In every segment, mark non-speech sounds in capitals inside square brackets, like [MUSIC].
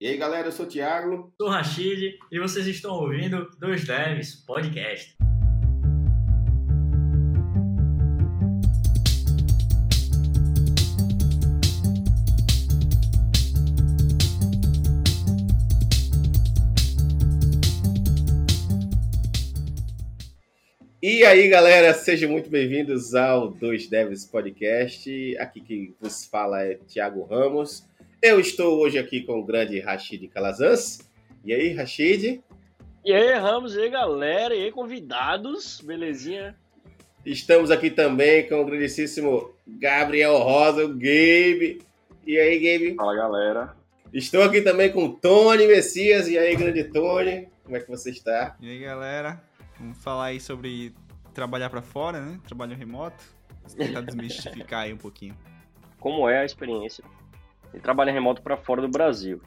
E aí, galera, eu sou o Thiago. Sou o Rachid e vocês estão ouvindo Dois Devs Podcast. E aí, galera, sejam muito bem-vindos ao Dois Devs Podcast. Aqui quem vos fala é Thiago Ramos. Eu estou hoje aqui com o grande Rashid Calazans. E aí, Rashid? E aí, Ramos, e aí, galera, e aí, convidados, belezinha? Estamos aqui também com o grandíssimo Gabriel Rosa, o Gabe. E aí, Gabe? Fala, galera. Estou aqui também com o Tony Messias. E aí, grande Tony, como é que você está? E aí, galera? Vamos falar aí sobre trabalhar para fora, né? Trabalho remoto. Tentar desmistificar aí um pouquinho. Como é a experiência e trabalha remoto para fora do Brasil.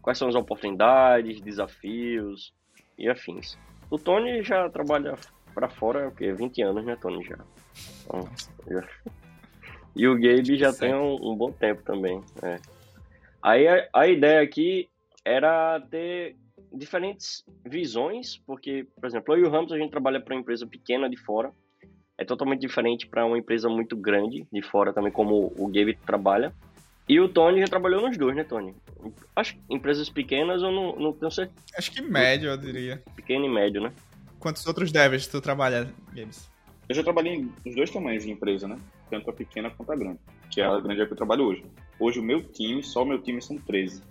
Quais são as oportunidades, desafios e afins. O Tony já trabalha para fora, o quê? 20 anos, né, Tony? Já. Então, já... E o Gabe já tem um, um, bom tempo também. É. Aí a, a ideia aqui era ter diferentes visões, porque, por exemplo, eu e o Ramos a gente trabalha para uma empresa pequena de fora, é totalmente diferente para uma empresa muito grande de fora também, como o Gabe trabalha. E o Tony já trabalhou nos dois, né, Tony? Acho que empresas pequenas eu não, não tenho certeza. Acho que médio, eu diria. Pequeno e médio, né? Quantos outros devs tu trabalha, Games? Eu já trabalhei nos dois tamanhos de empresa, né? Tanto a pequena quanto a grande, que é a grande é que eu trabalho hoje. Hoje o meu time, só o meu time são 13.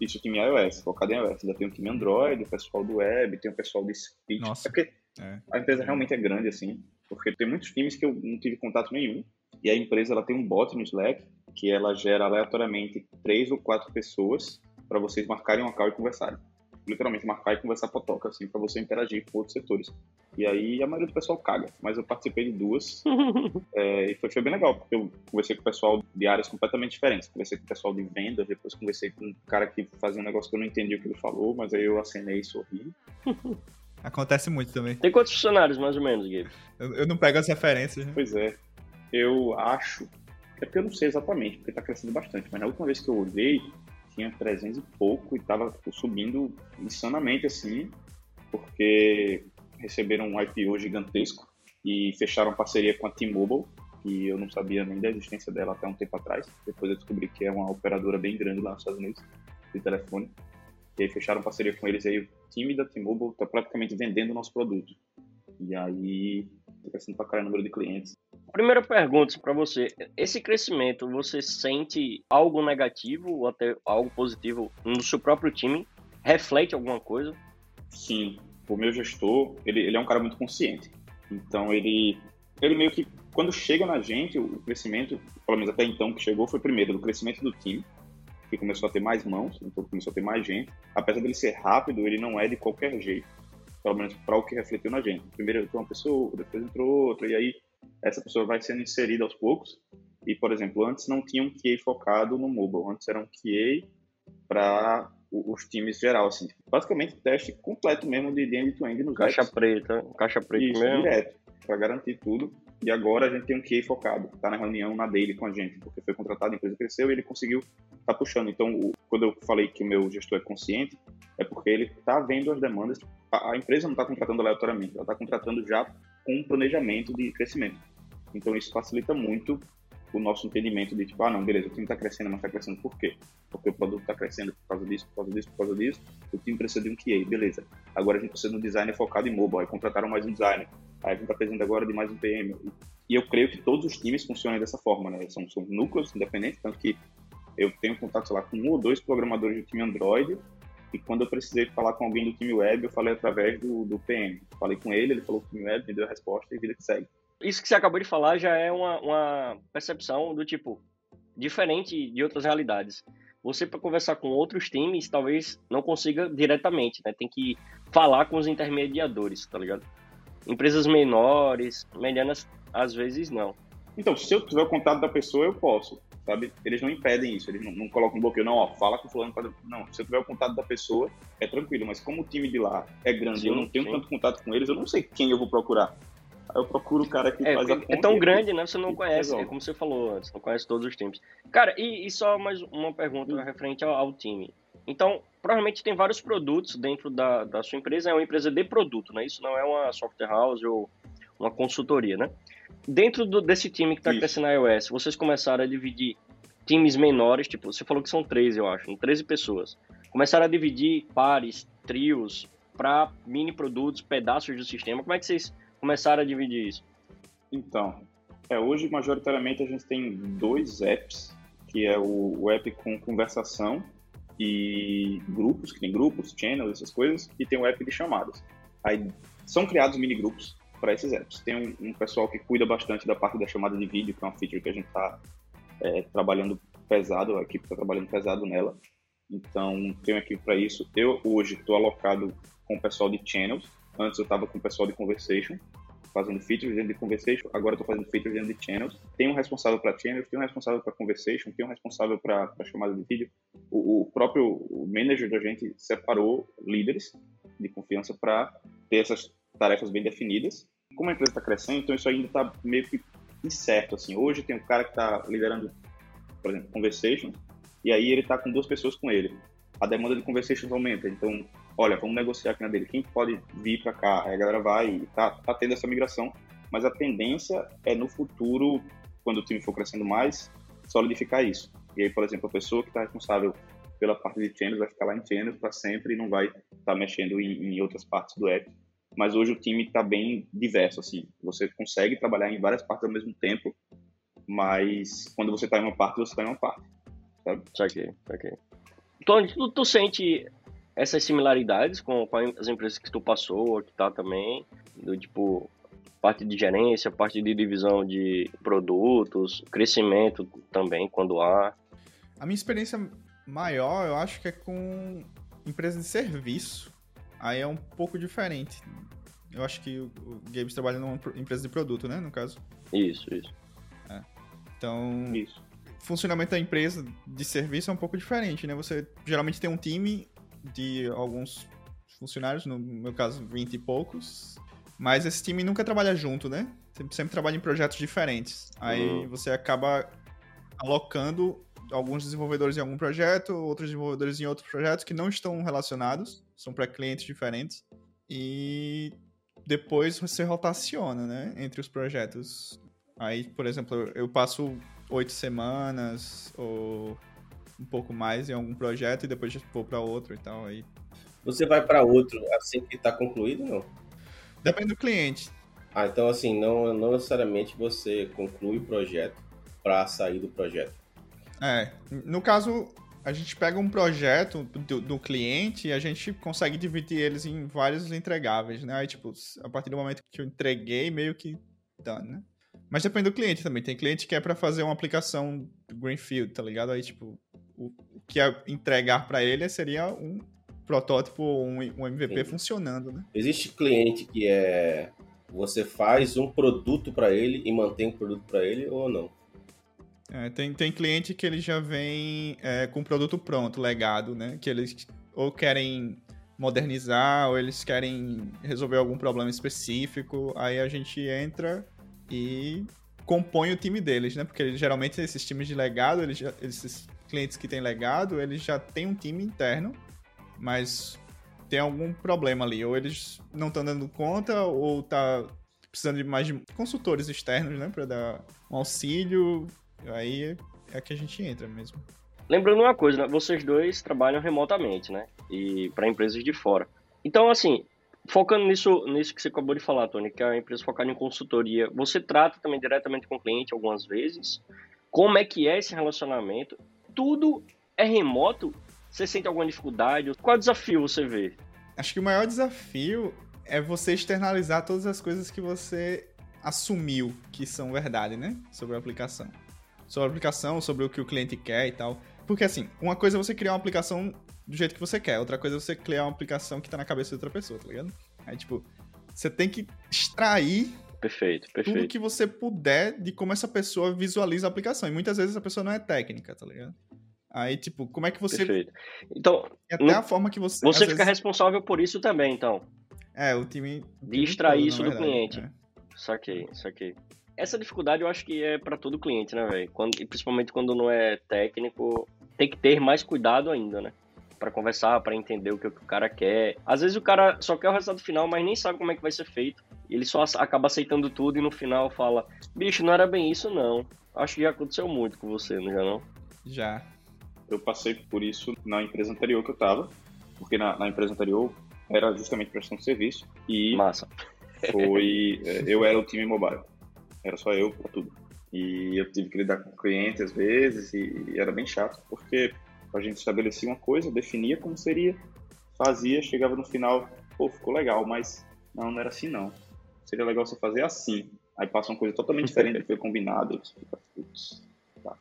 Isso o time iOS, focado em iOS. Ainda tem o time Android, o pessoal do web, tem o pessoal de speech. Nossa. É porque é. a empresa realmente é grande, assim, porque tem muitos times que eu não tive contato nenhum. E a empresa ela tem um bot no Slack que ela gera aleatoriamente três ou quatro pessoas para vocês marcarem uma call e conversarem. Literalmente marcar e conversar potoca, assim, para você interagir com outros setores. E aí a maioria do pessoal caga, mas eu participei de duas [LAUGHS] é, e foi, foi, bem legal, porque eu conversei com o pessoal de áreas completamente diferentes. Conversei com o pessoal de vendas, depois conversei com um cara que fazia um negócio que eu não entendi o que ele falou, mas aí eu acenei e sorri. [LAUGHS] Acontece muito também. Tem quantos funcionários, mais ou menos, Gabe? Eu, eu não pego as referências. Né? Pois é. Eu acho é porque eu não sei exatamente, porque está crescendo bastante, mas na última vez que eu olhei, tinha 300 e pouco e estava subindo insanamente assim, porque receberam um IPO gigantesco e fecharam parceria com a T-Mobile, que eu não sabia nem da existência dela até um tempo atrás. Depois eu descobri que é uma operadora bem grande lá nos Estados Unidos de telefone. E aí fecharam parceria com eles e aí o time da T-Mobile está praticamente vendendo o nosso produto. E aí crescendo para caralho o número de clientes. Primeira pergunta para você: esse crescimento, você sente algo negativo ou até algo positivo no seu próprio time? Reflete alguma coisa? Sim. O meu gestor, ele, ele é um cara muito consciente. Então, ele, ele meio que, quando chega na gente, o crescimento, pelo menos até então que chegou, foi primeiro do crescimento do time, que começou a ter mais mãos, então começou a ter mais gente. Apesar dele ser rápido, ele não é de qualquer jeito. Pelo menos para o que refletiu na gente. Primeiro entrou uma pessoa, depois entrou outra, e aí essa pessoa vai sendo inserida aos poucos. E, por exemplo, antes não tinha um QA focado no mobile, antes era um QA para os times geral, assim. Basicamente, teste completo mesmo de end-to-end no Caixa preta, caixa preta Isso, mesmo. direto, para garantir tudo. E agora a gente tem um QA focado, está na reunião, na daily com a gente, porque foi contratado, a empresa cresceu e ele conseguiu estar tá puxando. Então, o, quando eu falei que o meu gestor é consciente, é porque ele está vendo as demandas. A, a empresa não está contratando aleatoriamente, ela está contratando já com um planejamento de crescimento. Então isso facilita muito o nosso entendimento de tipo, ah, não, beleza, o time está crescendo, mas está crescendo por quê? Porque o produto está crescendo por causa disso, por causa disso, por causa disso. O time precisa de um QA, beleza. Agora a gente precisa de um designer focado em mobile, aí contrataram mais um designer. A gente está precisando agora de mais um PM. E eu creio que todos os times funcionam dessa forma, né? São, são núcleos independentes, tanto que eu tenho contato, sei lá, com um ou dois programadores do time Android e quando eu precisei falar com alguém do time web, eu falei através do, do PM. Falei com ele, ele falou com o time web, me deu a resposta e vida que segue. Isso que você acabou de falar já é uma, uma percepção do tipo diferente de outras realidades. Você, para conversar com outros times, talvez não consiga diretamente, né? Tem que falar com os intermediadores, tá ligado? Empresas menores, medianas, às vezes não. Então, se eu tiver o contato da pessoa, eu posso sabe? Eles não impedem isso, eles não, não colocam um bloqueio, não, ó, fala com o fulano, pra... não, se eu tiver o contato da pessoa, é tranquilo, mas como o time de lá é grande sim, eu não tenho sim. tanto contato com eles, eu não sei quem eu vou procurar. Aí eu procuro o cara que é, faz a. É tão grande, né? Você não conhece, é como você falou antes, não conhece todos os times. Cara, e, e só mais uma pergunta hum. referente ao, ao, time. Então, provavelmente tem vários produtos dentro da, da sua empresa, é uma empresa de produto, né? Isso não é uma software house ou uma consultoria, né? Dentro do, desse time que está crescendo na iOS, vocês começaram a dividir times menores, tipo, você falou que são 13, eu acho, 13 pessoas. Começaram a dividir pares, trios, para mini produtos, pedaços do sistema. Como é que vocês começaram a dividir isso? Então, é, hoje, majoritariamente, a gente tem dois apps, que é o, o app com conversação e grupos, que tem grupos, channels, essas coisas, e tem o app de chamadas. Aí são criados mini grupos para esses apps. Tem um, um, pessoal que cuida bastante da parte da chamada de vídeo, que é uma feature que a gente está é, trabalhando pesado, a equipe está trabalhando pesado nela. Então, tem uma equipe para isso. Eu hoje estou alocado com o pessoal de channels. Antes eu estava com o pessoal de conversation, fazendo features dentro de conversation. Agora estou fazendo features dentro de channels. Tem um responsável para channels, tem um responsável para conversation, tem um responsável para chamada de vídeo. O, o próprio manager da gente separou líderes de confiança para ter essas tarefas bem definidas. Como a empresa está crescendo, então isso ainda está meio que incerto. Assim. Hoje tem um cara que está liderando, por exemplo, conversations, e aí ele está com duas pessoas com ele. A demanda de conversations aumenta, então, olha, vamos negociar aqui na dele. Quem pode vir para cá? Aí a galera vai e tá, tá tendo essa migração, mas a tendência é no futuro, quando o time for crescendo mais, solidificar isso. E aí, por exemplo, a pessoa que está responsável pela parte de channels vai ficar lá em channels para sempre e não vai estar tá mexendo em, em outras partes do app mas hoje o time está bem diverso, assim. Você consegue trabalhar em várias partes ao mesmo tempo, mas quando você está em uma parte, você está em uma parte, sabe? Saquei, saquei. Tony, tu, tu sente essas similaridades com, com, as empresas que tu passou, que tá também, do tipo, parte de gerência, parte de divisão de produtos, crescimento também, quando há? A minha experiência maior, eu acho que é com empresas de serviço Aí é um pouco diferente. Eu acho que o Games trabalha numa empresa de produto, né? No caso. Isso, isso. É. Então. Isso. O funcionamento da empresa de serviço é um pouco diferente, né? Você geralmente tem um time de alguns funcionários, no meu caso, 20 e poucos. Mas esse time nunca trabalha junto, né? Sempre, sempre trabalha em projetos diferentes. Aí uhum. você acaba alocando alguns desenvolvedores em algum projeto, outros desenvolvedores em outros projetos que não estão relacionados, são para clientes diferentes. E depois você rotaciona, né, entre os projetos. Aí, por exemplo, eu passo oito semanas ou um pouco mais em algum projeto e depois vou para outro e tal. Aí. Você vai para outro assim que está concluído, não? Depende do cliente. Ah, então assim, não, não necessariamente você conclui o projeto para sair do projeto. É, no caso, a gente pega um projeto do, do, cliente e a gente consegue dividir eles em vários entregáveis, né? Aí, tipo, a partir do momento que eu entreguei, meio que done, né? Mas depende do cliente também. Tem cliente que é para fazer uma aplicação Greenfield, tá ligado? Aí, tipo, o, que é entregar para ele seria um protótipo, um, um MVP Sim. funcionando, né? Existe cliente que é você faz um produto para ele e mantém o produto para ele ou não? É, tem, tem cliente que ele já vem é, com produto pronto, legado, né? Que eles ou querem modernizar ou eles querem resolver algum problema específico. Aí a gente entra e compõe o time deles, né? Porque geralmente esses times de legado, eles já, esses clientes que têm legado, eles já têm um time interno, mas tem algum problema ali. Ou eles não estão dando conta, ou tá precisando de mais consultores externos, né? Para dar um auxílio Aí é que a gente entra mesmo. Lembrando uma coisa, né? vocês dois trabalham remotamente, né? E para empresas de fora. Então, assim, focando nisso, nisso que você acabou de falar, Tony, que é a empresa focada em consultoria, você trata também diretamente com o cliente algumas vezes. Como é que é esse relacionamento? Tudo é remoto? Você sente alguma dificuldade? Qual desafio você vê? Acho que o maior desafio é você externalizar todas as coisas que você assumiu que são verdade, né? Sobre a aplicação sobre a aplicação, sobre o que o cliente quer e tal. Porque assim, uma coisa é você criar uma aplicação do jeito que você quer, outra coisa é você criar uma aplicação que tá na cabeça de outra pessoa, tá ligado? Aí, tipo, você tem que extrair perfeito, perfeito. tudo que você puder de como essa pessoa visualiza a aplicação. E muitas vezes a pessoa não é técnica, tá ligado? Aí, tipo, como é que você. Perfeito. Então. E até a forma que você. Você fica vezes... responsável por isso também, então. É, o time. De extrair isso do cliente. É. Saquei, saquei. Essa dificuldade eu acho que é para todo cliente, né, velho? E principalmente quando não é técnico, tem que ter mais cuidado ainda, né? Para conversar, para entender o que, o cara quer. Às vezes o cara só quer o resultado final, mas nem sabe como é que vai ser feito. Ele só acaba aceitando tudo e no final fala: bicho, não era bem isso, não. Acho que já aconteceu muito com você, não já não? Já. Eu passei por isso na empresa anterior que eu tava, porque na, na empresa anterior era justamente prestação de serviço e Massa. foi é, [LAUGHS] eu era o time mobile, era só eu para tudo e eu tive que lidar com o cliente às vezes e, e, era bem chato porque a gente estabelecia uma coisa, definia como seria, fazia, chegava no final, pô, ficou legal, mas não, não era assim não. Seria legal você fazer assim. Aí passa uma coisa totalmente diferente do [LAUGHS] que foi combinado. Putz, tá.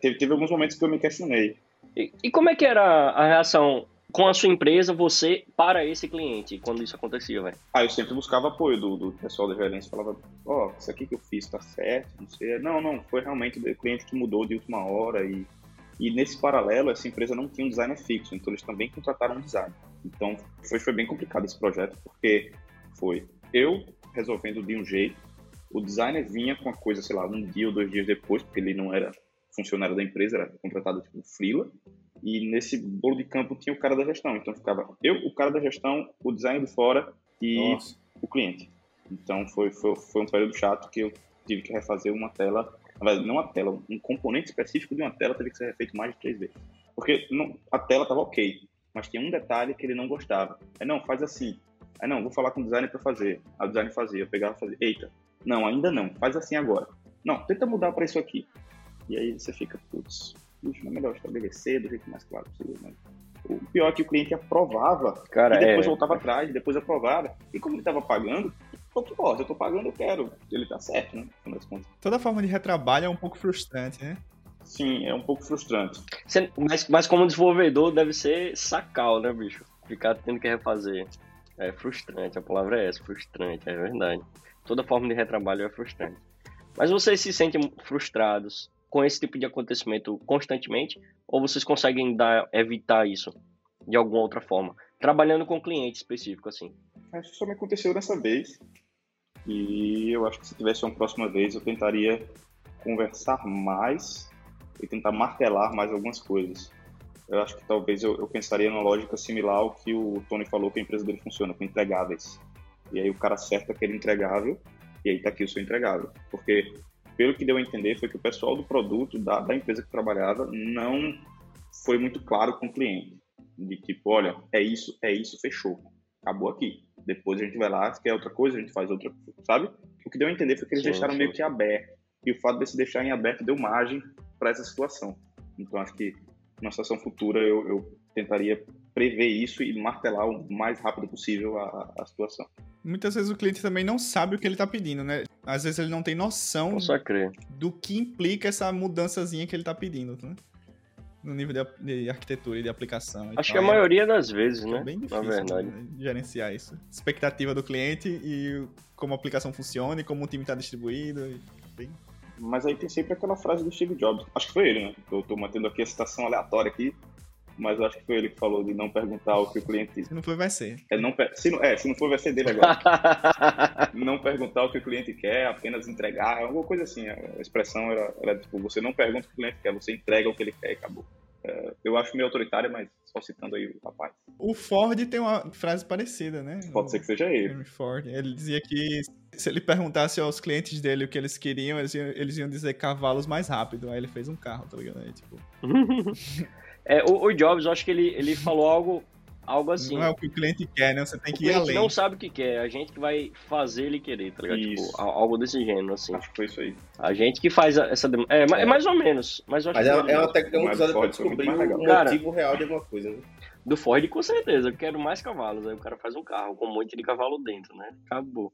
Teve, teve alguns momentos que eu me questionei. E, e, como é que era a reação com a sua empresa, você, para esse cliente, quando isso acontecia, velho? Ah, eu sempre buscava apoio do, do pessoal da gerência. Falava, ó, oh, isso aqui que eu fiz tá certo, não sei. Não, não, foi realmente o cliente que mudou de última hora e... E nesse paralelo, essa empresa não tinha um designer fixo, então eles também contrataram um designer. Então foi, foi bem complicado esse projeto, porque foi eu resolvendo de um jeito, o designer vinha com a coisa, sei lá, um dia ou dois dias depois, porque ele não era funcionário da empresa, era contratado tipo freela, e nesse bolo de campo tinha o cara da gestão. Então ficava eu, o cara da gestão, o designer de fora e Nossa. o cliente. Então foi, foi, foi um período chato que eu tive que refazer uma tela, não uma tela, um componente específico de uma tela teve que ser refeito mais de três vezes. Porque não, a tela estava ok, mas tinha um detalhe que ele não gostava. É não, faz assim. É não, vou falar com o designer para fazer. A designer fazia, eu pegava e fazia. Eita, não, ainda não, faz assim agora. Não, tenta mudar para isso aqui. E aí você fica, putz, não é melhor estabelecer do jeito mais claro possível, né? O pior é que o cliente aprovava Cara, e depois é... voltava atrás, depois aprovava. E como ele estava pagando, pouco importa, eu tô pagando, eu quero. Ele tá certo, né? Toda forma de retrabalho é um pouco frustrante, né? Sim, é um pouco frustrante. Mas, mas como desenvolvedor deve ser sacal, né, bicho? Ficar tendo que refazer. É frustrante, a palavra é essa, frustrante, é verdade. Toda forma de retrabalho é frustrante. Mas vocês se sentem frustrados com esse tipo de acontecimento constantemente? Ou vocês conseguem dar, evitar isso de alguma outra forma? Trabalhando com cliente específico, assim. Acho que só me aconteceu dessa vez. E eu acho que se tivesse uma próxima vez, eu tentaria conversar mais e tentar martelar mais algumas coisas. Eu acho que talvez eu, eu pensaria numa lógica similar ao que o Tony falou que a empresa dele funciona, com entregáveis. E aí o cara acerta aquele entregável e aí tá aqui o seu entregável. Porque, pelo que deu a entender, foi que o pessoal do produto, da, da empresa que trabalhava, não foi muito claro com o cliente. De tipo, olha, é isso, é isso, fechou. Acabou aqui. Depois a gente vai lá, se quer outra coisa, a gente faz outra, sabe? O que deu a entender foi que eles sim, deixaram sim. meio que aberto. E o fato de se deixar em aberto deu margem para essa situação. Então acho que numa situação futura eu, eu, tentaria prever isso e martelar o mais rápido possível a, a situação. Muitas vezes o cliente também não sabe o que ele está pedindo, né? Às vezes ele não tem noção do que implica essa mudançazinha que ele está pedindo, né? No nível de, de arquitetura e de aplicação. Acho que a maioria das vezes, né? É bem difícil, Na verdade. Né? gerenciar isso. Expectativa do cliente e como a aplicação funciona e como o time está distribuído. Bem mas aí tem sempre aquela frase do Steve Jobs. Acho que foi ele, né? Eu tô mantendo aqui a citação aleatória aqui, mas eu acho que foi ele que falou de não perguntar o que o cliente. Se não for, vai ser. É, não se, não... é, se não for, vai ser dele agora. [LAUGHS] não perguntar o que o cliente quer, apenas entregar, alguma coisa assim. A expressão era, era tipo: você não pergunta o que o cliente quer, você entrega o que ele quer e acabou. É, eu acho meio autoritária, mas só citando aí o rapaz. O Ford tem uma frase parecida, né? Pode o ser que seja ele. Henry Ford. Ele dizia que se ele perguntasse aos clientes dele o que eles queriam, eles iam, eles iam dizer cavalos mais rápido. Aí ele fez um carro, tá ligado? Aí, tipo... [LAUGHS] é, o, o, Jobs, eu acho que ele, ele falou algo Algo assim. Não é o que o cliente quer, né? Você tem que ir além. não sabe o que quer, a gente que vai fazer ele querer, tá ligado? Tipo, isso. Tipo, algo desse gênero, assim. Acho que foi isso aí. A gente que faz essa demanda. É, é, mais ou menos. Mas, mas é, é uma técnica usada pra descobrir o motivo cara, real de alguma coisa, né? Do Ford, com certeza. Eu quero mais cavalos. Aí o cara faz um carro com um monte de cavalo dentro, né? Acabou.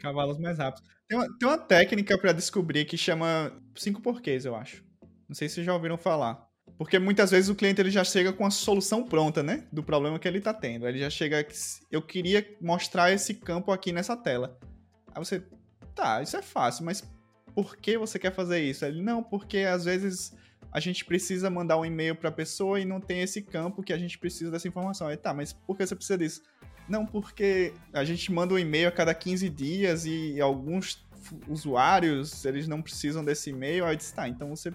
Cavalos mais rápidos. Tem uma, tem uma técnica para descobrir que chama cinco porquês, eu acho. Não sei se já ouviram falar. Porque muitas vezes o cliente ele já chega com a solução pronta, né? Do problema que ele está tendo. Ele já chega. Eu queria mostrar esse campo aqui nessa tela. Aí você. Tá, isso é fácil, mas por que você quer fazer isso? Ele, não, porque às vezes a gente precisa mandar um e-mail para a pessoa e não tem esse campo que a gente precisa dessa informação. Aí tá, mas por que você precisa disso? Não, porque a gente manda um e-mail a cada 15 dias e alguns usuários, eles não precisam desse e-mail. Aí eu disse, tá, então você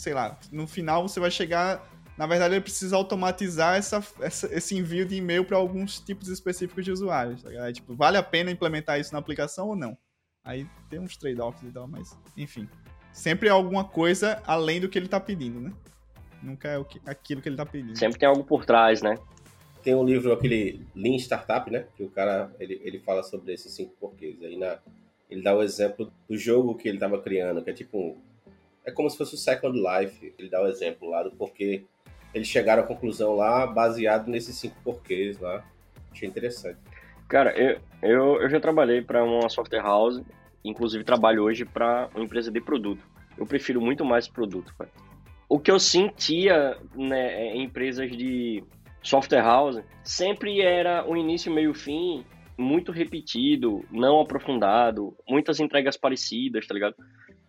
sei lá, no final você vai chegar na verdade, ele precisa automatizar essa, essa esse envio de e-mail para alguns tipos específicos de usuários. Tá ligado? tipo, vale a pena implementar isso na aplicação ou não? Aí tem uns trade-offs e tal, mas enfim. Sempre é alguma coisa além do que ele está pedindo, né? Nunca é o que, aquilo que ele está pedindo. Sempre tem algo por trás, né? Tem um livro, aquele Lean Startup, né? Que o cara, ele, ele fala sobre esses cinco porquês. Aí na, ele dá o exemplo do jogo que ele estava criando, que é tipo um, É como se fosse o Second Life. Ele dá o exemplo lá do porquê eles chegaram à conclusão lá, baseado nesses cinco porquês lá. Achei interessante. Cara, eu, eu, eu já trabalhei para uma software house, inclusive trabalho hoje para uma empresa de produto. Eu prefiro muito mais produto, cara. O que eu sentia né, em empresas de software house sempre era o início, meio, fim, muito repetido, não aprofundado, muitas entregas parecidas, tá ligado?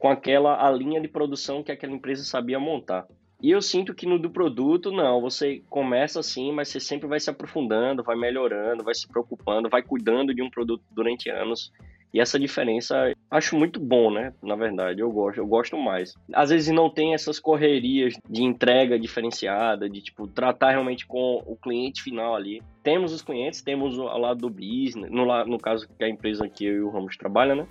Com aquela a linha de produção que aquela empresa sabia montar. E eu sinto que no do produto, não, você começa assim, mas você sempre vai se aprofundando, vai melhorando, vai se preocupando, vai cuidando de um produto durante anos. E essa diferença acho muito bom, né? Na verdade, eu gosto, eu gosto mais. Às vezes não tem essas correrias de entrega diferenciada, de tipo tratar realmente com o cliente final ali. Temos os clientes, temos ao lado do business, no, no caso que a empresa que eu e o Ramos trabalham, né?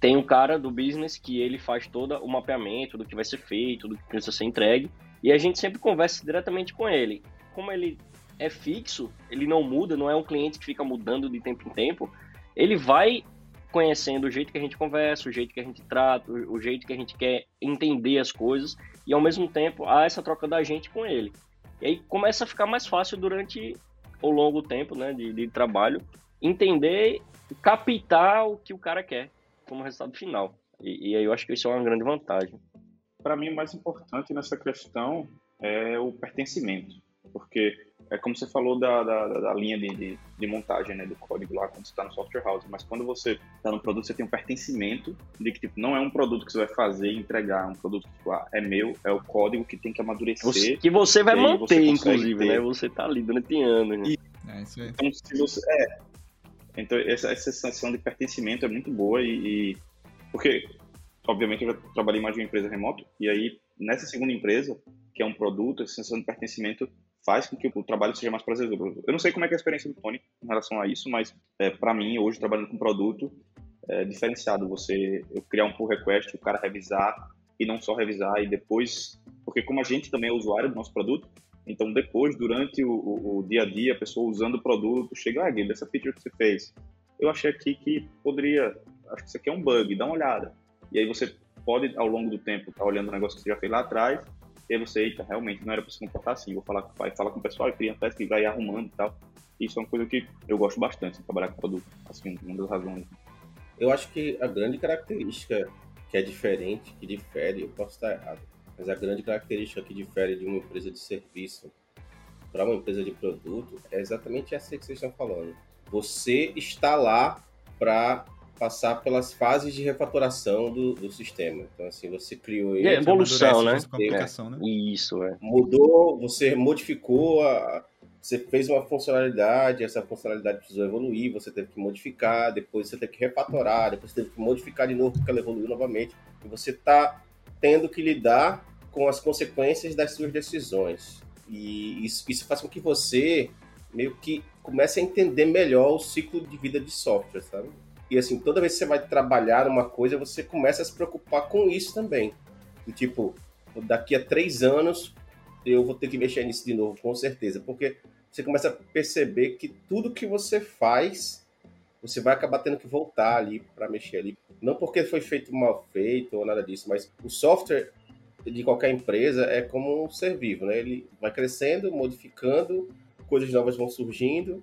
Tem um cara do business que ele faz todo o mapeamento do que vai ser feito, do que precisa ser entregue, e a gente sempre conversa diretamente com ele. Como ele é fixo, ele não muda, não é um cliente que fica mudando de tempo em tempo, ele vai conhecendo o jeito que a gente conversa, o jeito que a gente trata, o jeito que a gente quer entender as coisas e ao mesmo tempo há essa troca da gente com ele. E aí começa a ficar mais fácil durante o longo tempo né, de, de trabalho entender, captar o que o cara quer como resultado final. E, e aí eu acho que isso é uma grande vantagem. Para mim, o mais importante nessa questão é o pertencimento, porque é como você falou da, da, da linha de, de, de, montagem né, do código lá quando você está no software house, mas quando você está no produto, você tem um pertencimento de que tipo, não é um produto que você vai fazer e entregar, é um produto que tipo, ah, é meu, é o código que tem que amadurecer. Você, que você vai manter, você inclusive, ter. né? Você está ali durante anos. Né? É, isso aí. Então, se você, é, então essa, essa sensação de pertencimento é muito boa e, e porque obviamente eu já trabalhei mais de uma empresa remota e aí nessa segunda empresa que é um produto, essa sensação de pertencimento faz com que o trabalho seja mais prazeroso. Eu não sei como é, é a experiência do Tony em relação a isso, mas é, para mim, hoje, trabalhando com produto, é diferenciado você criar um pull request, o cara revisar e não só revisar e depois, porque como a gente também é usuário do nosso produto, então depois, durante o, o, o dia a dia, a pessoa usando o produto, chega, ah, Guilherme, essa feature que você fez, eu achei aqui que poderia, acho que isso aqui é um bug, dá uma olhada. E aí você pode, ao longo do tempo, estar tá olhando o negócio que você já fez lá atrás e aí você, eita, realmente não era para se comportar assim, vou falar com o pai, falar com o pessoal, e cria teste que vai arrumando e tal. Isso é uma coisa que eu gosto bastante, trabalhar com produto, assim, uma das razões. Eu acho que a grande característica que é diferente, que difere, eu posso estar errado, mas a grande característica que difere de uma empresa de serviço para uma empresa de produto é exatamente essa que vocês estão falando. Você está lá para passar pelas fases de refatoração do, do sistema. Então, assim, você criou ele. É evolução, né? É. né? Isso, é. Mudou, você modificou, a, você fez uma funcionalidade, essa funcionalidade precisou evoluir, você teve que modificar, depois você teve que refatorar, depois você teve que modificar de novo porque ela evoluiu novamente. E você está tendo que lidar com as consequências das suas decisões. E isso, isso faz com que você meio que comece a entender melhor o ciclo de vida de software, sabe? E assim, toda vez que você vai trabalhar uma coisa, você começa a se preocupar com isso também. E, tipo, daqui a três anos eu vou ter que mexer nisso de novo, com certeza. Porque você começa a perceber que tudo que você faz, você vai acabar tendo que voltar ali para mexer ali. Não porque foi feito mal feito ou nada disso, mas o software de qualquer empresa é como um ser vivo, né? Ele vai crescendo, modificando, coisas novas vão surgindo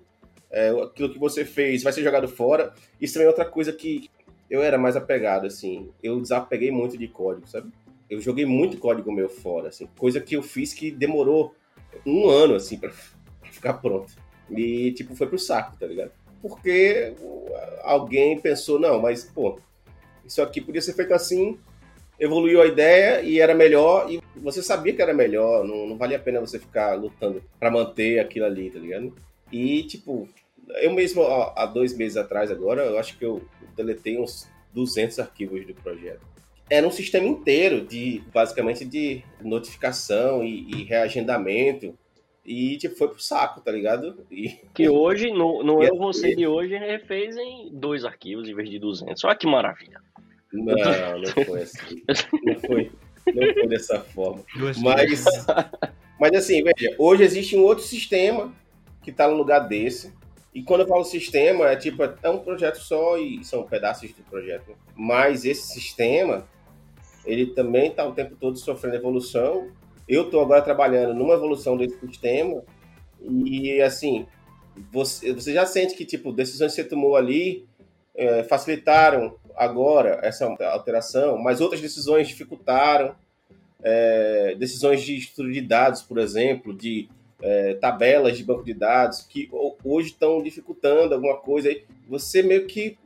é, aquilo que você fez vai ser jogado fora. Isso também é outra coisa que eu era mais apegado, assim. Eu desapeguei muito de código, sabe? Eu joguei muito código meu fora, assim. Coisa que eu fiz que demorou um ano, assim, pra ficar pronto. E, tipo, foi pro saco, tá ligado? Porque alguém pensou, não, mas, pô, isso aqui podia ser feito assim, evoluiu a ideia e era melhor, e você sabia que era melhor, não, não valia a pena você ficar lutando para manter aquilo ali, tá ligado? E, tipo, eu mesmo, há dois meses atrás agora, eu acho que eu deletei uns 200 arquivos do projeto. era um sistema inteiro de, basicamente, de notificação e, e reagendamento. E, tipo, foi pro saco, tá ligado? E... Que hoje, no, no E Eu é- Você de hoje, refez em dois arquivos em vez de 200. Olha que maravilha. Não, não foi assim. [LAUGHS] Não foi, não foi dessa forma. Mas, mas assim, veja, hoje existe um outro sistema que está no lugar desse. E quando eu falo sistema, é tipo, é um projeto só e são pedaços do projeto. Mas esse sistema, ele também está o tempo todo sofrendo evolução. Eu estou agora trabalhando numa evolução desse sistema e, assim, você, você já sente que, tipo, decisões que você tomou ali eh, facilitaram agora essa alteração, mas outras decisões dificultaram é, decisões de estudo de dados, por exemplo, de é, tabelas de banco de dados, que ho- hoje estão dificultando alguma coisa. aí Você meio que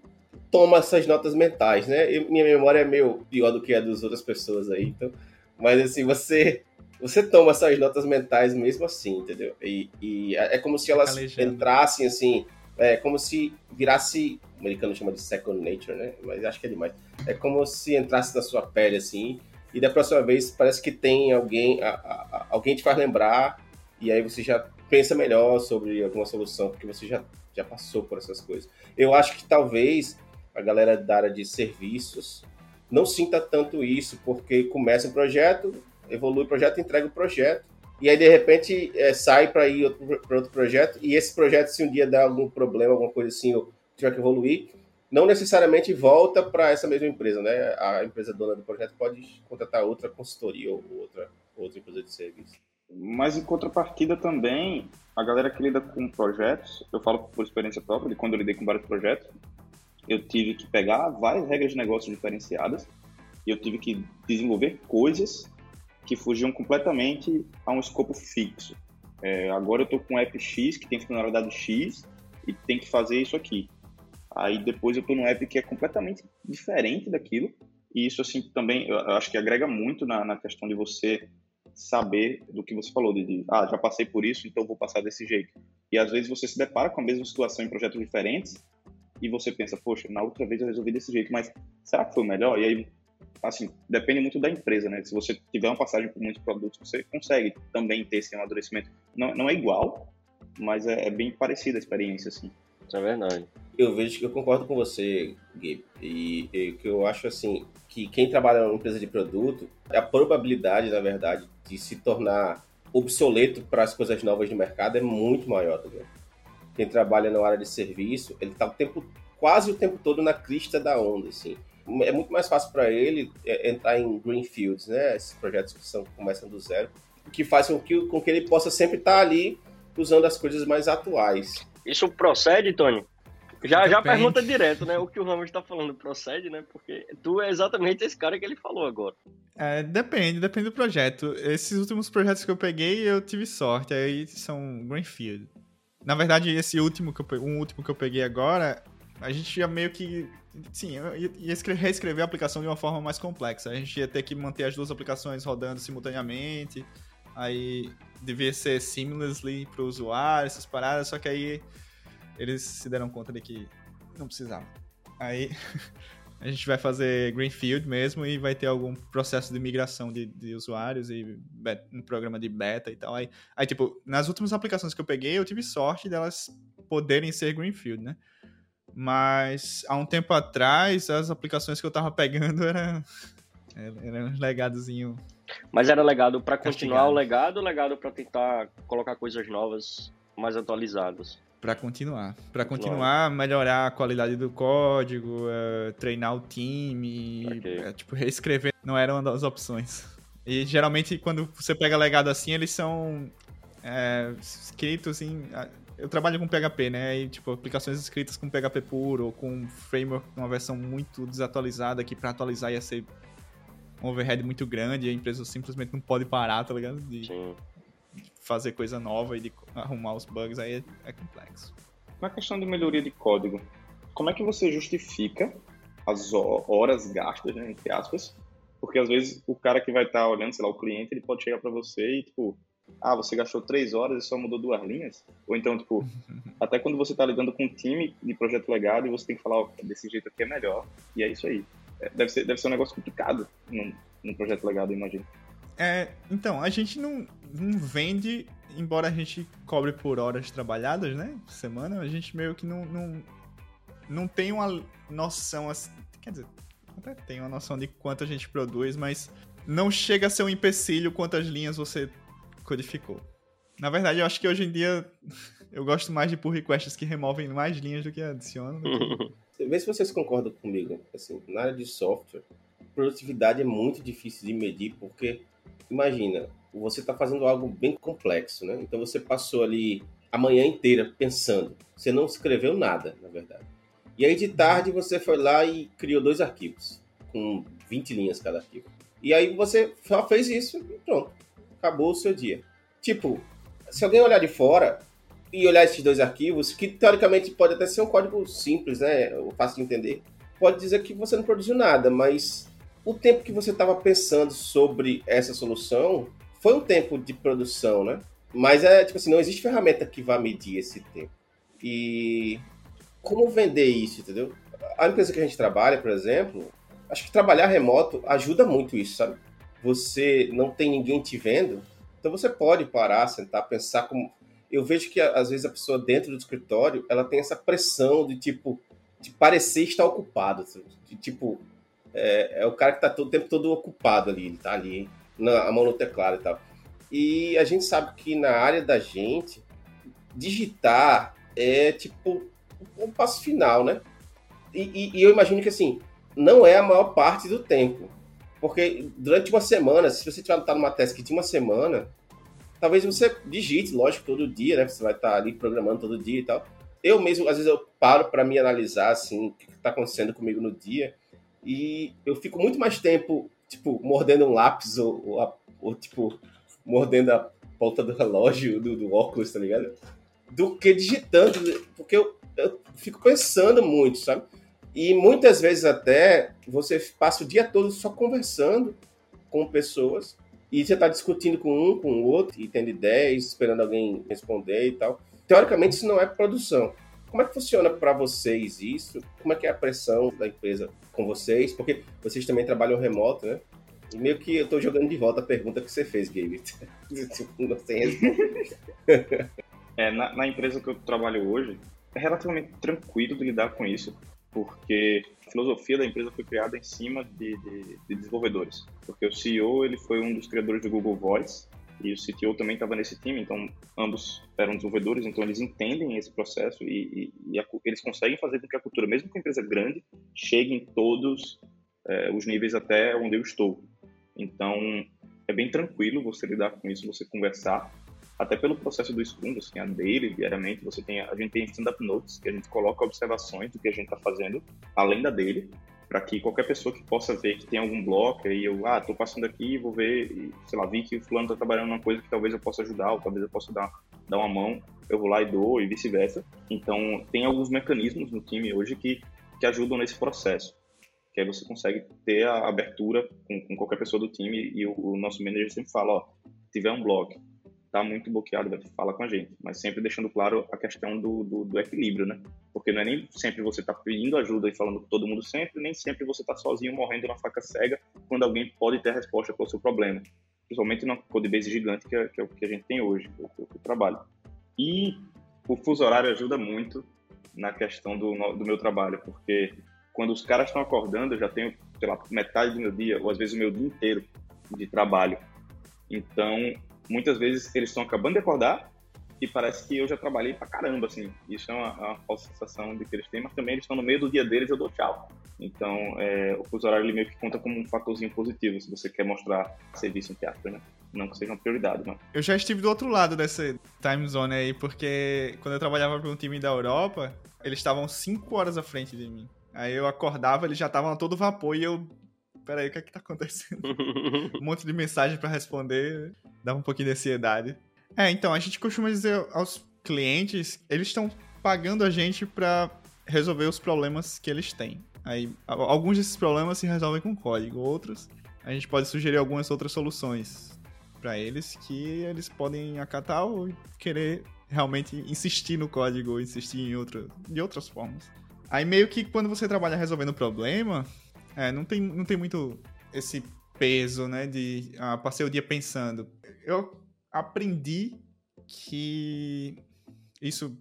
toma essas notas mentais, né? Eu- minha memória é meio pior do que a das outras pessoas aí, então. Mas assim, você você toma essas notas mentais mesmo assim, entendeu? E, e é é como se elas entrassem assim, é como se virasse, o americano chama de second nature, né? Mas acho que é demais. É como se entrasse na sua pele assim, e da próxima vez parece que tem alguém, a- a- alguém te faz lembrar, e aí você já pensa melhor sobre alguma solução, porque você já, já passou por essas coisas. Eu acho que talvez a galera da área de serviços não sinta tanto isso, porque começa um projeto, evolui o projeto, entrega o projeto, e aí de repente é, sai para ir para outro projeto, e esse projeto, se um dia der algum problema, alguma coisa assim, ou tiver que evoluir, não necessariamente volta para essa mesma empresa, né? A empresa dona do projeto pode contratar outra consultoria ou outra, outra empresa de serviço. Mas em contrapartida também, a galera que lida com projetos, eu falo por experiência própria, de quando eu lidei com vários projetos, eu tive que pegar várias regras de negócio diferenciadas e eu tive que desenvolver coisas que fugiam completamente a um escopo fixo. É, agora eu estou com um app X que tem funcionalidade X e tem que fazer isso aqui. Aí depois eu estou num app que é completamente diferente daquilo e isso assim também eu acho que agrega muito na, na questão de você saber do que você falou, de, de, ah, já passei por isso, então vou passar desse jeito. E às vezes você se depara com a mesma situação em projetos diferentes e você pensa, poxa, na outra vez eu resolvi desse jeito, mas será que foi melhor? E aí, assim, depende muito da empresa, né? Se você tiver uma passagem por muitos produtos, você consegue também ter esse amadurecimento. Não, não é igual, mas é, é bem parecida a experiência, assim. Isso é verdade. Eu vejo que eu concordo com você, Gabe, e, e que eu acho assim que quem trabalha numa empresa de produto, a probabilidade, na verdade, de se tornar obsoleto para as coisas novas de mercado é muito maior, tá? Quem trabalha na área de serviço, ele tá o tempo quase o tempo todo na crista da onda, assim. É muito mais fácil para ele é, entrar em greenfields, né? Esses projetos que são começam do zero, o que faz com que, com que ele possa sempre estar ali usando as coisas mais atuais. Isso procede, Tony? Já, já pergunta direto, né? O que o Ramos está falando procede, né? Porque tu é exatamente esse cara que ele falou agora. É, depende, depende do projeto. Esses últimos projetos que eu peguei, eu tive sorte. Aí são Greenfield. Na verdade, esse último que eu, um último que eu peguei agora, a gente ia meio que. Sim, ia ia escre- reescrever a aplicação de uma forma mais complexa. A gente ia ter que manter as duas aplicações rodando simultaneamente. Aí devia ser seamlessly para o usuário, essas paradas. Só que aí eles se deram conta de que não precisava. Aí [LAUGHS] a gente vai fazer Greenfield mesmo e vai ter algum processo de migração de, de usuários e be- um programa de beta e tal. Aí, aí, tipo, nas últimas aplicações que eu peguei, eu tive sorte delas poderem ser Greenfield, né? Mas há um tempo atrás, as aplicações que eu tava pegando [LAUGHS] era, era, um legadozinho. Mas era legado para continuar Castigado. o legado ou legado para tentar colocar coisas novas, mais atualizadas? Pra continuar. Pra Continuar. melhorar a qualidade do código, eh, treinar o time, Ok. eh, tipo, reescrever não era uma das opções. E geralmente quando você pega legado assim, eles são eh, escritos em. Eu trabalho com PHP, né? E, tipo, aplicações escritas com PHP puro ou com um framework, uma versão muito desatualizada que pra atualizar ia ser um overhead muito grande e a empresa simplesmente não pode parar, tá ligado? De Sim. fazer coisa nova e de arrumar os bugs, aí é, é complexo. Na questão de melhoria de código, como é que você justifica as ho- horas gastas, né, entre aspas? Porque às vezes o cara que vai estar olhando, sei lá, o cliente, ele pode chegar para você e, tipo, ah, você gastou três horas e só mudou duas linhas? Ou então, tipo, [LAUGHS] até quando você está lidando com um time de projeto legado e você tem que falar, ó, desse jeito aqui é melhor, e é isso aí. é, deve, ser, deve ser um negócio complicado num, num projeto legado, imagino. É, então, a gente não, não vende, embora a gente cobre por horas trabalhadas, né? Semana, a gente meio que não, não, não tem uma noção assim. Quer dizer, até tem uma noção de quanto a gente produz, mas não chega a ser um empecilho quantas linhas você codificou. Na verdade, eu acho que hoje em dia [LAUGHS] eu gosto mais de pull requests que removem mais linhas do que adicionam. Vê se vocês concordam comigo. Assim, na área de software, produtividade é muito difícil de medir porque imagina, você está fazendo algo bem complexo, né? Então você passou ali a manhã inteira pensando. Você não escreveu nada, na verdade. E aí de tarde você foi lá e criou dois arquivos, com 20 linhas cada arquivo. E aí você só fez isso e pronto. Acabou o seu dia. Tipo, se alguém olhar de fora e olhar esses dois arquivos, que teoricamente pode até ser um código simples, né? Fácil de entender, pode dizer que você não produziu nada, mas o tempo que você estava pensando sobre essa solução foi um tempo de produção, né? Mas é tipo assim, não existe ferramenta que vá medir esse tempo. E como vender isso, entendeu? A empresa que a gente trabalha, por exemplo, acho que trabalhar remoto ajuda muito isso, sabe? Você não tem ninguém te vendo, então você pode parar, sentar, pensar como. Eu vejo que às vezes a pessoa dentro do escritório ela tem essa pressão de tipo de parecer estar ocupado, de tipo é, é o cara que está todo, tempo todo ocupado ali, ele está ali, na, a mão no teclado e tal. E a gente sabe que na área da gente, digitar é tipo o passo final, né? E, e, e, eu imagino que assim, não é a maior parte do tempo. Porque durante uma semana, se você tiver numa task de uma semana, talvez você digite, lógico, todo dia, né? Você vai estar ali programando todo dia e tal. Eu mesmo, às vezes, eu paro para me analisar, assim, o que está acontecendo comigo no dia. E eu fico muito mais tempo, tipo, mordendo um lápis ou, ou, ou tipo, mordendo a ponta do relógio, do, do, óculos, tá ligado? Do que digitando, porque eu, eu fico pensando muito, sabe? E muitas vezes até você passa o dia todo só conversando com pessoas e você está discutindo com um, com o outro, e tendo ideias, esperando alguém responder e tal. Teoricamente, isso não é produção. Como é que funciona para vocês isso? Como é que é a pressão da empresa com vocês? Porque vocês também trabalham remoto, né? E meio que eu estou jogando de volta a pergunta que você fez, Gabe. [LAUGHS] Não tem [LAUGHS] é, na, na, empresa que eu trabalho hoje, é relativamente tranquilo de lidar com isso, porque a filosofia da empresa foi criada em cima de, de, de desenvolvedores. Porque o CEO ele foi um dos criadores do Google Voice, e o CTO também estava nesse time, então ambos eram desenvolvedores, então eles entendem esse processo e, e, e a, eles conseguem fazer com que a cultura, mesmo com empresa grande, chegue em todos é, os níveis até onde eu estou. Então é bem tranquilo você lidar com isso, você conversar, até pelo processo do Scrum, você tem a dele diariamente, você tem a, gente tem stand-up notes, que a gente coloca observações do que a gente está fazendo, além da dele, para que qualquer pessoa que possa ver que tem algum bloco, aí eu, ah, tô passando aqui vou ver, sei lá, vi que o fulano tá trabalhando numa coisa que talvez eu possa ajudar, ou talvez eu possa dar, dar uma mão, eu vou lá e dou, e vice-versa. Então, tem alguns mecanismos no time hoje que, que ajudam nesse processo. Que aí você consegue ter a abertura com, com qualquer pessoa do time, e o, o nosso manager sempre fala, ó, tiver um bloco está muito bloqueado, fala com a gente, mas sempre deixando claro a questão do, do, do equilíbrio, né? Porque não é nem sempre você está pedindo ajuda e falando com todo mundo sempre, nem sempre você está sozinho morrendo na faca cega quando alguém pode ter a resposta para o seu problema. Principalmente numa codebase gigante que é, que é o que a gente tem hoje, o, o trabalho. E o fuso horário ajuda muito na questão do, do meu trabalho, porque quando os caras estão acordando, eu já tenho, sei lá, metade do meu dia, ou às vezes o meu dia inteiro de trabalho. Então, muitas vezes eles estão acabando de acordar e parece que eu já trabalhei pra caramba, assim. Isso é uma, uma falsa sensação de que eles têm, mas também eles estão no meio do dia deles, eu dou tchau. Então, é, o fuso horário ele meio que conta como um fatorzinho positivo se você quer mostrar serviço em teatro, né? Não que seja uma prioridade, não. Eu já estive do outro lado dessa time zone aí, porque quando eu trabalhava para um time da Europa, eles estavam 5 horas à frente de mim. Aí eu acordava, eles já estavam a todo vapor e eu peraí, o que é que tá acontecendo? [LAUGHS] um monte de mensagem para responder, dá um pouquinho de ansiedade. É, então, a gente costuma dizer aos clientes, eles estão pagando a gente para resolver os problemas que eles têm. Aí, alguns desses problemas se resolvem com código, outros a gente pode sugerir algumas outras soluções para eles que eles podem acatar ou querer realmente insistir no código ou insistir em outra, de outras formas. Aí meio que quando você trabalha resolvendo problema, É, não tem, não tem muito esse peso, né, de ah, passei o dia pensando. Eu aprendi que isso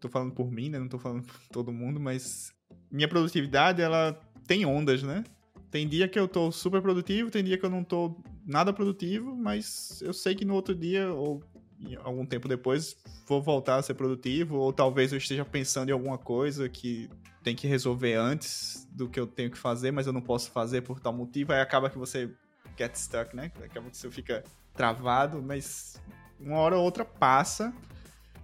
tô falando por mim, né, não tô falando por todo mundo, mas minha produtividade ela tem ondas, né? Tem dia que eu tô super produtivo, tem dia que eu não tô nada produtivo, mas eu sei que no outro dia ou algum tempo depois vou voltar a ser produtivo, ou talvez eu esteja pensando em alguma coisa que tem que resolver antes do que eu tenho que fazer, mas eu não posso fazer por tal motivo, aí acaba que você get stuck, né? Acaba que você fica travado, mas uma hora ou outra passa.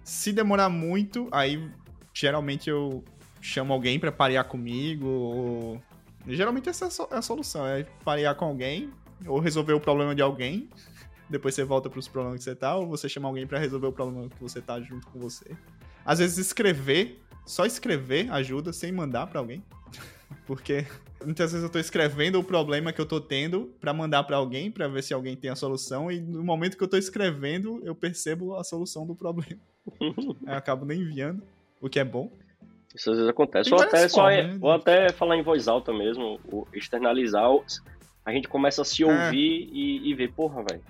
Se demorar muito, aí geralmente eu chamo alguém para parear comigo, ou... geralmente essa é a solução, é parear com alguém, ou resolver o problema de alguém, depois você volta para os problemas que você tá, ou você chama alguém para resolver o problema que você tá junto com você. Às vezes escrever, só escrever ajuda sem mandar para alguém. [LAUGHS] Porque muitas vezes eu tô escrevendo o problema que eu tô tendo para mandar para alguém, para ver se alguém tem a solução, e no momento que eu tô escrevendo, eu percebo a solução do problema. [LAUGHS] eu acabo nem enviando, o que é bom. Isso às vezes acontece. Ou até, só, né? ou até falar em voz alta mesmo, externalizar. A gente começa a se é. ouvir é. e, e ver, porra, velho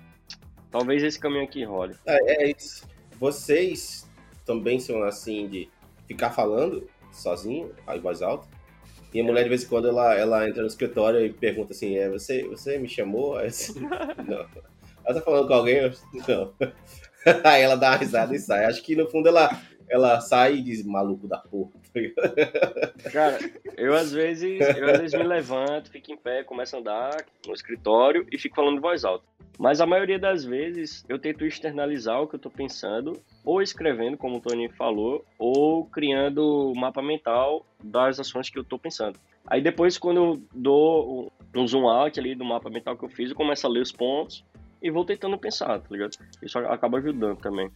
Talvez esse caminho aqui role. É, é isso. Vocês também são assim de ficar falando sozinho, em voz alta. E a mulher, de vez em quando, ela, ela entra no escritório e pergunta assim: é, você, você me chamou? Assim, [LAUGHS] não. Ela tá falando com alguém? Não. [LAUGHS] Aí ela dá uma risada e sai. Acho que no fundo ela, ela sai e diz: maluco da porra. Cara, eu às vezes, eu às vezes me levanto, fico em pé, começo a andar no escritório e fico falando em voz alta. Mas a maioria das vezes eu tento externalizar o que eu estou pensando, ou escrevendo, como o Tony falou, ou criando um mapa mental das ações que eu estou pensando. Aí depois, quando eu dou um zoom out ali do mapa mental que eu fiz, eu começo a ler os pontos e vou tentando pensar, tá ligado? Isso acaba ajudando também.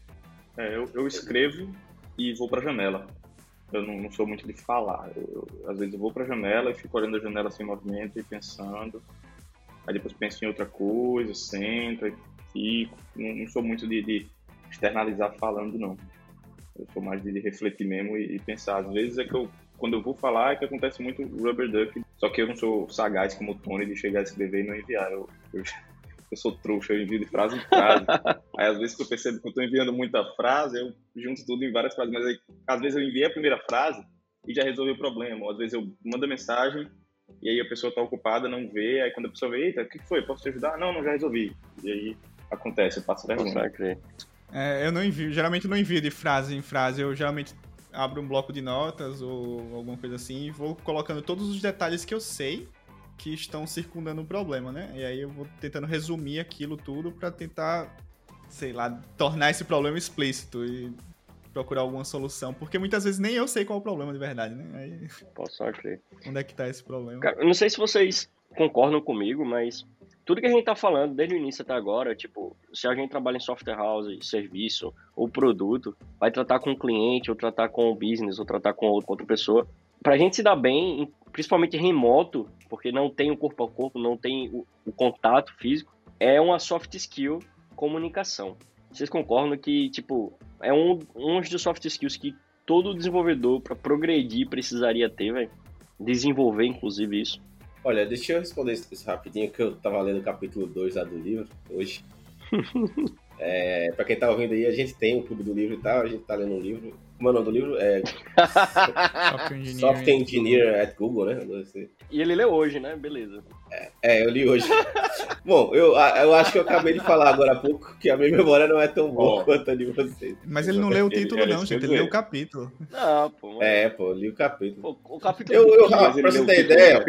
É, eu, eu escrevo e vou para a janela. Eu não, não, sou muito de falar. Eu, às vezes eu vou para a janela e fico olhando a janela sem movimento e pensando aí depois penso em outra coisa, sento, e fico. Não, não sou muito de, de, externalizar falando, não. Eu sou mais de, de refletir mesmo e, e, pensar. Às vezes é que eu, quando eu vou falar, é que acontece muito rubber duck, só que eu não sou sagaz como o Tony de chegar a escrever e não enviar. Eu, eu, [LAUGHS] eu sou trouxa, eu envio de frase em frase. [LAUGHS] aí às vezes que eu percebo que eu estou enviando muita frase, eu junto tudo em várias frases, mas aí, às vezes eu enviei a primeira frase e já resolvi o problema. Ou às vezes eu mando a mensagem e aí a pessoa está ocupada, não vê, aí quando a pessoa vê, eita, o que foi? Posso te ajudar? Não, não, já resolvi. E aí acontece, eu passo vergonha. É, eu não envio, geralmente não envio de frase em frase, eu geralmente abro um bloco de notas ou alguma coisa assim e vou colocando todos os detalhes que eu sei que estão circundando o problema, né? E aí eu vou tentando resumir aquilo tudo para tentar, sei lá, tornar esse problema explícito e procurar alguma solução, porque muitas vezes nem eu sei qual é o problema de verdade, né? Aí... Posso crer. Onde é que tá esse problema? Cara, eu não sei se vocês concordam comigo, mas tudo que a gente tá falando desde o início até agora, tipo, se a gente trabalha em software house, serviço ou produto, vai tratar com o cliente, ou tratar com o business, ou tratar com outra pessoa, pra gente se dar bem, principalmente remoto, porque não tem o corpo a corpo, não tem o, o contato físico, é uma soft skill comunicação. Vocês concordam que, tipo, é um, um dos soft skills que todo desenvolvedor, para progredir, precisaria ter, velho? Desenvolver, inclusive, isso. Olha, deixa eu responder isso rapidinho, que eu tava lendo o capítulo 2 lá do livro hoje. [LAUGHS] é, pra quem tá ouvindo aí, a gente tem o clube do livro e tal, a gente tá lendo um livro. Como é o nome do livro? É... [LAUGHS] Software Engineer at Google, né? E ele leu hoje, né? Beleza. É, é, eu li hoje. [LAUGHS] Bom, eu, eu acho que eu acabei de falar agora há pouco que a minha memória não é tão boa quanto a de vocês. Mas ele não leu o título, ele, não, gente. Ele leu o capítulo. Não, pô. Mas... É, pô, li o capítulo. Pô, o capítulo. Eu, eu, pra você ter ideia,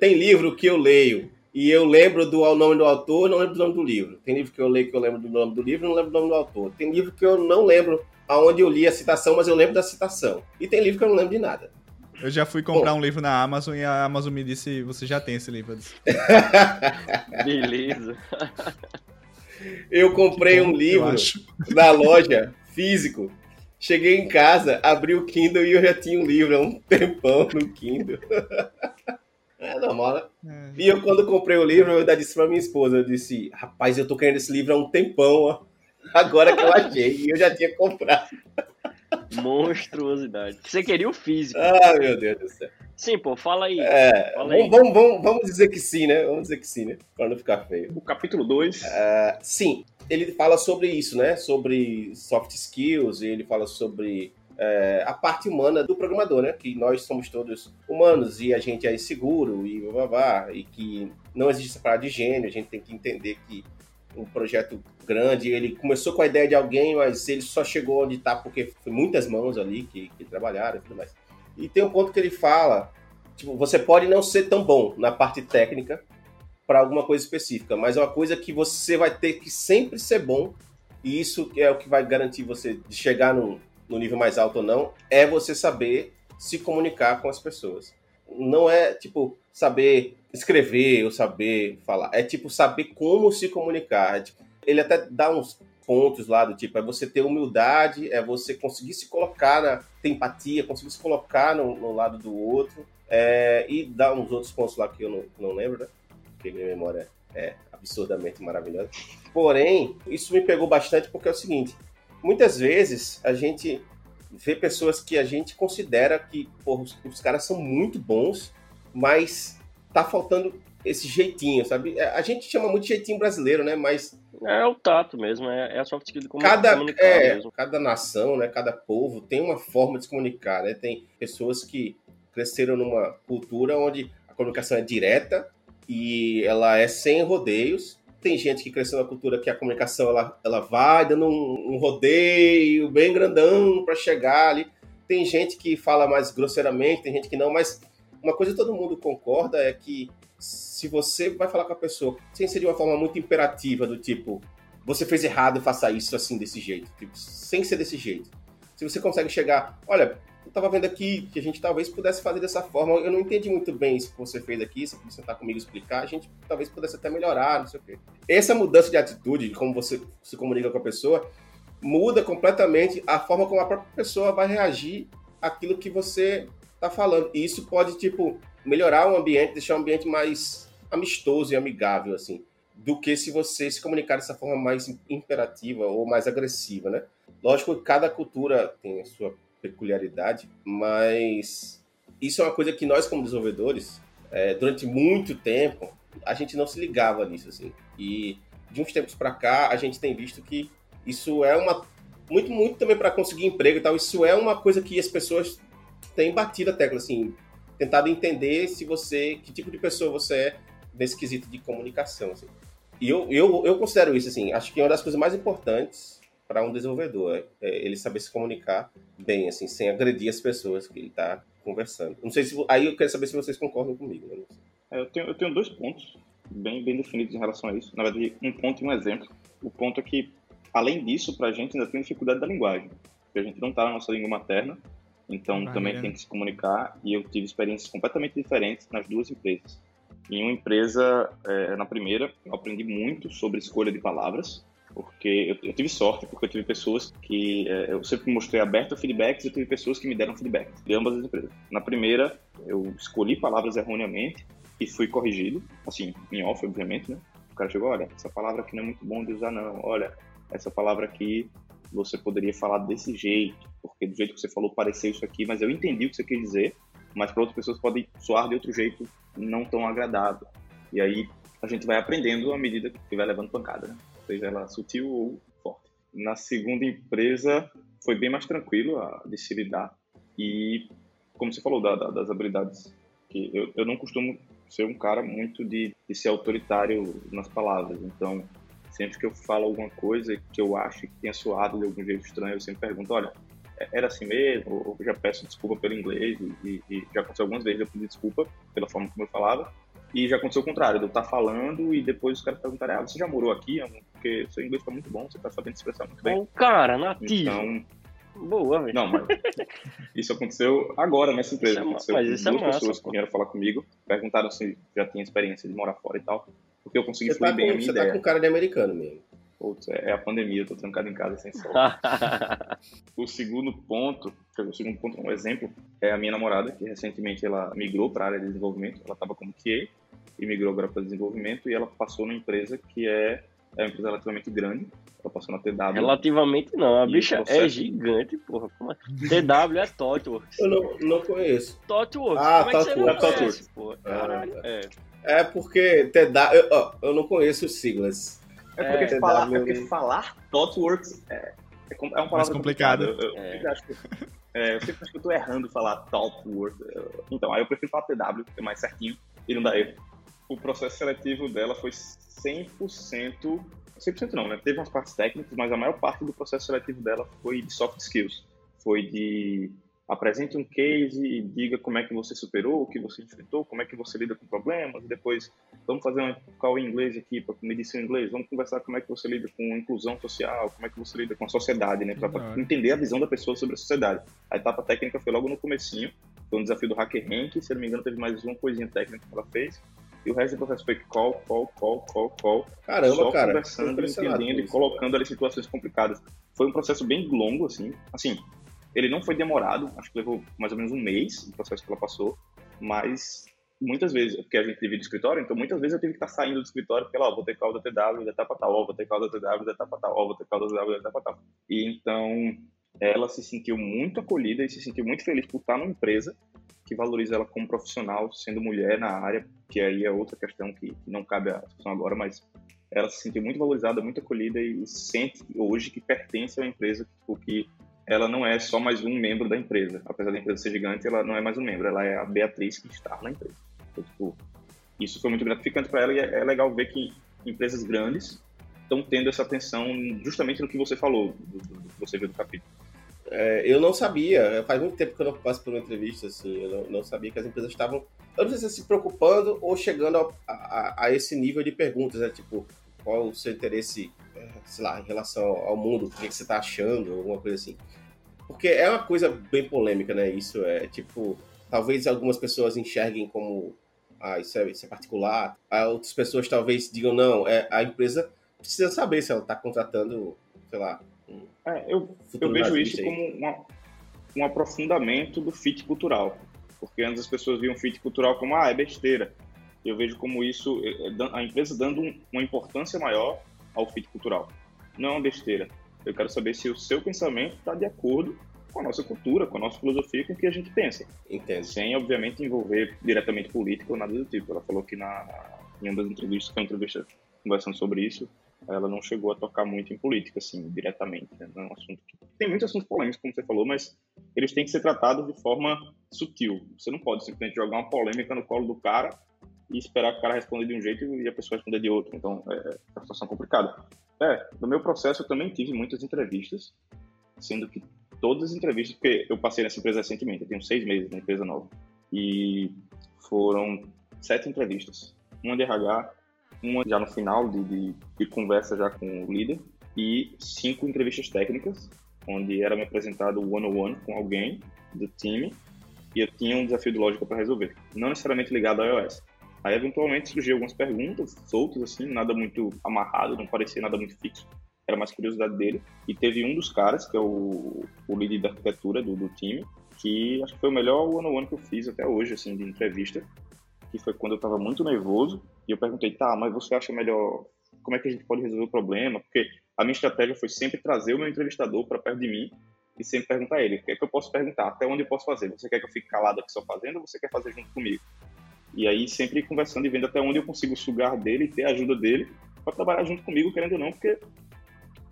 tem livro que eu leio e eu lembro do nome do autor, não lembro do nome do livro. Tem livro que eu leio que eu lembro do nome do livro, não lembro do nome do autor. Tem livro que eu não lembro aonde eu li a citação, mas eu lembro da citação. E tem livro que eu não lembro de nada. Eu já fui comprar Bom. um livro na Amazon e a Amazon me disse: você já tem esse livro. [LAUGHS] Beleza. [LAUGHS] Eu comprei bom, um livro [LAUGHS] na loja físico. Cheguei em casa, abri o Kindle e eu já tinha um livro há um tempão no Kindle. É normal, né? É. E eu, quando comprei o livro, eu ainda disse pra minha esposa: eu disse, rapaz, eu tô querendo esse livro há um tempão, ó. Agora que eu achei, e eu já tinha comprado. Monstruosidade. Você queria o físico. Ah, meu Deus do céu. Sim, pô, fala aí. É, Fala aí. vamos, vamos, vamos dizer que sim, né? Vamos dizer que sim, né? Pra não ficar feio. O capítulo 2, É, sim, ele fala sobre isso, né? Sobre soft skills, e ele fala sobre é, a parte humana do programador, né? Que nós somos todos humanos e a gente é inseguro e blá, blá, blá, e que não existe essa parada de gênio, a gente tem que entender que um projeto grande, ele começou com a ideia de alguém, mas ele só chegou onde está porque foi muitas mãos ali que, que trabalharam e tudo mais. E tem um ponto que ele fala, tipo, você pode não ser tão bom na parte técnica para alguma coisa específica, mas é uma coisa que você vai ter que sempre ser bom, e isso é o que vai garantir você de chegar no, no nível mais alto ou não, é você saber se comunicar com as pessoas. Não é, tipo, saber escrever ou saber falar, é tipo saber como se comunicar. É, tipo, ele até dá uns pontos lá do tipo, é você ter humildade, é você conseguir se colocar na ter empatia, conseguir se colocar no, no lado do outro, é, e dá uns outros pontos lá que eu não, não lembro, né? Porque minha memória é absurdamente maravilhosa. Porém, isso me pegou bastante porque é o seguinte: muitas vezes a gente vê pessoas que a gente considera que porra, os, os caras são muito bons, mas tá faltando esse jeitinho, sabe? É, A gente chama muito jeitinho brasileiro, né? Mas É o tato mesmo, é, é a soft skill de como cada, comunicar é, mesmo. cada nação, né, cada povo tem uma forma de se comunicar, né? Tem pessoas que cresceram numa cultura onde a comunicação é direta e ela é sem rodeios. Tem gente que cresceu na cultura que a comunicação ela, ela vai dando um, um rodeio bem grandão para chegar ali. Tem gente que fala mais grosseiramente, tem gente que não, mas uma coisa que todo mundo concorda é que se você vai falar com a pessoa sem ser de uma forma muito imperativa, do tipo, você fez errado, faça isso assim, desse jeito. Tipo, sem ser desse jeito. Se você consegue chegar, olha, eu tava vendo aqui que a gente talvez pudesse fazer dessa forma, eu não entendi muito bem isso que você fez aqui, se você sentar comigo explicar, a gente talvez pudesse até melhorar, não sei o quê. Essa mudança de atitude, de como você se comunica com a pessoa, muda completamente a forma como a própria pessoa vai reagir àquilo que você tá falando. E isso pode, tipo, melhorar o ambiente, deixar o ambiente mais amistoso e amigável, assim, do que se você se comunicar dessa forma mais imperativa ou mais agressiva, né? Lógico que cada cultura tem a sua peculiaridade, mas isso é uma coisa que nós, como desenvolvedores, é, durante muito tempo, a gente não se ligava nisso, assim. E de uns tempos para cá, a gente tem visto que isso é uma. Muito, muito também para conseguir emprego e tal, isso é uma coisa que as pessoas têm batido a tecla, assim, tentado entender se você. que tipo de pessoa você é nesse quesito de comunicação, assim. E eu, eu, eu considero isso, assim, acho que é uma das coisas mais importantes para um desenvolvedor, é, é ele saber se comunicar bem, assim, sem agredir as pessoas que ele está conversando. Não sei se. Aí eu quero saber se vocês concordam comigo, né? É, eu, tenho, eu tenho dois pontos bem, bem definidos em relação a isso. Na verdade, um ponto e um exemplo. O ponto é que, além disso, para a gente ainda tem dificuldade da linguagem. Porque a gente não está na nossa língua materna, então também tem que se comunicar. E eu tive experiências completamente diferentes nas duas empresas. Em uma empresa, é, na primeira, eu aprendi muito sobre escolha de palavras, porque eu, eu tive sorte, porque eu tive pessoas que é, eu sempre mostrei aberto a feedbacks e eu tive pessoas que me deram feedback de ambas as empresas. Na primeira, eu escolhi palavras erroneamente e fui corrigido, assim, em off, obviamente, né? O cara chegou, olha, essa palavra aqui não é muito bom de usar, não. Olha, essa palavra aqui você poderia falar desse jeito, porque do jeito que você falou pareceu isso aqui, mas eu entendi o que você quis dizer, mas para outras pessoas pode soar de outro jeito não tão agradável. E aí a gente vai aprendendo à medida que vai levando pancada, né? Seja ela sutil ou forte. Na segunda empresa foi bem mais tranquilo de se lidar e, como você falou, da, da, das habilidades, que eu, eu não costumo ser um cara muito de, de ser autoritário nas palavras, então sempre que eu falo alguma coisa que eu acho que tenha soado de algum jeito estranho, eu sempre pergunto, olha, é- era assim mesmo? Ou já peço desculpa pelo inglês e, e já aconteceu algumas vezes eu pedi desculpa pela forma como eu falava e já aconteceu o contrário, de eu estar falando e depois os caras perguntarem, ah, você já morou aqui? Porque seu inglês está muito bom, você está sabendo se expressar muito bem. Bom, cara, nativo. Então, Boa, velho. não, mas [LAUGHS] isso aconteceu agora nessa empresa. Isso é aconteceu mas isso é duas massa, pessoas pô. que vieram falar comigo, perguntaram se já tinha experiência de morar fora e tal, porque eu consegui Você fluir tá, bem a com, minha você tá ideia. com cara de americano mesmo. Putz, é é a pandemia, eu tô trancado em casa sem sol. [LAUGHS] O segundo ponto, quer dizer, o segundo ponto, um exemplo, é a minha namorada, que recentemente ela migrou para a área de desenvolvimento. Ela estava como QA e migrou agora para desenvolvimento e ela passou numa empresa que é é uma empresa relativamente grande, ela passou na TW. Relativamente não, a bicha processo? é gigante, porra. Como é? TW é TOTWORKS. Eu não, não conheço. TOTWORKS, Ah, como é que você não ThoughtWorks. conhece, porra? Caralho, Caramba. é. É porque TW, eu, ó, eu não conheço siglas. É porque, É, falar, TW. é porque falar ThoughtWorks é, é, é uma palavra complicado. complicada. Eu, eu É. sempre acho que, eu sempre acho que eu tô errando falar ThoughtWorks. Então, aí eu prefiro falar TW, que é mais certinho e não dá erro. O processo seletivo dela foi 100%... 100% não, né? Teve umas partes técnicas, mas a maior parte do processo seletivo dela foi de soft skills. Foi de apresente um case e diga como é que você superou, o que você enfrentou, como é que você lida com problemas, depois vamos fazer um call em inglês aqui para medir seu inglês, vamos conversar como é que você lida com inclusão social, como é que você lida com a sociedade, né, para entender a visão da pessoa sobre a sociedade. A etapa técnica foi logo no comecinho, foi um desafio do Hacker Rank, se não me engano teve mais uma coisinha técnica que ela fez, e o resto do processo foi call, call, call, call, call, Caramba, só cara. conversando, entendendo com e isso, colocando ali situações complicadas. Foi um processo bem longo, assim. Assim, ele não foi demorado, acho que levou mais ou menos um mês o processo que ela passou, mas muitas vezes, porque a gente divide o escritório, então muitas vezes eu tive que estar saindo do escritório porque, lá, vou ter call da TW da etapa tal, vou ter call da TW da etapa tal, vou ter call da TW da etapa tal. E então, ela se sentiu muito acolhida e se sentiu muito feliz por estar numa empresa que valoriza ela como profissional, sendo mulher na área, que aí é outra questão que que não cabe à discussão agora, mas ela se sentiu muito valorizada, muito acolhida e sente hoje que pertence a uma empresa, tipo, que ela não é só mais um membro da empresa. Apesar da empresa ser gigante, ela não é mais um membro, ela é a Beatriz que está na empresa. Então, tipo, isso foi muito gratificante para ela e é é legal ver que empresas grandes estão tendo essa atenção justamente no que você falou, do, do- do que você viu do capítulo. É, eu não sabia, faz muito tempo que eu não passo por uma entrevista, assim, eu não, não sabia que as empresas estavam, eu não sei se se preocupando ou chegando a, a- a esse nível de perguntas, né? Tipo, qual o seu interesse, é, sei lá, em relação ao mundo, o que, que você tá achando, alguma coisa assim. Porque é uma coisa bem polêmica, né? Isso é, tipo, talvez algumas pessoas enxerguem como, ah, isso é, isso é particular, ah, outras pessoas talvez digam, não, é, a empresa precisa saber se ela tá contratando, sei lá, um É, eu, eu vejo isso aí. como uma- um aprofundamento do fit cultural. Porque antes as pessoas viam fit cultural como, ah, é besteira. Eu vejo como isso, é, é, a empresa dando um- uma importância maior ao fit cultural. Não é uma besteira. Eu quero saber se o seu pensamento está de acordo com a nossa cultura, com a nossa filosofia, com o que a gente pensa. Entendo. Sem, obviamente, envolver diretamente política ou nada do tipo. Ela falou que na, em uma das entrevistas, que uma entrevista conversando sobre isso, ela não chegou a tocar muito em política, assim, diretamente. Né? Não é um assunto que... Tem muitos assuntos polêmicos, como você falou, mas eles têm que ser tratados de forma sutil. Você não pode simplesmente jogar uma polêmica no colo do cara e esperar que o cara responda de um jeito e a pessoa responder de outro. Então, é, é uma situação complicada. É, no meu processo eu também tive muitas entrevistas, sendo que todas as entrevistas, porque eu passei nessa empresa recentemente, eu tenho seis meses na empresa nova, e foram sete entrevistas. Uma de RH, uma já no final de, de, de conversa já com o líder, e cinco entrevistas técnicas, onde era me apresentado one-on-one com alguém do time, e eu tinha um desafio de lógica para resolver, não necessariamente ligado ao iOS. Aí, eventualmente, surgiu algumas perguntas soltas, assim, nada muito amarrado, não parecia nada muito fixo. Era mais curiosidade dele. E teve um dos caras, que é o, o líder da arquitetura do, do time, que acho que foi o melhor one-on-one que eu fiz até hoje, assim, de entrevista, que foi quando eu estava muito nervoso, e eu perguntei, tá, mas você acha melhor, como é que a gente pode resolver o problema? Porque a minha estratégia foi sempre trazer o meu entrevistador para perto de mim e sempre perguntar a ele, o que é que eu posso perguntar? Até onde eu posso fazer? Você quer que eu fique calado aqui só fazendo ou você quer fazer junto comigo? E aí sempre conversando e vendo até onde eu consigo sugar dele e ter a ajuda dele para trabalhar junto comigo, querendo ou não, porque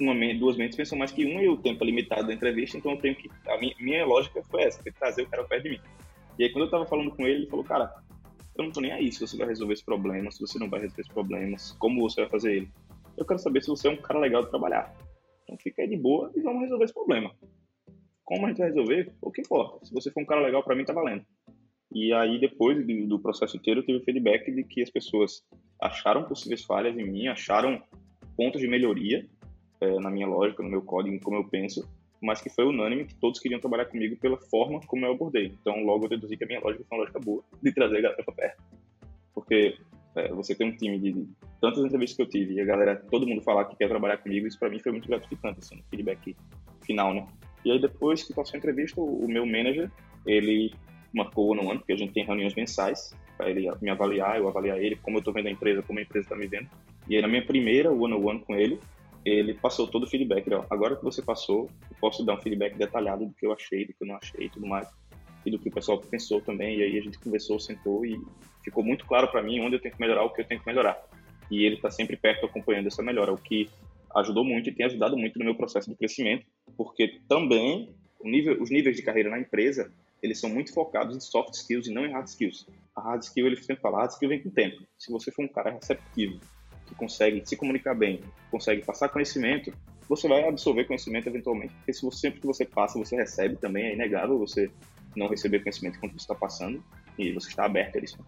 uma, duas mentes pensam mais que uma e o tempo é limitado da entrevista, então eu tenho que. A minha, minha lógica foi essa, foi trazer o cara perto de mim. E aí quando eu tava falando com ele, ele falou, cara, eu não tô nem aí se você vai resolver esse problema, se você não vai resolver esse problema, como você vai fazer ele. Eu quero saber se você é um cara legal de trabalhar. Então fica aí de boa e vamos resolver esse problema. Como a gente vai resolver, o que importa. Se você for um cara legal para mim, tá valendo. E aí, depois do, processo inteiro, eu tive feedback de que as pessoas acharam possíveis falhas em mim, acharam pontos de melhoria eh, na minha lógica, no meu código, como eu penso, mas que foi unânime que todos queriam trabalhar comigo pela forma como eu abordei. Então, logo eu deduzi que a minha lógica foi uma lógica boa de trazer a galera pra perto. Porque eh, você tem um time de, tantas entrevistas que eu tive e a galera, todo mundo falar que quer trabalhar comigo, isso pra mim foi muito gratificante, assim, feedback final, né? E aí, depois que passou a entrevista, o, o meu manager, ele marcou no ano, porque a gente tem reuniões mensais, para ele me avaliar, eu avaliar ele, como eu tô vendo a empresa, como a empresa tá me vendo. E aí, na minha primeira one-on-one com ele, ele passou todo o feedback. Ó, agora que você passou, eu posso dar um feedback detalhado do que eu achei, do que eu não achei e tudo mais. E do que o pessoal pensou também. E aí a gente conversou, sentou e ficou muito claro para mim onde eu tenho que melhorar, o que eu tenho que melhorar. E ele está sempre perto acompanhando essa melhora, o que ajudou muito e tem ajudado muito no meu processo de crescimento, porque também nível, os níveis de carreira na empresa eles são muito focados em soft skills e não em hard skills. A hard skill, ele sempre fala, hard skill vem com o tempo. Se você for um cara receptivo, que consegue se comunicar bem, consegue passar conhecimento, você vai absorver conhecimento eventualmente. Porque se você, sempre que você passa, você recebe também, é inegável você não receber conhecimento quando você está passando e você está aberto a isso.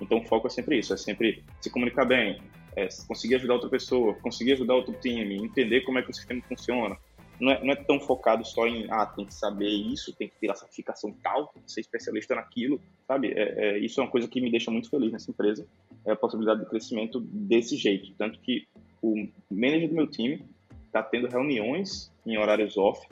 Então o foco é sempre isso, é sempre se comunicar bem, é conseguir ajudar outra pessoa, conseguir ajudar outro time, entender como é que o sistema funciona, não é, não é tão focado só em, ah, tem que saber isso, tem que ter a certificação tal, tem que ser especialista naquilo, sabe? É, é, isso é uma coisa que me deixa muito feliz nessa empresa, é a possibilidade de crescimento desse jeito. Tanto que o manager do meu time está tendo reuniões em horários off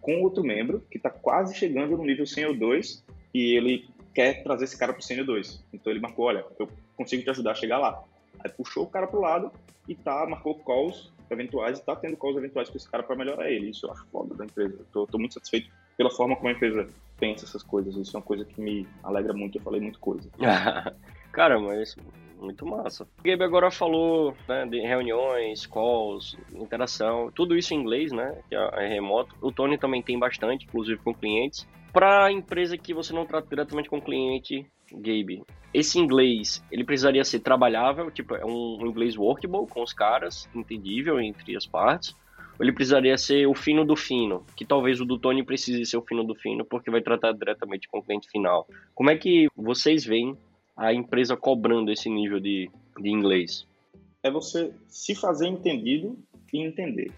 com outro membro que está quase chegando no nível 100 ou 2 e ele quer trazer esse cara para o Senior 2. Então ele marcou, olha, eu consigo te ajudar a chegar lá. Aí puxou o cara para o lado e tá, marcou calls eventuais e está tendo calls eventuais com esse cara para melhorar ele. Isso eu acho foda da empresa. Estou muito satisfeito pela forma como a empresa pensa essas coisas. Isso é uma coisa que me alegra muito. Eu falei muita coisa. [LAUGHS] cara, mas muito massa. O Gabe agora falou né, de reuniões, calls, interação, tudo isso em inglês, né? Que é, é remoto. O Tony também tem bastante, inclusive com clientes. Para empresa que você não trata diretamente com cliente, Gabe, esse inglês, ele precisaria ser trabalhável, tipo, é um inglês workable com os caras, entendível entre as partes, ou ele precisaria ser o fino do fino, que talvez o do Tony precise ser o fino do fino, porque vai tratar diretamente com o cliente final. Como é que vocês veem a empresa cobrando esse nível de, de inglês? É você se fazer entendido e entender.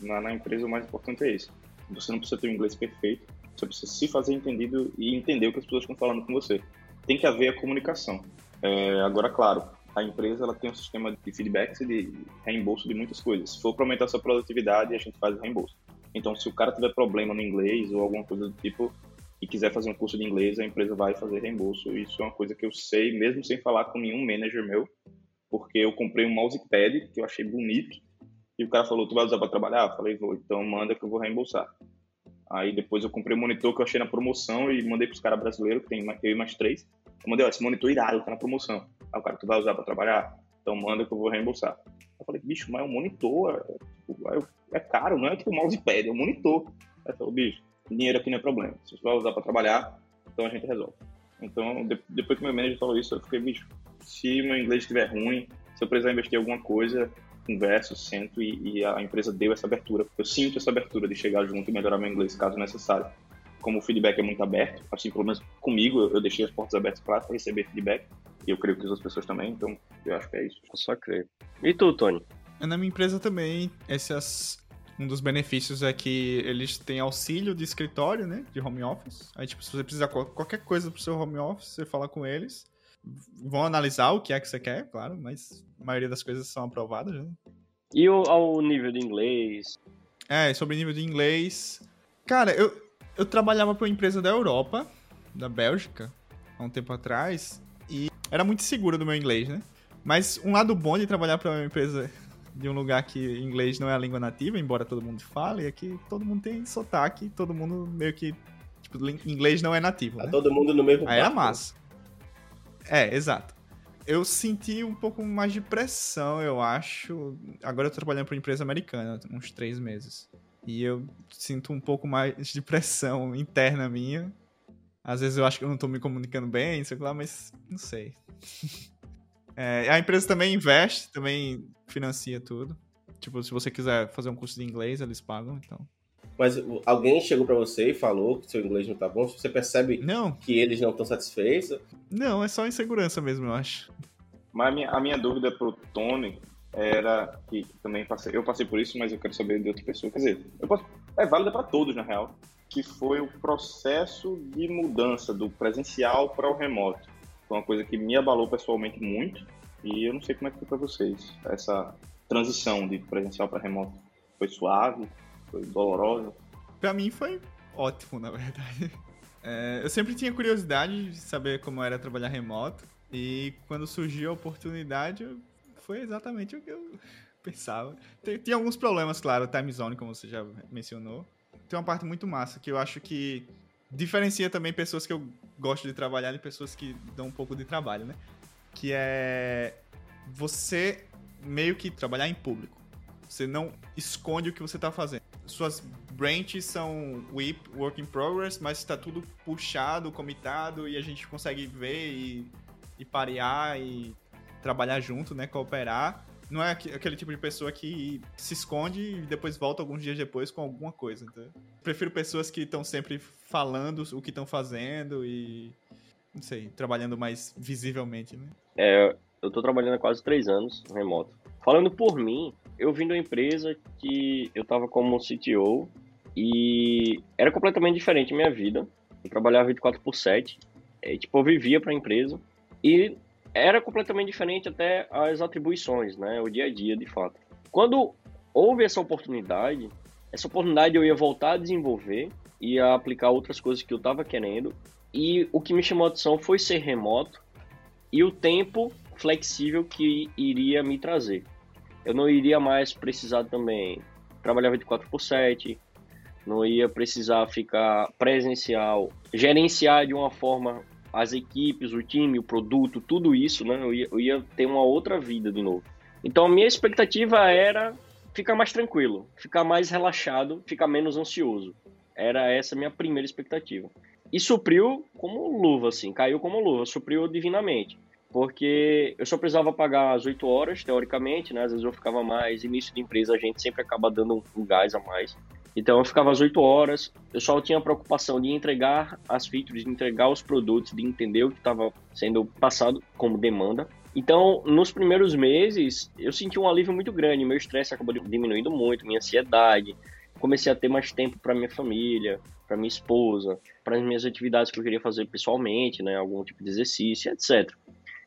Na, na empresa, o mais importante é isso. Você não precisa ter um inglês perfeito, você precisa se fazer entendido e entender o que as pessoas estão falando com você tem que haver a comunicação. É, agora, claro, a empresa ela tem um sistema de feedbacks e de reembolso de muitas coisas. Se for para aumentar a sua produtividade, a gente faz reembolso. Então, se o cara tiver problema no inglês ou alguma coisa do tipo e quiser fazer um curso de inglês, a empresa vai fazer reembolso. Isso é uma coisa que eu sei, mesmo sem falar com nenhum manager meu, porque eu comprei um mousepad que eu achei bonito e o cara falou: Tu vai usar para trabalhar? Eu falei: Vou, então manda que eu vou reembolsar. Aí depois eu comprei um monitor que eu achei na promoção e mandei pros caras brasileiros, que tem eu e mais três. Eu mandei, ó, esse monitor irado, tá na promoção. Aí o cara, tu vai usar pra trabalhar? Então manda que eu vou reembolsar. Eu falei, bicho, mas é um monitor, é, é caro, não é tipo mousepad, é um monitor. Aí falou, bicho, dinheiro aqui não é problema. Se você vai usar pra trabalhar, então a gente resolve. Então, depois que meu manager falou isso, eu fiquei, bicho, se meu inglês estiver ruim, se eu precisar investir em alguma coisa, converso, sento e, e, a empresa deu essa abertura. Eu sinto essa abertura de chegar junto e melhorar meu inglês caso necessário. Como o feedback é muito aberto, assim, pelo menos comigo, eu deixei as portas abertas para receber feedback. E eu creio que as pessoas também, então eu acho que é isso. Eu só creio. E tu, Tony? Na minha empresa também, esses, um dos benefícios é que eles têm auxílio de escritório, né? De home office. Aí, tipo, se você precisar qualquer coisa pro seu home office, você fala com eles vão analisar o que é que você quer, claro, mas a maioria das coisas são aprovadas, né? E o, ao nível de inglês? É, sobre nível de inglês. Cara, eu, eu trabalhava para uma empresa da Europa, da Bélgica, há um tempo atrás, e era muito seguro do meu inglês, né? Mas um lado bom de trabalhar para uma empresa de um lugar que inglês não é a língua nativa, embora todo mundo fale, é que todo mundo tem sotaque, todo mundo meio que. Tipo, inglês não é nativo. Tá né? todo mundo no mesmo Aí era massa. É, exato. Eu senti um pouco mais de pressão, eu acho. Agora eu tô trabalhando para uma empresa americana, uns três meses. E eu sinto um pouco mais de pressão interna minha. Às vezes eu acho que eu não tô me comunicando bem, sei lá, mas não sei. [LAUGHS] é, a empresa também investe, também financia tudo. Tipo, se você quiser fazer um curso de inglês, eles pagam, então. Mas alguém chegou para você e falou que seu inglês não tá bom? Você percebe não. que eles não estão satisfeitos? Não, é só insegurança mesmo, eu acho. Mas a minha, a minha dúvida pro Tony era que, que também passei, eu passei por isso, mas eu quero saber de outra pessoa. Quer dizer, posso, é válida para todos na real, que foi o processo de mudança do presencial para o remoto. Foi uma coisa que me abalou pessoalmente muito e eu não sei como é que foi para vocês essa transição de presencial para remoto. Foi suave? Foi dolorosa? Pra mim foi ótimo, na verdade. [LAUGHS] É, eu sempre tinha curiosidade de saber como era trabalhar remoto. E quando surgiu a oportunidade, eu foi exatamente o que eu [LAUGHS] pensava. Tem, tem alguns problemas, claro, time zone, como você já mencionou. Tem uma parte muito massa que eu acho que diferencia também pessoas que eu gosto de trabalhar de pessoas que dão um pouco de trabalho, né? Que é você meio que trabalhar em público. Você não esconde o que você está fazendo. Suas branches são WIP, Work in Progress, mas está tudo puxado, comitado, e a gente consegue ver e, e parear e trabalhar junto, né? Cooperar. Não é aquele tipo de pessoa que se esconde e depois volta alguns dias depois com alguma coisa. Entendeu? Prefiro pessoas que estão sempre falando o que estão fazendo e, não sei, trabalhando mais visivelmente, né? É, eu tô trabalhando há quase três anos remoto. Falando por mim, eu vim de uma empresa que eu tava como CTO e era completamente diferente a minha vida. Eu trabalhava 24 por 7, é, tipo, eu vivia para a empresa e era completamente diferente até as atribuições, né, o dia a dia, de fato. Quando houve essa oportunidade, essa oportunidade eu ia voltar a desenvolver, ia aplicar outras coisas que eu estava querendo e o que me chamou a atenção foi ser remoto e o tempo flexível que iria me trazer. Eu não iria mais precisar também trabalhar 24 por 7, não ia precisar ficar presencial, gerenciar de uma forma as equipes, o time, o produto, tudo isso, né? Eu ia, eu ia ter uma outra vida de novo. Então a minha expectativa era ficar mais tranquilo, ficar mais relaxado, ficar menos ansioso. Era essa minha primeira expectativa. E supriu como luva, assim, caiu como luva, supriu divinamente porque eu só precisava pagar as 8 horas, teoricamente, né? Às vezes eu ficava mais, início de empresa a gente sempre acaba dando um gás a mais. Então eu ficava às 8 horas, eu só tinha a preocupação de entregar as features, de entregar os produtos, de entender o que estava sendo passado como demanda. Então, nos primeiros meses, eu senti um alívio muito grande, meu estresse acabou diminuindo muito, minha ansiedade, comecei a ter mais tempo para minha família, para minha esposa, para as minhas atividades que eu queria fazer pessoalmente, né, algum tipo de exercício, etc.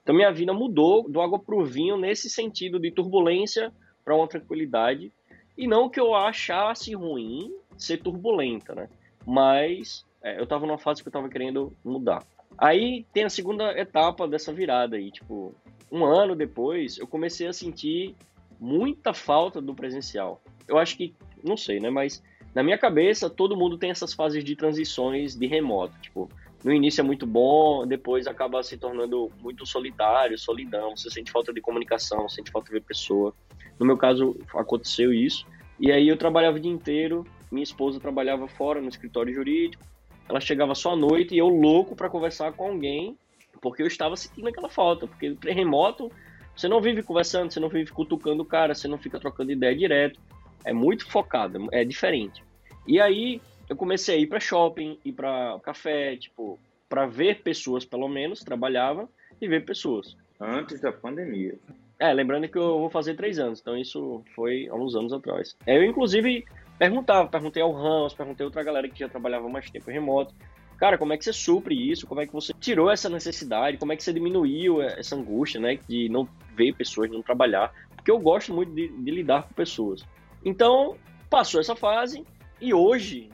Então minha vida mudou do água para o vinho nesse sentido de turbulência para uma tranquilidade. E não que eu achasse ruim ser turbulenta, né? Mas é, eu estava numa fase que eu estava querendo mudar. Aí tem a segunda etapa dessa virada aí, tipo, um ano depois eu comecei a sentir muita falta do presencial. Eu acho que, não sei, né? Mas na minha cabeça todo mundo tem essas fases de transições de remoto. Tipo, no início é muito bom, depois acaba se tornando muito solitário, solidão, você sente falta de comunicação, sente falta de ver pessoa. No meu caso, aconteceu isso. E aí eu trabalhava o dia inteiro, minha esposa trabalhava fora no escritório jurídico, ela chegava só à noite e eu louco para conversar com alguém, porque eu estava sentindo aquela falta, porque remoto, você não vive conversando, você não vive cutucando o cara, você não fica trocando ideia direto, é muito focado, é diferente. E aí eu comecei a ir para shopping, ir para café, tipo, para ver pessoas, pelo menos, trabalhava e ver pessoas. Antes da pandemia. É, lembrando que eu vou fazer três anos, então isso foi há uns anos atrás. Eu, inclusive, perguntava, perguntei ao Ramos, perguntei a outra galera que já trabalhava mais tempo remoto. Cara, como é que você supre isso? Como é que você tirou essa necessidade? Como é que você diminuiu essa angústia, né? De não ver pessoas, de não trabalhar? Porque eu gosto muito de, de lidar com pessoas. Então, passou essa fase e hoje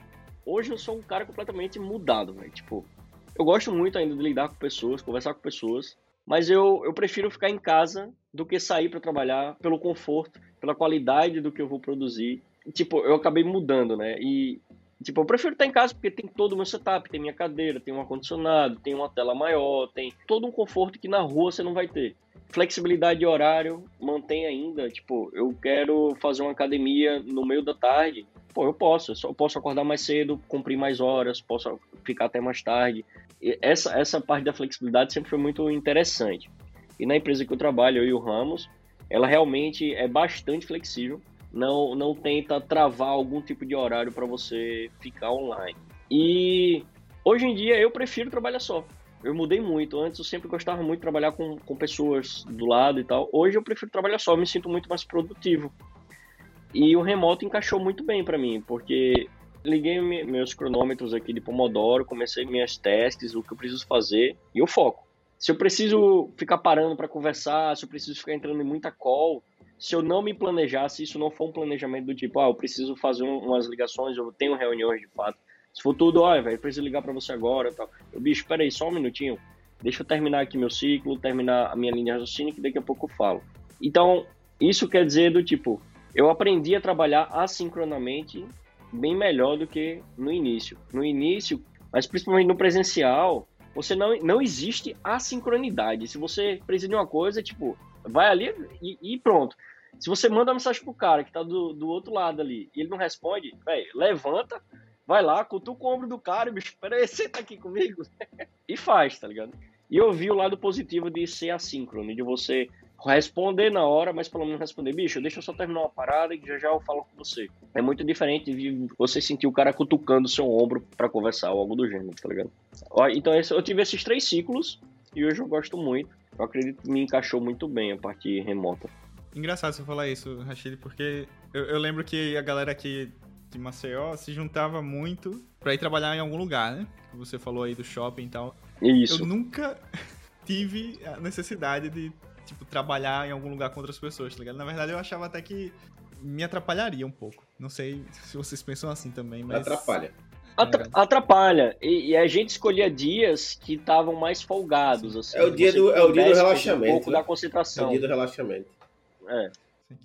Hoje eu sou um cara completamente mudado, velho. Tipo, eu gosto muito ainda de lidar com pessoas, conversar com pessoas, mas eu, eu prefiro ficar em casa do que sair para trabalhar pelo conforto, pela qualidade do que eu vou produzir. E, tipo, eu acabei mudando, né? E, tipo, eu prefiro estar em casa porque tem todo o meu setup, tem minha cadeira, tem um ar-condicionado, tem uma tela maior, tem todo um conforto que na rua você não vai ter. Flexibilidade de horário, mantém ainda. Tipo, eu quero fazer uma academia no meio da tarde pô, eu posso, eu posso acordar mais cedo, cumprir mais horas, posso ficar até mais tarde. E essa, essa parte da flexibilidade sempre foi muito interessante. E na empresa que eu trabalho, eu e o Ramos, ela realmente é bastante flexível, não, não tenta travar algum tipo de horário para você ficar online. E hoje em dia eu prefiro trabalhar só. Eu mudei muito. Antes eu sempre gostava muito de trabalhar com, com pessoas do lado e tal. Hoje eu prefiro trabalhar só, eu me sinto muito mais produtivo. E o remoto encaixou muito bem para mim, porque liguei meus cronômetros aqui de Pomodoro, comecei minhas testes, o que eu preciso fazer e eu foco. Se eu preciso ficar parando para conversar, se eu preciso ficar entrando em muita call, se eu não me planejar, se isso não for um planejamento do tipo, ah, eu preciso fazer umas ligações, eu tenho reuniões de fato. Se for tudo, olha, velho, preciso ligar para você agora, tal. Eu, bicho, espera aí, só um minutinho. Deixa eu terminar aqui meu ciclo, terminar a minha linha de raciocínio, que daqui a pouco eu falo. Então, isso quer dizer do tipo, eu aprendi a trabalhar assincronamente bem melhor do que no início. No início, mas principalmente no presencial, você não, não existe assincronidade. Se você precisa de uma coisa, tipo, vai ali e, e pronto. Se você manda uma mensagem pro cara que tá do, do outro lado ali e ele não responde, véio, levanta, vai lá, cutuca o ombro do cara, bicho, peraí, [LAUGHS] tá aqui comigo? e faz, tá ligado? E eu vi o lado positivo de ser assíncrono, de você responder na hora, mas pelo menos responder, bicho, deixa eu só terminar uma parada e já já eu falo com você. É muito diferente de você sentir o cara cutucando seu ombro para conversar ou algo do gênero, tá ligado? Então eu tive esses três ciclos e hoje eu gosto muito. Eu acredito que me encaixou muito bem a parte remota. Engraçado você falar isso, Rachid, porque eu, eu lembro que a galera aqui de Maceió se juntava muito para ir trabalhar em algum lugar, né? Você falou aí do shopping e tal. Isso. Eu nunca [LAUGHS] tive a necessidade de tipo, trabalhar em algum lugar com outras pessoas, tá ligado? Na verdade, eu achava até que me atrapalharia um pouco. Não sei se vocês pensam assim também, mas. Atrapalha. Atra atrapalha. E, e, a gente escolhia dias que estavam mais folgados. Assim, é o dia do, é o dia do relaxamento. Um pouco né? da concentração. É o dia do relaxamento. É.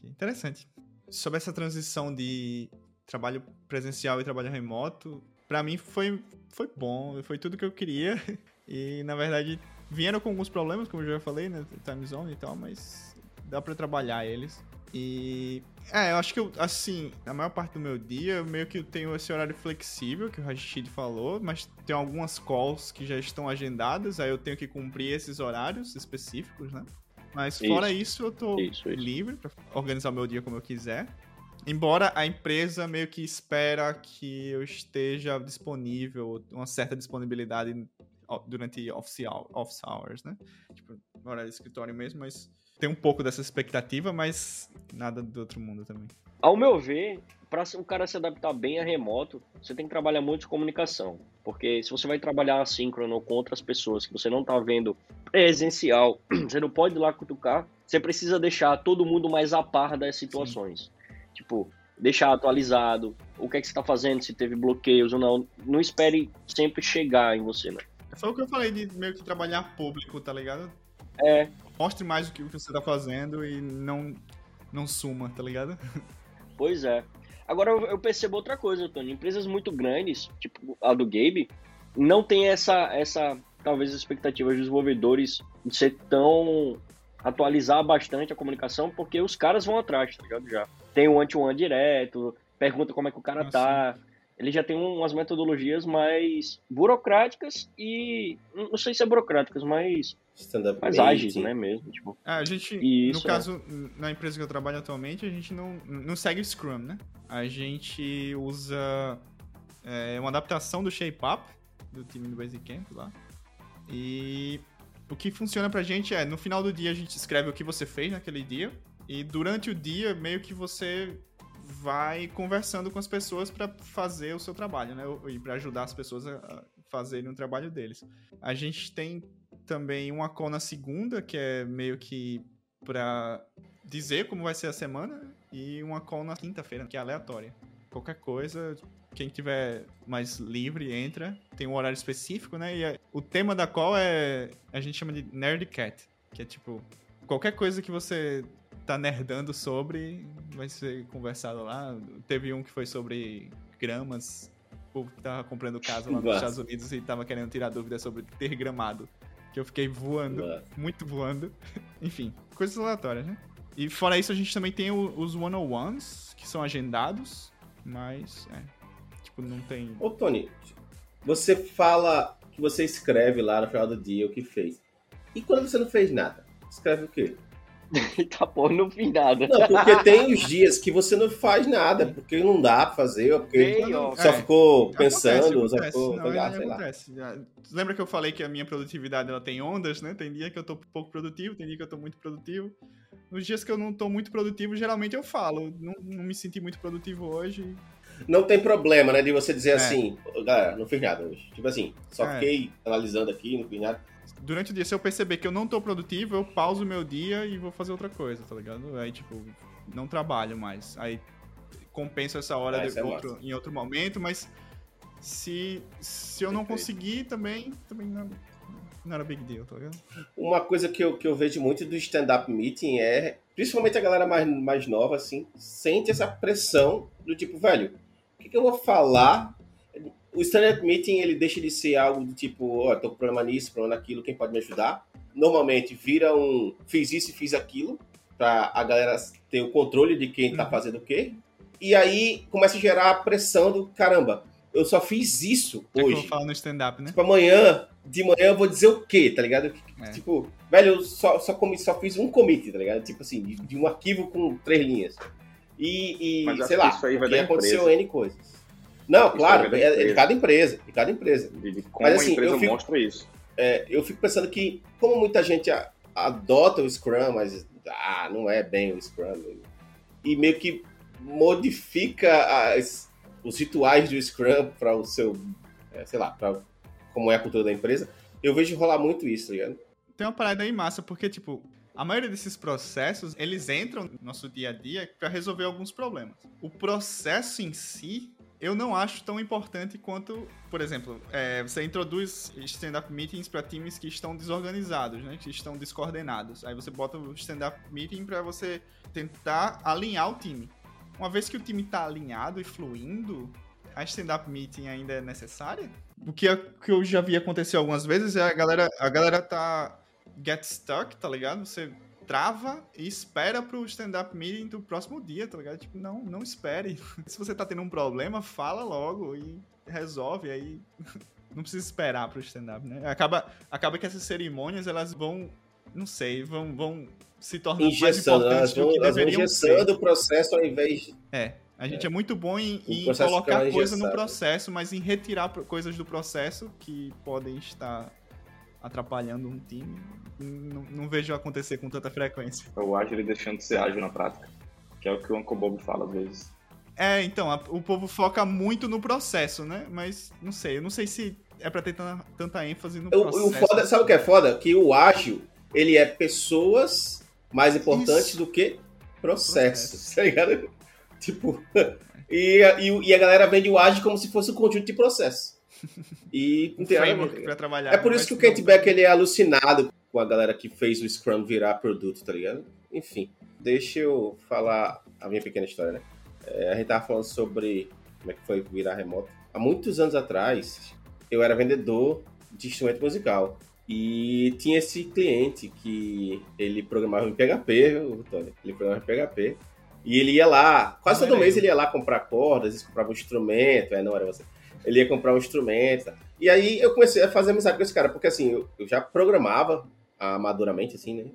Interessante. Sobre essa transição de trabalho presencial e trabalho remoto, para mim foi, foi bom, foi tudo que eu queria. [LAUGHS] E, na verdade, vieram com alguns problemas, como eu já falei, né? Time zone e tal, mas dá para trabalhar eles. E. É, eu acho que eu, assim, a maior parte do meu dia, eu meio que tenho esse horário flexível que o Rashid falou, mas tem algumas calls que já estão agendadas, aí eu tenho que cumprir esses horários específicos, né? Mas fora isso, eu tô isso, isso. livre para organizar o meu dia como eu quiser. Embora a empresa meio que espera que eu esteja disponível, uma certa disponibilidade durante office, hours, né? Tipo, horário de escritório mesmo, mas tem um pouco dessa expectativa, mas nada do outro mundo também. Ao meu ver, para o cara se adaptar bem a remoto, você tem que trabalhar muito de comunicação. Porque se você vai trabalhar assíncrono com outras pessoas que você não está vendo presencial, [CLEARS THROAT] você não pode ir lá cutucar, você precisa deixar todo mundo mais a par das situações. Sim. Tipo, deixar atualizado, o que é que você está fazendo, se teve bloqueios ou não. Não espere sempre chegar em você, né? Foi o que eu falei de meio que trabalhar público, tá ligado? É. Mostre mais o que você tá fazendo e não, não suma, tá ligado? [LAUGHS] Pois é. Agora eu percebo outra coisa, Tony. Empresas muito grandes, tipo a do Gabe, não tem essa, essa talvez, expectativa dos desenvolvedores de ser tão. atualizar bastante a comunicação, porque os caras vão atrás, tá ligado? Já. Tem o one-to-one direto, pergunta como é que o cara ah, tá. Sim ele já tem umas metodologias mais burocráticas e não sei se é burocráticas, mas mais ágeis, né, mesmo, tipo. É, a gente, Isso, no é. caso, na empresa que eu trabalho atualmente, a gente não, não segue Scrum, né? A gente usa é, uma adaptação do Shape Up, do time do Basecamp lá. E o que funciona pra gente é, no final do dia a gente escreve o que você fez naquele dia, e durante o dia, meio que você vai conversando com as pessoas para fazer o seu trabalho, né? E para ajudar as pessoas a fazerem o trabalho deles. A gente tem também uma call na segunda, que é meio que para dizer como vai ser a semana, e uma call na quinta-feira, que é aleatória. Qualquer coisa, quem tiver mais livre entra. Tem um horário específico, né? E o tema da call é. A gente chama de Nerdcat, que é tipo. Qualquer coisa que você tá nerdando sobre, vai ser conversado lá. Teve um que foi sobre gramas. O povo que tava comprando casa lá nos Nossa. Estados Unidos e tava querendo tirar dúvidas sobre ter gramado. Que eu fiquei voando, Nossa. muito voando. [LAUGHS] Enfim, coisas aleatórias, né? E fora isso, a gente também tem os one-on-ones, que são agendados, mas, é, tipo, não tem... Ô, Tony, você fala que você escreve lá no final do dia o que fez. E quando você não fez nada? Escreve o quê? [LAUGHS] tá pô, não fiz nada. Não, porque [LAUGHS] tem os dias que você não faz nada, porque não dá pra fazer, porque só é, ficou pensando, acontece, só ficou não, pegar, sei acontece. lá. Lembra que eu falei que a minha produtividade ela tem ondas, né? Tem dia que eu tô pouco produtivo, tem dia que eu tô muito produtivo. Nos dias que eu não tô muito produtivo, geralmente eu falo, não, não me senti muito produtivo hoje. Não tem problema, né, de você dizer é. assim, galera, não fiz nada hoje. Tipo assim, só é. fiquei analisando aqui, não fiz nada durante o dia, se eu perceber que eu não tô produtivo, eu pauso o meu dia e vou fazer outra coisa, tá ligado? Aí, tipo, não trabalho mais. Aí compenso essa hora ah, de é outro, em outro momento, mas Se, se eu não Perfeito. conseguir, também, também não, não era big deal, tá ligado? Uma coisa que eu, que eu vejo muito do stand-up meeting é, principalmente a galera mais, mais nova, assim, sente essa pressão do tipo, velho, o que, que eu vou falar? O stand-up meeting, ele deixa de ser algo do tipo, ó, tô com problema nisso, problema naquilo, quem pode me ajudar? Normalmente vira um, fiz isso e fiz aquilo, pra a galera ter o controle de quem tá Uhum. fazendo o quê. E aí começa a gerar a pressão do, caramba, eu só fiz isso É que eu hoje. falar no stand-up, né? Tipo, amanhã, de manhã eu vou dizer o quê, tá ligado? É. Tipo, velho, eu só, só, comi, só fiz um commit, tá ligado? Tipo assim, de, de um arquivo com três linhas. E, e sei lá, isso aí vai aconteceu empresa. N coisas. Não, Isso claro, é, é de cada empresa, de cada empresa. De, de como Mas, assim, a empresa eu fico- mostra isso. É, eu fico pensando que, como muita gente a- adota o Scrum, mas ah, não é bem o Scrum, e meio que modifica as- os rituais do Scrum para o seu, é, sei lá, pra, como é a cultura da empresa, eu vejo rolar muito isso, tá ligado? Tem uma parada aí massa, porque, tipo, a maioria desses processos, eles entram no nosso dia a dia pra resolver alguns problemas. O processo em si, eu não acho tão importante quanto, por exemplo, é, você introduz stand-up meetings para times que estão desorganizados, né? Que estão descoordenados. Aí você bota o stand-up meeting para você tentar alinhar o time. Uma vez que o time tá alinhado e fluindo, a stand-up meeting ainda é necessária? O que, é- que eu já vi acontecer algumas vezes é a galera, a galera tá get stuck, tá ligado? Você trava e espera pro stand-up meeting do próximo dia, tá ligado? Tipo, não, não espere. [LAUGHS] Se você tá tendo um problema, fala logo e resolve aí. [LAUGHS] Não precisa esperar pro stand-up, né? Acaba, acaba que essas cerimônias, elas vão, não sei, vão, vão se tornando mais Engessando, né? importantes elas do vão, que vão deveriam ser. o processo ao invés de É, a gente é, muito bom em, em colocar coisa no processo, mas em retirar coisas do processo que podem estar atrapalhando um time. Não, não vejo acontecer com tanta frequência. O ágil deixando de ser ágil na prática. Que é o que o Uncle Bob fala às vezes. É, então, a- o povo foca muito no processo, né? Mas não sei, eu não sei se é pra ter tanta, tanta ênfase no O, processo. o foda, sabe o que é foda? Que o ágil, ele é pessoas mais importantes Isso. do que processos, tá ligado? [LAUGHS] Tipo, [LAUGHS] e, a- e, e a galera vende o ágil como se fosse um conjunto de processos. [LAUGHS] E não tem framework pra trabalhar. É por isso que o Kent Beck ele é alucinado com a galera que fez o Scrum virar produto, tá ligado? Enfim, deixa eu falar a minha pequena história, né? É, a gente tava falando sobre como é que foi virar remoto. Há muitos anos atrás, eu era vendedor de instrumento musical. E tinha esse cliente que ele programava em PHP, o Tony, ele programava em PHP. E ele ia lá, quase Não todo mês eu. ele ia lá comprar cordas, comprava um instrumento, é, não era você. Ele ia comprar um instrumento. E aí eu comecei a fazer amizade com esse cara, porque assim, eu, eu já programava amadoramente, assim, né?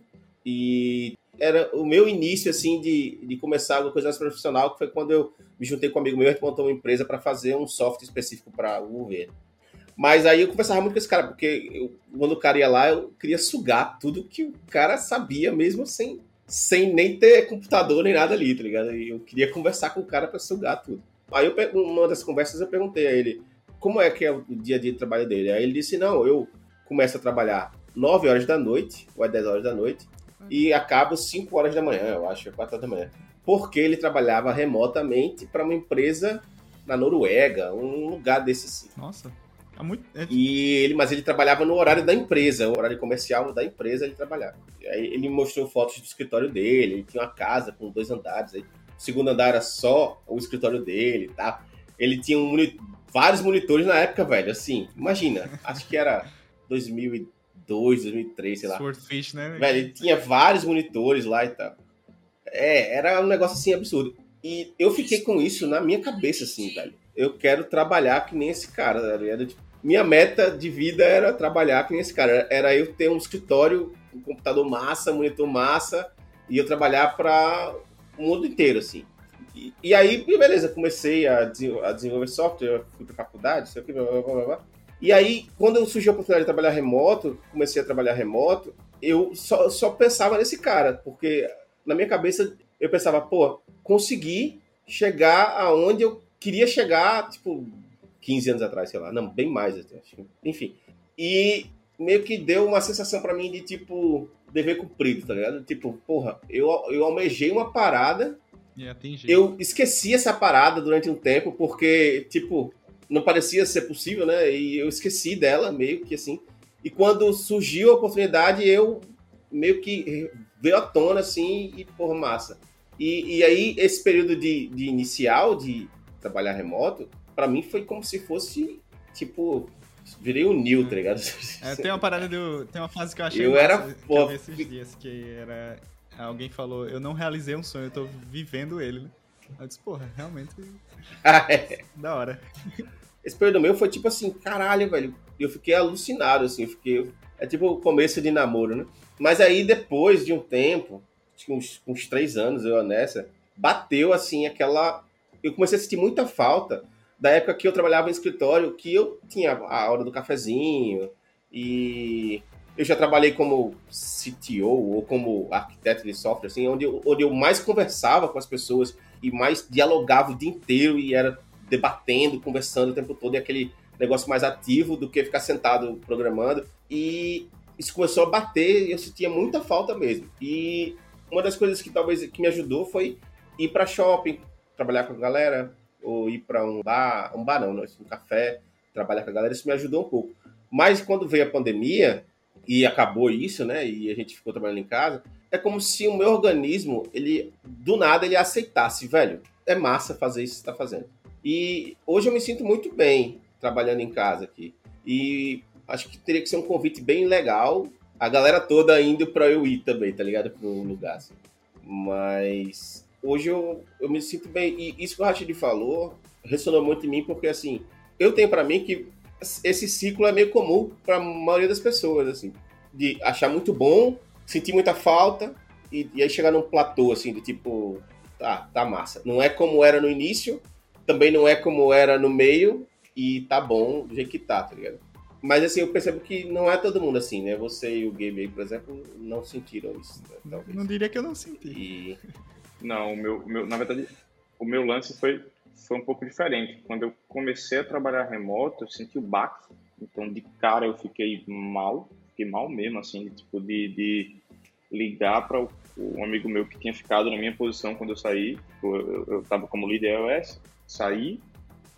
E era o meu início, assim, de, de começar alguma coisa mais profissional, que foi quando eu me juntei com um amigo meu, a gente montou uma empresa para fazer um software específico para o governo. Mas aí eu conversava muito com esse cara, porque eu- quando o cara ia lá, eu queria sugar tudo que o cara sabia, mesmo sem, sem nem ter computador nem nada ali, tá ligado? E eu queria conversar com o cara para sugar tudo. Aí eu, numa das conversas eu perguntei a ele como é que é o dia a dia de trabalho dele. Aí ele disse, não, eu começo a trabalhar 9 horas da noite, ou é 10 horas da noite, e acabo 5 horas da manhã, eu acho, 4 horas da manhã. Porque ele trabalhava remotamente para uma empresa na Noruega, um lugar desse assim. Nossa, é muito. é- E ele, mas ele trabalhava no horário da empresa, o horário comercial da empresa ele trabalhava. Aí ele mostrou fotos do escritório dele, ele tinha uma casa com dois andares, aí segundo andar era só o escritório dele, tá? Ele tinha um vários monitores na época, velho, assim, imagina, acho que era 2002, 2003, sei lá. Swordfish, né? Velho, ele tinha vários monitores lá e tal. É, era um negócio assim absurdo. E eu fiquei com isso na minha cabeça, assim, velho. Eu quero trabalhar que nem esse cara, tá ligado? Tipo, Minha meta de vida era trabalhar que nem esse cara. Era eu ter um escritório, um computador massa, monitor massa, e eu trabalhar para o mundo inteiro, assim. E, e aí, beleza, comecei a, a desenvolver software, fui pra faculdade, sei o que, blá, blá, blá, blá. E aí, quando surgiu a oportunidade de trabalhar remoto, comecei a trabalhar remoto, eu só, só pensava nesse cara, porque na minha cabeça eu pensava, pô, consegui chegar aonde eu queria chegar, tipo, 15 anos atrás, sei lá, não, bem mais, até, que- enfim. E meio que deu uma sensação pra mim de, tipo, dever cumprido, tá ligado? Tipo, porra, eu, eu almejei uma parada eu esqueci essa parada durante um tempo, porque, tipo, não parecia ser possível, né? E eu esqueci dela, meio que assim. E quando surgiu a oportunidade, eu meio que veio à tona, assim, e, porra, massa. E, e aí, esse período de, de inicial, de trabalhar remoto, para mim foi como se fosse, tipo, virei o Nil, tá ligado? É, tem uma parada do. Tem uma frase que eu achei Eu massa, era que eu pô, esses dias, que era. Alguém falou, eu não realizei um sonho, eu tô vivendo ele, né? Eu disse, porra, realmente [LAUGHS] da hora. Esse período meu foi tipo assim, caralho, velho. Eu fiquei alucinado, assim, eu fiquei. É tipo o começo de namoro, né? Mas aí depois de um tempo, acho que uns, uns três anos eu nessa, bateu assim aquela. Eu comecei a sentir muita falta da época que eu trabalhava em escritório, que eu tinha a hora do cafezinho e eu já trabalhei como CTO ou como arquiteto de software, assim, onde eu, onde eu mais conversava com as pessoas e mais dialogava o dia inteiro e era debatendo, conversando o tempo todo, e aquele negócio mais ativo do que ficar sentado programando. E isso começou a bater e eu sentia muita falta mesmo. E uma das coisas que talvez que me ajudou foi ir para shopping, trabalhar com a galera, ou ir para um bar, um bar não, não, um café, trabalhar com a galera, isso me ajudou um pouco. Mas quando veio a pandemia e acabou isso, né, e a gente ficou trabalhando em casa, é como se o meu organismo, ele do nada ele aceitasse, velho, é massa fazer isso que está fazendo. E hoje eu me sinto muito bem trabalhando em casa aqui. E acho que teria que ser um convite bem legal. A galera toda indo para eu ir também, tá ligado? Para um lugar assim. Mas hoje eu, eu me sinto bem. E isso que o Rachid falou ressonou muito em mim, porque assim, eu tenho para mim que esse ciclo é meio comum para a maioria das pessoas, assim, de achar muito bom, sentir muita falta e, e aí chegar num platô, assim, do tipo, tá, tá massa. Não é como era no início, também não é como era no meio e tá bom do jeito que tá, tá ligado? Mas assim, eu percebo que não é todo mundo assim, né? Você e o Gabe aí, por exemplo, não sentiram isso, né? Talvez. Não diria que eu não senti. E [LAUGHS] Não, o meu, meu, na verdade, o meu lance foi, foi um pouco diferente. Quando eu comecei a trabalhar remoto, eu senti o baque. Então, de cara, eu fiquei mal, fiquei mal mesmo, assim, tipo, de, de ligar para um amigo meu que tinha ficado na minha posição quando eu saí. Tipo, Eu, eu, eu tava como líder iOS, saí,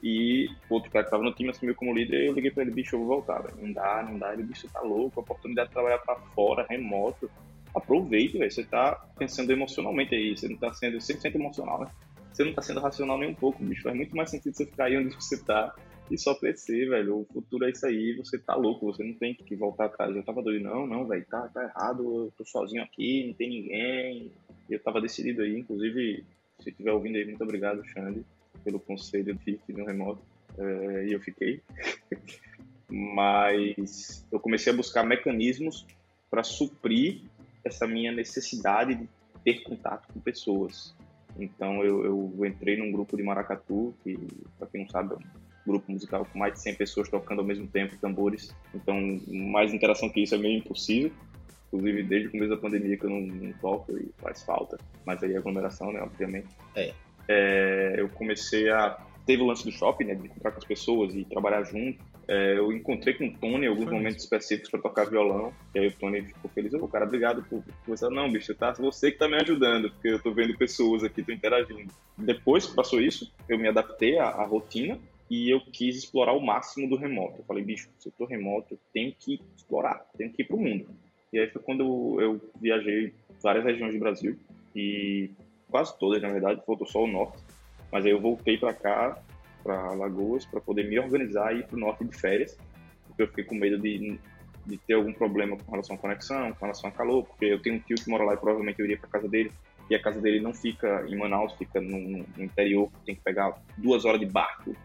e outro cara que tava no time assumiu como líder, eu liguei para ele, bicho, eu vou voltar. Não dá, não dá. Ele, bicho, tá louco, a oportunidade de trabalhar para fora, remoto. Aproveite, velho. Você tá pensando emocionalmente aí, você não tá sendo 100% emocional, né? Você não tá sendo racional nem um pouco, bicho. Faz muito mais sentido você ficar aí onde você tá e só crescer, velho. O futuro é isso aí, você tá louco, você não tem que voltar atrás. Eu tava doido, não, não, velho, tá, tá errado, eu tô sozinho aqui, não tem ninguém. Eu tava decidido aí, inclusive, se estiver ouvindo aí, muito obrigado, Xande, pelo conselho de fique no remoto. É, e eu fiquei. [LAUGHS] Mas eu comecei a buscar mecanismos para suprir essa minha necessidade de ter contato com pessoas. Então eu, eu entrei num grupo de maracatu, que, para quem não sabe, é um grupo musical com mais de 100 pessoas tocando ao mesmo tempo tambores. Então, mais interação que isso é meio impossível. Inclusive, desde o começo da pandemia que eu não, não toco e faz falta. Mas aí é aglomeração, né, obviamente. É. É, eu comecei a... Teve o lance do shopping, né, de encontrar com as pessoas e trabalhar junto. É, eu encontrei com o Tony em alguns Foi momentos específicos para tocar violão. E aí o Tony ficou feliz. Ô, cara, obrigado por conversar. Não, bicho, tá? Você que tá me ajudando, porque eu tô vendo pessoas aqui, tô interagindo. Depois que passou isso, eu me adaptei à, à rotina e eu quis explorar o máximo do remoto. Eu falei, bicho, se eu tô remoto, eu tenho que explorar, tenho que ir pro mundo. E aí foi quando eu, eu viajei várias regiões do Brasil e quase todas, na verdade, faltou só o norte. Mas aí eu voltei para cá, para Lagoas, para poder me organizar e ir pro norte de férias, porque eu fiquei com medo de, de ter algum problema com relação à conexão, com relação a calor, porque eu tenho um tio que mora lá e provavelmente eu iria para casa dele. E a casa dele não fica em Manaus, fica no, no- no interior, tem que pegar duas horas de barco.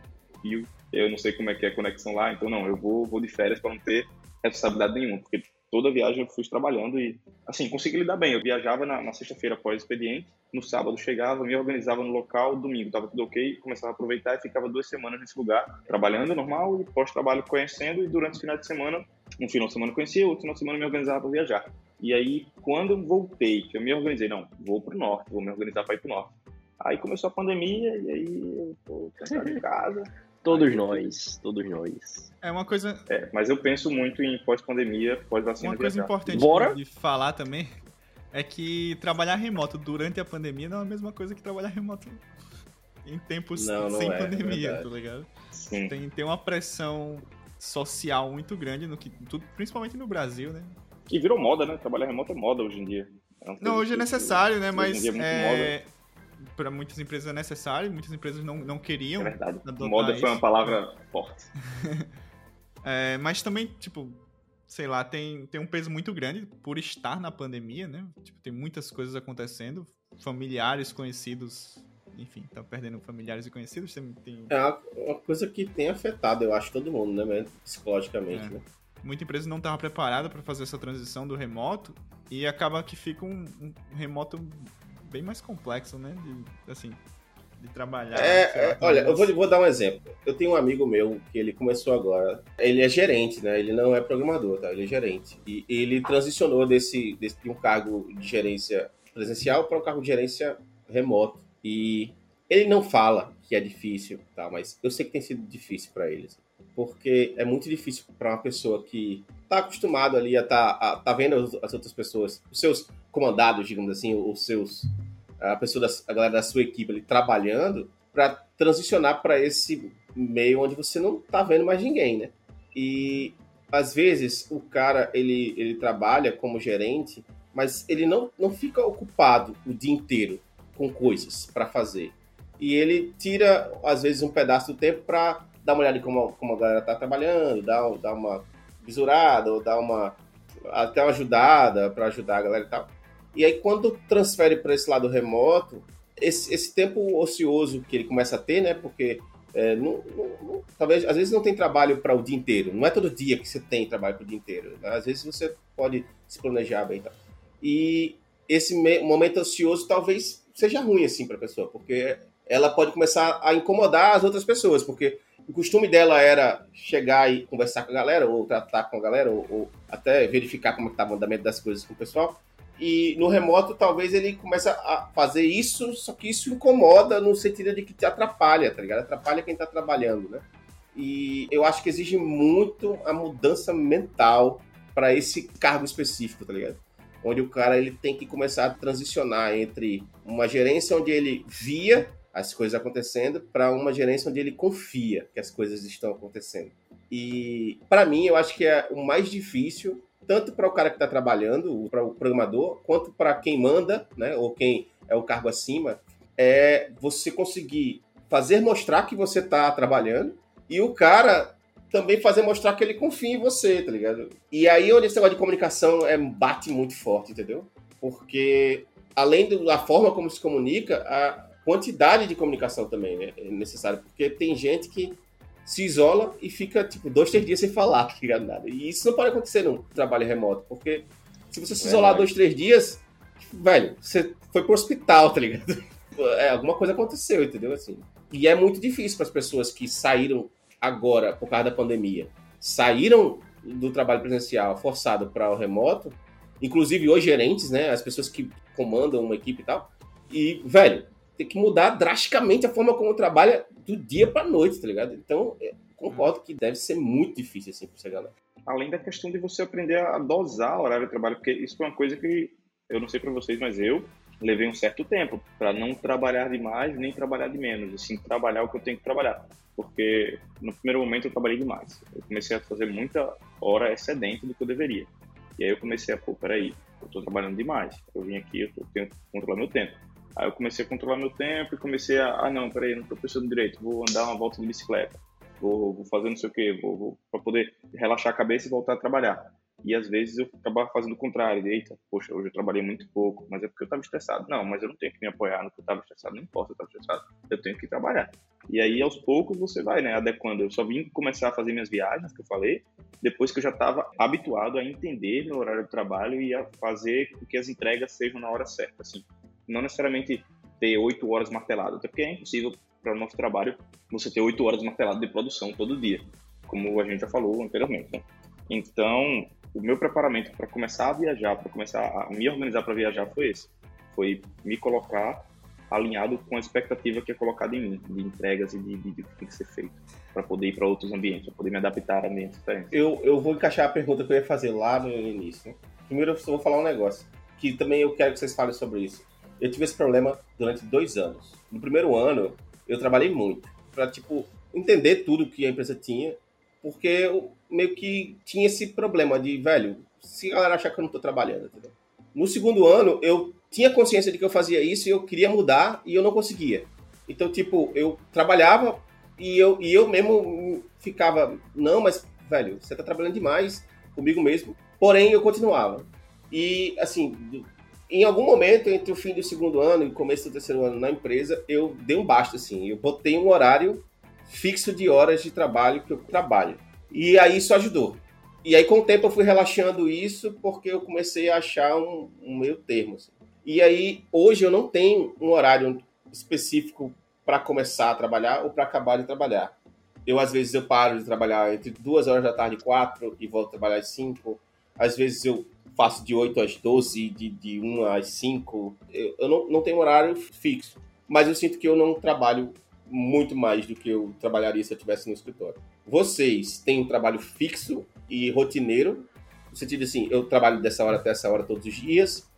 E eu- eu não sei como é que é a conexão lá, então não, eu vou, vou de férias para não ter responsabilidade nenhuma, porque toda viagem eu fui trabalhando e, assim, consegui lidar bem. Eu viajava na, na sexta-feira após o expediente, no sábado chegava, me organizava no local, domingo tava tudo ok, começava a aproveitar e ficava duas semanas nesse lugar, trabalhando normal e pós-trabalho conhecendo e durante o final de semana, um final de semana conhecia, outro final de semana me organizava para viajar. E aí, quando eu voltei, que eu me organizei, não, vou pro norte, vou me organizar para ir pro norte. Aí começou a pandemia e aí eu tô trancado em casa. Todos nós, todos nós. É uma coisa, É, mas eu penso muito em pós-pandemia, pós-vacina uma coisa viajar. importante Bora? de falar também é que trabalhar remoto durante a pandemia não é a mesma coisa que trabalhar remoto em tempos Não, não sem é, é pandemia, tá ligado? Sim. Tem, tem uma pressão social muito grande, no que, tudo, principalmente no Brasil, né? E virou moda, né? Trabalhar remoto é moda hoje em dia. É Não, hoje é que- necessário, né? hoje em Mas dia é muito é, para muitas empresas é necessário, muitas empresas não, não É queriam. verdade. adotar Moda foi isso. uma palavra forte. [LAUGHS] É, mas também, tipo, sei lá, tem, tem um peso muito grande por estar na pandemia, né? Tipo, tem muitas coisas acontecendo, familiares, conhecidos, enfim, tá perdendo familiares e conhecidos, tem, tem É uma, coisa que tem afetado, eu acho, todo mundo, né, psicologicamente, É. né? muita empresa não estava preparada para fazer essa transição do remoto e acaba que fica um, um remoto bem mais complexo, né? De, assim, de trabalhar. lá, É, é, olha, eu vou, vou dar um exemplo. Eu tenho um amigo meu que ele começou agora. Ele é gerente, né? Ele não é programador, tá? Ele é gerente. E ele transicionou desse, desse de um cargo de gerência presencial para um cargo de gerência remoto. E ele não fala que é difícil, tá? Mas eu sei que tem sido difícil para eles. Porque é muito difícil para uma pessoa que tá acostumado ali a tá, a, tá vendo as, as outras pessoas, os seus comandados, digamos assim, os seus a pessoa da, a galera da sua equipe ali trabalhando para transicionar para esse meio onde você não tá vendo mais ninguém, né? E às vezes o cara ele, ele trabalha como gerente, mas ele não, não fica ocupado o dia inteiro com coisas para fazer. E ele tira às vezes um pedaço do tempo para dar uma olhada em como, como a galera tá trabalhando, dar, dar uma visurada ou dar uma até uma ajudada para ajudar a galera e tal. E aí, quando transfere para esse lado remoto, esse, esse tempo ocioso que ele começa a ter, né? Porque é, não- não- não- talvez às vezes não tem trabalho para o dia inteiro. Não é todo dia que você tem trabalho para o dia inteiro. né? Às vezes você pode se planejar bem. e tal. E esse me- momento ocioso talvez seja ruim assim para a pessoa, porque ela pode começar a incomodar as outras pessoas, porque o costume dela era chegar e conversar com a galera, ou tratar com a galera, ou, ou até verificar como estava o andamento das coisas com o pessoal. E no remoto, talvez ele comece a fazer isso, só que isso incomoda no sentido de que te atrapalha, tá ligado? Atrapalha quem tá trabalhando, né? E eu acho que exige muito a mudança mental para esse cargo específico, tá ligado? Onde o cara ele tem que começar a transicionar entre uma gerência onde ele via as coisas acontecendo para uma gerência onde ele confia que as coisas estão acontecendo. E para mim, eu acho que é o mais difícil tanto para o cara que está trabalhando, para o programador, quanto para quem manda, né, ou quem é o cargo acima, é você conseguir fazer mostrar que você está trabalhando e o cara também fazer mostrar que ele confia em você, tá ligado? E aí onde esse negócio de comunicação é, bate muito forte, entendeu? Porque além da forma como se comunica, a quantidade de comunicação também né, é necessária, porque tem gente que se isola e fica, tipo, dois, três dias sem falar, [LAUGHS] tá ligado? Nada. E isso não pode acontecer num trabalho remoto, porque se você se isolar Verdade. dois, três dias, velho, você foi pro hospital, tá ligado? [LAUGHS] É, alguma coisa aconteceu, entendeu? Assim. E é muito difícil para as pessoas que saíram agora, por causa da pandemia, saíram do trabalho presencial forçado para o remoto, inclusive os gerentes, né? As pessoas que comandam uma equipe e tal. E, velho, tem que mudar drasticamente a forma como trabalha do dia pra noite, tá ligado? Então, é, concordo que deve ser muito difícil, assim, pra essa galera. Além da questão de você aprender a dosar o horário de trabalho, porque isso foi uma coisa que eu não sei para vocês, mas eu levei um certo tempo para não trabalhar demais nem trabalhar de menos, assim, trabalhar o que eu tenho que trabalhar. Porque no primeiro momento eu trabalhei demais. Eu comecei a fazer muita hora excedente do que eu deveria. E aí eu comecei a, pô, peraí, eu tô trabalhando demais. Eu vim aqui, eu tenho que controlar meu tempo. Aí eu comecei a controlar meu tempo e comecei a, ah não, peraí, não tô pensando direito, vou andar uma volta de bicicleta, vou, vou fazer não sei o que, vou, vou para poder relaxar a cabeça e voltar a trabalhar. E às vezes eu acabava fazendo o contrário, eita, poxa, hoje eu trabalhei muito pouco, mas é porque eu estava estressado. Não, mas eu não tenho que me apoiar no que eu estava estressado, não importa eu estava estressado, eu tenho que trabalhar. E aí aos poucos você vai, né, adequando. Eu só vim começar a fazer minhas viagens, que eu falei, depois que eu já estava habituado a entender meu horário de trabalho e a fazer com que as entregas sejam na hora certa, assim não necessariamente ter oito horas martelado, até porque é impossível para o nosso trabalho você ter oito horas martelado de produção todo dia, como a gente já falou anteriormente. Né? Então, o meu preparamento para começar a viajar, para começar a me organizar para viajar foi esse, foi me colocar alinhado com a expectativa que é colocada em mim, de entregas e de, de, de o que tem que ser feito, para poder ir para outros ambientes, para poder me adaptar a ambientes diferentes. Eu, eu vou encaixar a pergunta que eu ia fazer lá no início. né? Primeiro eu vou falar um negócio, que também eu quero que vocês falem sobre isso. Eu tive esse problema durante dois anos. No primeiro ano, eu trabalhei muito para tipo entender tudo que a empresa tinha, porque eu meio que tinha esse problema de, velho, se a galera achar que eu não tô trabalhando, entendeu? No segundo ano, eu tinha consciência de que eu fazia isso e eu queria mudar e eu não conseguia. Então, tipo, eu trabalhava e eu, e eu mesmo ficava, não, mas, velho, você tá trabalhando demais comigo mesmo. Porém, eu continuava. E, assim, em algum momento, entre o fim do segundo ano e o começo do terceiro ano na empresa, eu dei um basta, assim. Eu botei um horário fixo de horas de trabalho que eu trabalho. E aí isso ajudou. E aí, com o tempo, eu fui relaxando isso porque eu comecei a achar um, um meio termo. Assim. E aí, hoje, eu não tenho um horário específico para começar a trabalhar ou para acabar de trabalhar. Eu, às vezes, eu paro de trabalhar entre duas horas da tarde e quatro e volto a trabalhar às cinco. Às vezes, eu faço de 8 às 12, de, de 1 às 5. Eu, eu não, não tenho horário fixo. Mas eu sinto que eu não trabalho muito mais do que eu trabalharia se eu estivesse no escritório. Vocês têm um trabalho fixo e rotineiro, no sentido assim, eu trabalho dessa hora até essa hora todos os dias,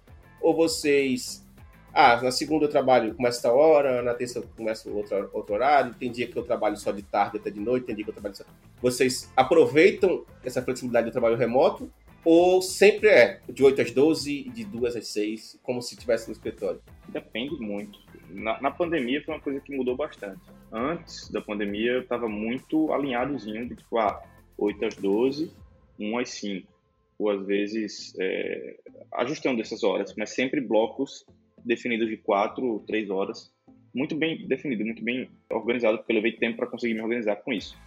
ou vocês, ah, na segunda eu trabalho começa essa hora, na terça eu começo outro, outro horário, tem dia que eu trabalho só de tarde até de noite, tem dia que eu trabalho só... Vocês aproveitam essa flexibilidade do trabalho remoto ou sempre é de 8 às 12, de 2 às 6, como se estivesse no escritório? Depende muito. Na, na, pandemia foi uma coisa que mudou bastante. Antes da pandemia eu estava muito alinhadozinho de tipo, ah, 8 às 12, 1 às 5. Ou às vezes é, ajustando essas horas, mas sempre blocos definidos de 4, 3 horas. Muito bem definido, muito bem organizado, porque eu levei tempo para conseguir me organizar com isso.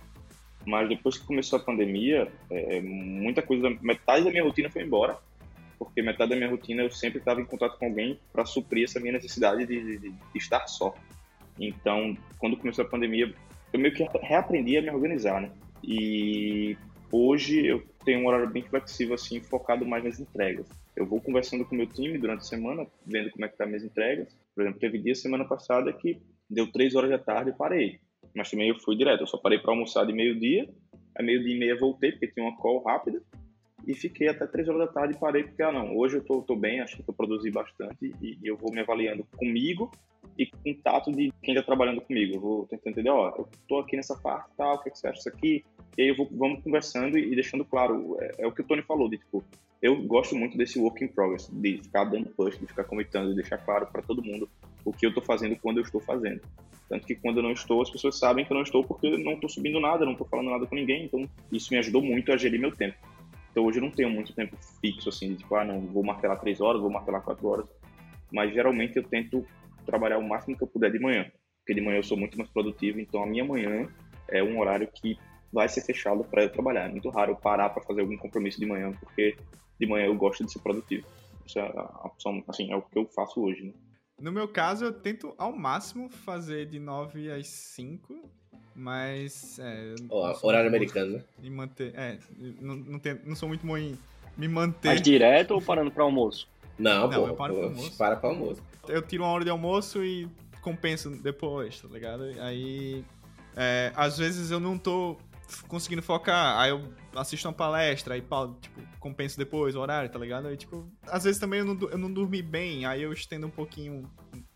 Mas depois que começou a pandemia, é, muita coisa, metade da minha rotina foi embora, porque metade da minha rotina eu sempre estava em contato com alguém para suprir essa minha necessidade de, de, de, estar só. Então, quando começou a pandemia, eu meio que reaprendi a me organizar, né? E hoje eu tenho um horário bem flexível, assim, focado mais nas entregas. Eu vou conversando com o meu time durante a semana, vendo como é que tá minhas entregas. Por exemplo, teve dia semana passada que deu três horas da tarde e parei. Mas também eu fui direto, eu só parei para almoçar de meio-dia, aí meio-dia e meia voltei, porque tinha uma call rápida, e fiquei até três horas da tarde e parei, porque, ah não, hoje eu tô, tô bem, acho que eu produzi bastante, e, e, eu vou me avaliando comigo e com tato de quem está trabalhando comigo. Eu vou tentar entender, ó, eu tô aqui nessa parte, tal, o que, que você acha disso aqui? E aí eu vou, vamos conversando e, e deixando claro, é, é, o que o Tony falou, de tipo, eu gosto muito desse work in progress, de ficar dando push, de ficar comentando, de deixar claro para todo mundo o que eu estou fazendo quando eu estou fazendo. Tanto que quando eu não estou, as pessoas sabem que eu não estou porque eu não estou subindo nada, não estou falando nada com ninguém. Então, isso me ajudou muito a gerir meu tempo. Então, hoje eu não tenho muito tempo fixo, assim, de tipo, ah, não, vou martelar três horas, vou martelar quatro horas. Mas, geralmente, eu tento trabalhar o máximo que eu puder de manhã. Porque de manhã eu sou muito mais produtivo, então a minha manhã é um horário que vai ser fechado para eu trabalhar. É muito raro eu parar para fazer algum compromisso de manhã, porque de manhã eu gosto de ser produtivo. Isso é a opção, assim, é o que eu faço hoje, né? No meu caso, eu tento ao máximo fazer de 9 às 5, mas. É, oh, horário americano, né? Me manter. É, não, não, tem, não sou muito bom em me manter. Mas direto ou parando para almoço? Não, não pô, eu paro para almoço. Para para almoço. Eu tiro uma hora de almoço e compenso depois, tá ligado? Aí. É, às vezes eu não tô conseguindo focar, aí eu assisto uma palestra, aí tipo, compenso depois o horário, tá ligado? Aí, tipo, às vezes também eu não, eu não dormi bem, aí eu estendo um pouquinho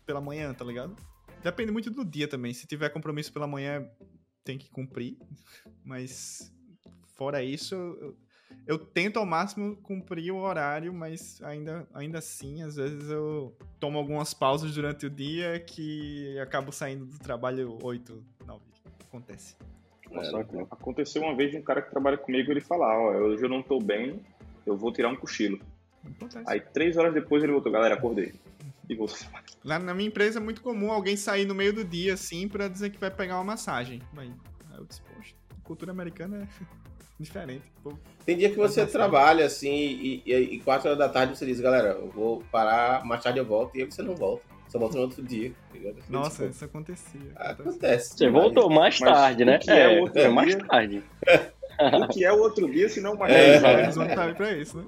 pela manhã, tá ligado? Depende muito do dia também. Se tiver compromisso pela manhã, tem que cumprir. [LAUGHS] Mas fora isso, eu, eu tento ao máximo cumprir o horário, mas ainda, ainda assim, às vezes eu tomo algumas pausas durante o dia que acabo saindo do trabalho 8, 9. Acontece. Nossa, é, aconteceu uma vez de um cara que trabalha comigo ele falar, ó, hoje eu não tô bem, eu vou tirar um cochilo. Acontece. Aí três horas depois ele voltou, galera, acordei. E voltou. Lá na minha empresa é muito comum alguém sair no meio do dia, assim, pra dizer que vai pegar uma massagem. Aí eu disse, poxa, cultura americana é [LAUGHS] diferente. Pô, Tem dia que você trabalha, assim, e, e, e quatro horas da tarde você diz, galera, eu vou parar, mais tarde eu volto, e aí você não volta. Só volta no outro dia. Tá Nossa, tipo, isso acontecia. Acontece. Você voltou mais tarde, né? É, é, é mais tarde. [LAUGHS] o que é o outro dia, se não mais é, tarde? Eles vão estar pra isso, né?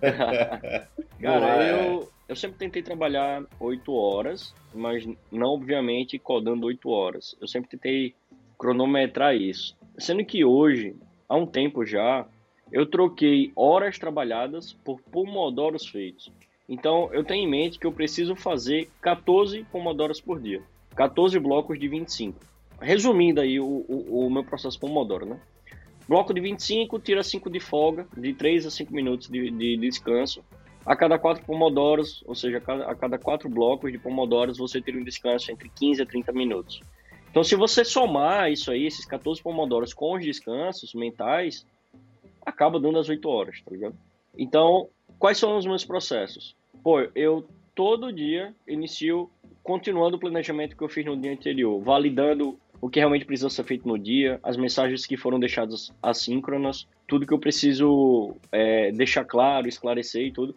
[LAUGHS] Cara, eu, eu sempre tentei trabalhar 8 horas, mas não, obviamente, codando 8 horas. Eu sempre tentei cronometrar isso. Sendo que hoje, há um tempo já, eu troquei horas trabalhadas por pomodoros feitos. Então, eu tenho em mente que eu preciso fazer 14 pomodoros por dia. 14 blocos de 25. Resumindo aí o, o, o meu processo Pomodoro, né? Bloco de 25, tira 5 de folga, de 3 a 5 minutos de, de descanso. A cada 4 pomodoros, ou seja, a cada, a cada 4 blocos de pomodoros, você tira um descanso entre 15 a 30 minutos. Então, se você somar isso aí, esses 14 pomodoros com os descansos mentais, acaba dando as 8 horas, tá ligado? Então, quais são os meus processos? Pô, eu todo dia inicio continuando o planejamento que eu fiz no dia anterior, validando o que realmente precisa ser feito no dia, as mensagens que foram deixadas assíncronas, tudo que eu preciso é, deixar claro, esclarecer e tudo.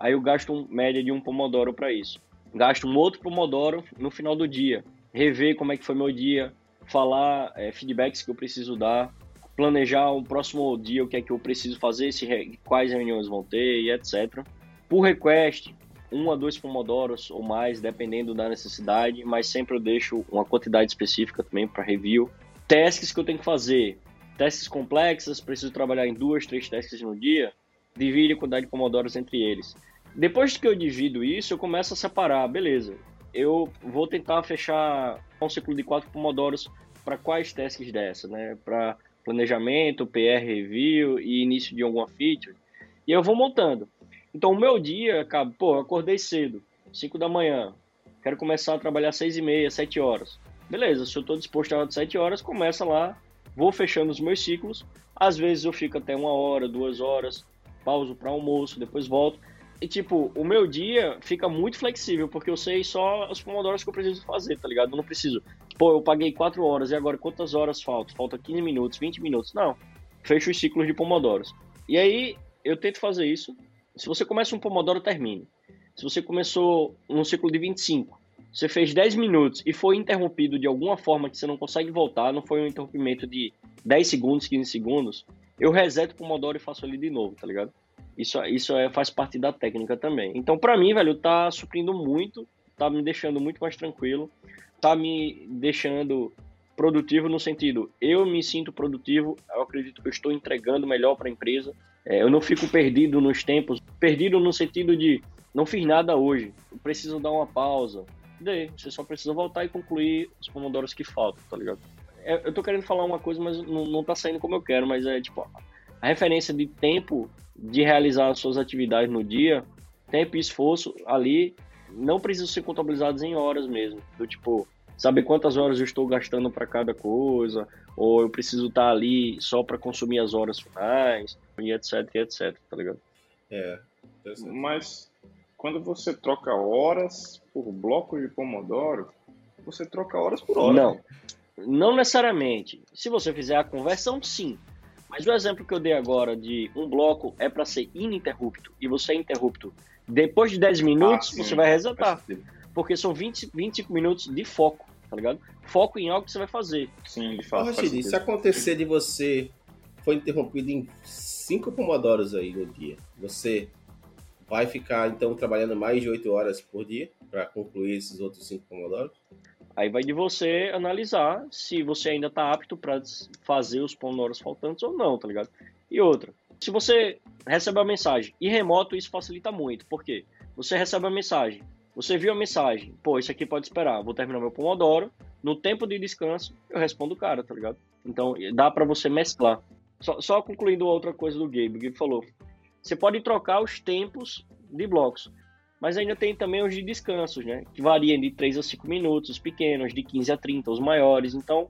Aí eu gasto uma média de um pomodoro para isso. Gasto um outro pomodoro no final do dia, rever como é que foi meu dia, falar é, feedbacks que eu preciso dar, planejar o próximo dia o que é que eu preciso fazer, se, quais reuniões vão ter e etc. Por request, um a dois pomodoros ou mais, dependendo da necessidade, mas sempre eu deixo uma quantidade específica também para review. Tasks que eu tenho que fazer, tasks complexas, preciso trabalhar em duas, três tasks no dia, divide a quantidade de pomodoros entre eles. Depois que eu divido isso, eu começo a separar, beleza. Eu vou tentar fechar um ciclo de quatro pomodoros para quais tasks dessa, né? Para planejamento, PR review e início de alguma feature. E eu vou montando. Então, o meu dia, acaba, pô, acordei cedo, 5 da manhã, quero começar a trabalhar 6 e meia, 7 horas. Beleza, se eu estou disposto a 7 horas, começa lá, vou fechando os meus ciclos. Às vezes eu fico até uma hora, duas horas, pauso para almoço, depois volto. E, tipo, o meu dia fica muito flexível, porque eu sei só os pomodoros que eu preciso fazer, tá ligado? Eu não preciso, pô, eu paguei 4 horas, e agora quantas horas faltam? Falta 15 minutos, 20 minutos. Não, fecho os ciclos de pomodoros. E aí, eu tento fazer isso, se você começa um Pomodoro, termine. Se você começou um ciclo de 25, você fez 10 minutos e foi interrompido de alguma forma que você não consegue voltar, não foi um interrompimento de 10 segundos, 15 segundos, eu reseto o Pomodoro e faço ele de novo, tá ligado? Isso, isso é, faz parte da técnica também. Então, para mim, velho, tá suprindo muito, tá me deixando muito mais tranquilo, tá me deixando produtivo no sentido, eu me sinto produtivo, eu acredito que eu estou entregando melhor para a empresa, é, eu não fico perdido nos tempos, perdido no sentido de não fiz nada hoje, eu preciso dar uma pausa. Daí, você só precisa voltar e concluir os pomodoros que faltam, tá ligado? É, eu tô querendo falar uma coisa, mas não, não tá saindo como eu quero, mas é tipo, a referência de tempo de realizar as suas atividades no dia, tempo e esforço ali, não precisam ser contabilizados em horas mesmo. Do tipo, saber quantas horas eu estou gastando para cada coisa, ou eu preciso estar ali só para consumir as horas finais, e etc, e etc, tá ligado? É. Mas quando você troca horas por bloco de Pomodoro, você troca horas por hora. Não. Não necessariamente. Se você fizer a conversão, sim. Mas o exemplo que eu dei agora de um bloco é para ser ininterrupto e você é interrupto depois de 10 minutos, ah, você vai resetar. Porque são 20, 25 minutos de foco, tá ligado? Foco em algo que você vai fazer. Sim, de fato. Se acontecer de você foi interrompido em cinco pomodoros aí no dia, você vai ficar então trabalhando mais de 8 horas por dia para concluir esses outros cinco pomodoros? Aí vai de você analisar se você ainda está apto para fazer os pomodoros faltantes ou não, tá ligado? E outra, se você recebe a mensagem e remoto, isso facilita muito. Por quê? Você recebe a mensagem, você viu a mensagem, pô, isso aqui pode esperar, vou terminar meu Pomodoro, no tempo de descanso, eu respondo o cara, tá ligado? Então, dá para você mesclar. Só, só, concluindo outra coisa do Gabe, o Gabe falou, você pode trocar os tempos de blocos, mas ainda tem também os de descansos, né? Que variam de 3 a 5 minutos, os pequenos, de 15 a 30, os maiores. Então,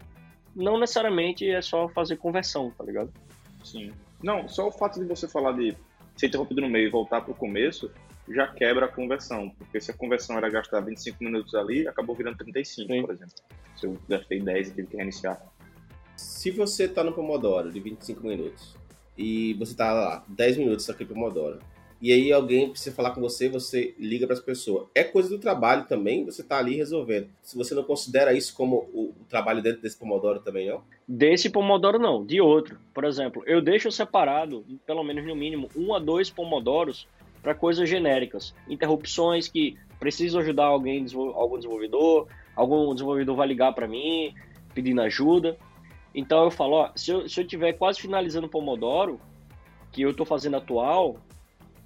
não necessariamente é só fazer conversão, tá ligado? Sim. Não, só o fato de você falar de ser interrompido no meio e voltar para o começo, já quebra a conversão, porque se a conversão era gastar 25 minutos ali, acabou virando 35, Sim. por exemplo. Se eu gastei 10 e tive que reiniciar. Se você está no Pomodoro de 25 minutos e você está lá 10 minutos aqui no Pomodoro, e aí alguém precisa falar com você, você liga para as pessoas. É coisa do trabalho também, você está ali resolvendo. Se você não considera isso como o, trabalho dentro desse Pomodoro também, não? Desse Pomodoro não, de outro. Por exemplo, eu deixo separado, pelo menos no mínimo, um a dois Pomodoros para coisas genéricas. Interrupções que precisam ajudar alguém, algum desenvolvedor, algum desenvolvedor vai ligar para mim pedindo ajuda. Então eu falo, ó, se eu, se eu tiver quase finalizando o Pomodoro, que eu estou fazendo atual,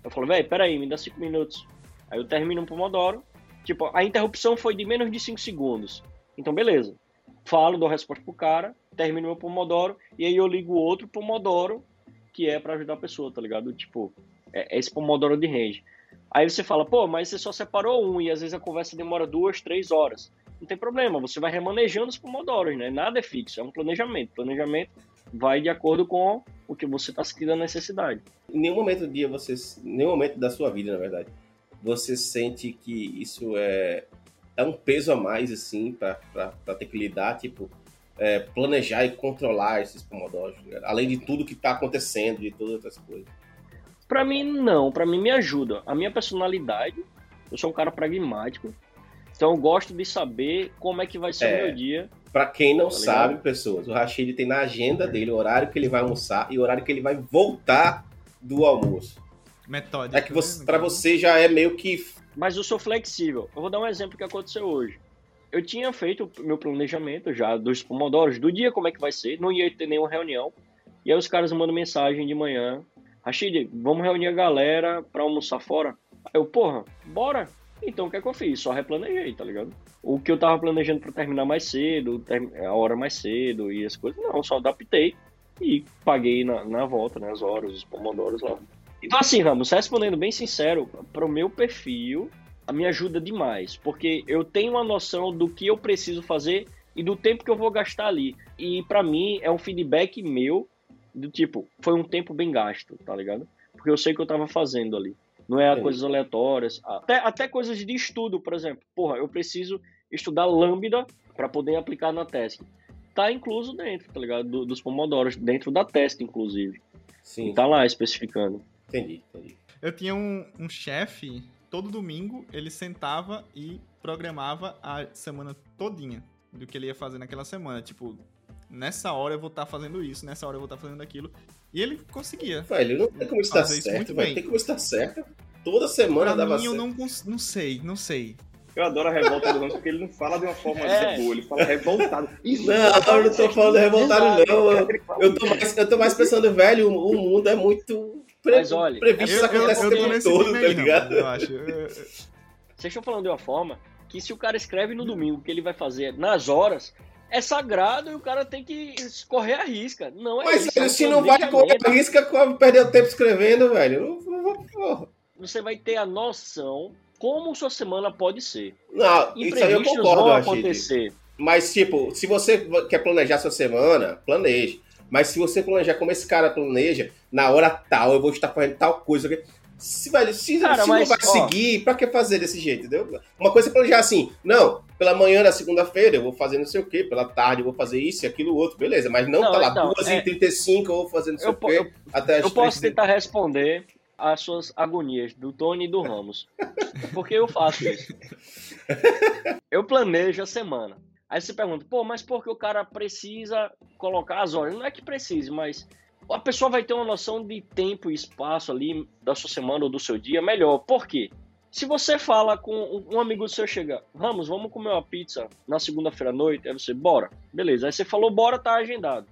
eu falo, velho, peraí, me dá 5 minutos. Aí eu termino um Pomodoro. Tipo, a interrupção foi de menos de 5 segundos. Então, beleza. Falo, dou resposta pro cara, termino meu Pomodoro, e aí eu ligo outro Pomodoro, que é para ajudar a pessoa, tá ligado? Tipo, é, é esse Pomodoro de range. Aí você fala, pô, mas você só separou um, e às vezes a conversa demora duas, três horas. Não tem problema, você vai remanejando os Pomodoros, né? Nada é fixo, é um planejamento. Planejamento vai de acordo com o que você está sentindo a necessidade. Em nenhum momento do dia você, em nenhum momento da sua vida, na verdade, você sente que isso é, é um peso a mais, assim, para ter que lidar, tipo, é, planejar e controlar esses pomodoros, além de tudo que está acontecendo, de todas essas coisas. Para mim, não. Para mim, me ajuda. A minha personalidade, eu sou um cara pragmático, então eu gosto de saber como é que vai ser é, o meu dia. Para quem não tá sabe, pessoas, o Rashid tem na agenda dele o horário que ele vai almoçar e o horário que ele vai voltar do almoço. Metódico. É que você, né? para você já é meio que. Mas eu sou flexível. Eu vou dar um exemplo que aconteceu hoje. Eu tinha feito o meu planejamento já dos pomodoros, do dia como é que vai ser, não ia ter nenhuma reunião. E aí os caras mandam mensagem de manhã. Rashid, vamos reunir a galera pra almoçar fora? Aí eu, porra, bora. Então o que é que eu fiz? Só replanejei, tá ligado? O que eu tava planejando para terminar mais cedo, a hora mais cedo e as coisas, não, só adaptei e paguei na, na volta, né, as horas, os pomodoros lá. Então assim, Ramos, respondendo bem sincero, pro meu perfil, me ajuda demais, porque eu tenho uma noção do que eu preciso fazer e do tempo que eu vou gastar ali. E para mim é um feedback meu do tipo, foi um tempo bem gasto, tá ligado? Porque eu sei o que eu tava fazendo ali. Não é, é. coisas aleatórias. Até, até coisas de estudo, por exemplo. Porra, eu preciso estudar Lambda para poder aplicar na teste. Tá incluso dentro, tá ligado? Do, dos pomodoros, dentro da teste, inclusive. Sim. Tá lá especificando. Entendi, entendi. Eu tinha um, um chefe, todo domingo, ele sentava e programava a semana todinha do que ele ia fazer naquela semana. Tipo, nessa hora eu vou estar tá fazendo isso, nessa hora eu vou estar tá fazendo aquilo. E ele conseguia. Velho, não tem como estar certo, velho. Tem como estar certo. Toda semana pra dava mim, certo. eu não, não sei, não sei. Eu adoro a revolta do Ramos porque ele não fala de uma forma é. boa, ele fala revoltado. Isso, não, eu não tô falando revoltado, não. Eu, eu, tô mais, eu tô mais pensando, velho, o, mundo é muito pre, Mas olha, previsto, isso acontece o tempo todo, tá ligado? Não, eu acho. Vocês estão falando de uma forma que se o cara escreve no domingo que ele vai fazer nas horas, é sagrado e o cara tem que correr a risca. Não é Mas isso, se não vai correr a risca, perder o tempo escrevendo, velho. Você vai ter a noção como sua semana pode ser. Não, isso aí eu concordo, vão acontecer. Mas, tipo, se você quer planejar sua semana, planeje. Mas se você planejar como esse cara planeja, na hora tal, eu vou estar fazendo tal coisa. Se, velho, se, Cara, se mas, não vai ó, seguir, pra que fazer desse jeito, entendeu? Uma coisa é planejar assim, não, pela manhã da segunda-feira eu vou fazer não sei o quê, pela tarde eu vou fazer isso e aquilo outro, beleza, mas não, não tá lá, então, 2h35 é, eu vou fazer não sei eu, o quê, eu, até Eu posso tentar responder as suas agonias do Tony e do Ramos, [LAUGHS] porque eu faço isso. Eu planejo a semana. Aí você pergunta, pô, mas por que o cara precisa colocar as horas? Não é que precise, mas a pessoa vai ter uma noção de tempo e espaço ali da sua semana ou do seu dia melhor. Por quê? Se você fala com um amigo seu chega, Ramos, vamos comer uma pizza na segunda-feira à noite, aí você, bora. Beleza. Aí você falou, bora, tá agendado.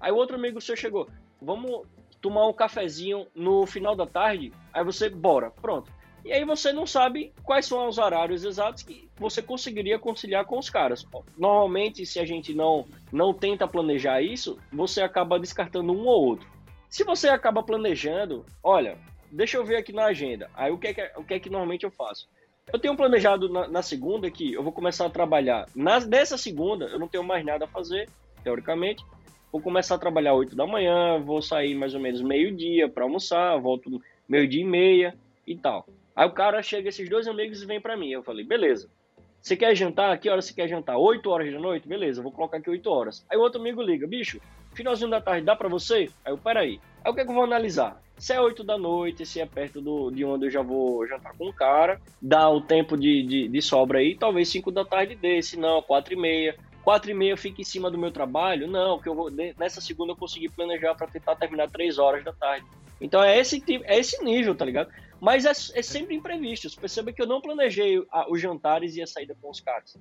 Aí outro amigo seu chegou, vamos tomar um cafezinho no final da tarde, aí você, bora. Pronto. E aí você não sabe quais são os horários exatos que você conseguiria conciliar com os caras. Normalmente, se a gente não, não tenta planejar isso, você acaba descartando um ou outro. Se você acaba planejando, olha, deixa eu ver aqui na agenda. Aí o que é que, o que, é que normalmente eu faço? Eu tenho planejado na, na, segunda que eu vou começar a trabalhar. Na, nessa segunda, eu não tenho mais nada a fazer, teoricamente. Vou começar a trabalhar 8 da manhã, vou sair mais ou menos meio-dia para almoçar, volto meio-dia e meia e tal. Aí o cara chega, esses dois amigos, e vem para mim. Eu falei, beleza. Você quer jantar? Que hora você quer jantar? 8 horas da noite? Beleza, vou colocar aqui 8 horas. Aí o outro amigo liga, bicho, finalzinho da tarde dá para você? Aí eu, peraí. Aí o que, é que eu vou analisar? Se é 8 da noite, se é perto do, de onde eu já vou jantar com o cara, dá o tempo de, de, de sobra aí, talvez 5 da tarde dê, se não, 4 e meia. 4 e meia fica em cima do meu trabalho? Não, que eu vou nessa segunda eu consegui planejar para tentar terminar 3 horas da tarde. Então é esse, é esse nível, tá ligado? Mas é, é sempre imprevisto. Você perceba que eu não planejei a, os jantares e a saída com os caras.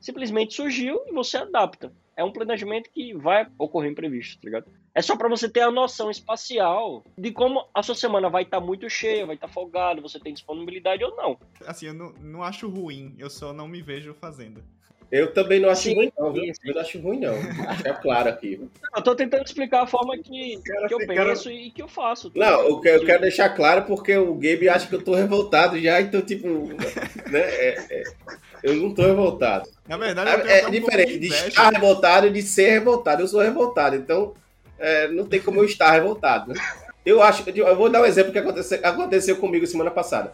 Simplesmente surgiu e você adapta. É um planejamento que vai ocorrer imprevisto, tá ligado? É só para você ter a noção espacial de como a sua semana vai estar tá muito cheia, vai estar tá folgada, você tem disponibilidade ou não. Assim, eu não, não acho ruim, eu só não me vejo fazendo. Eu também não acho Sim, ruim, não, viu? sim. Eu não acho ruim, não. Acho que é claro aqui. Eu tô tentando explicar a forma que, Cara, que eu cara- penso e que eu faço. tá Não, ligado? o que eu quero deixar claro porque o Gabe acha que eu tô revoltado já, então, tipo, né? é- é- eu não tô revoltado. Na verdade, eu É, é um diferente de inveja. estar revoltado e de ser revoltado. Eu sou revoltado, então é, não tem como eu estar revoltado. Né? Eu acho, eu vou dar um exemplo que aconteceu, aconteceu comigo semana passada.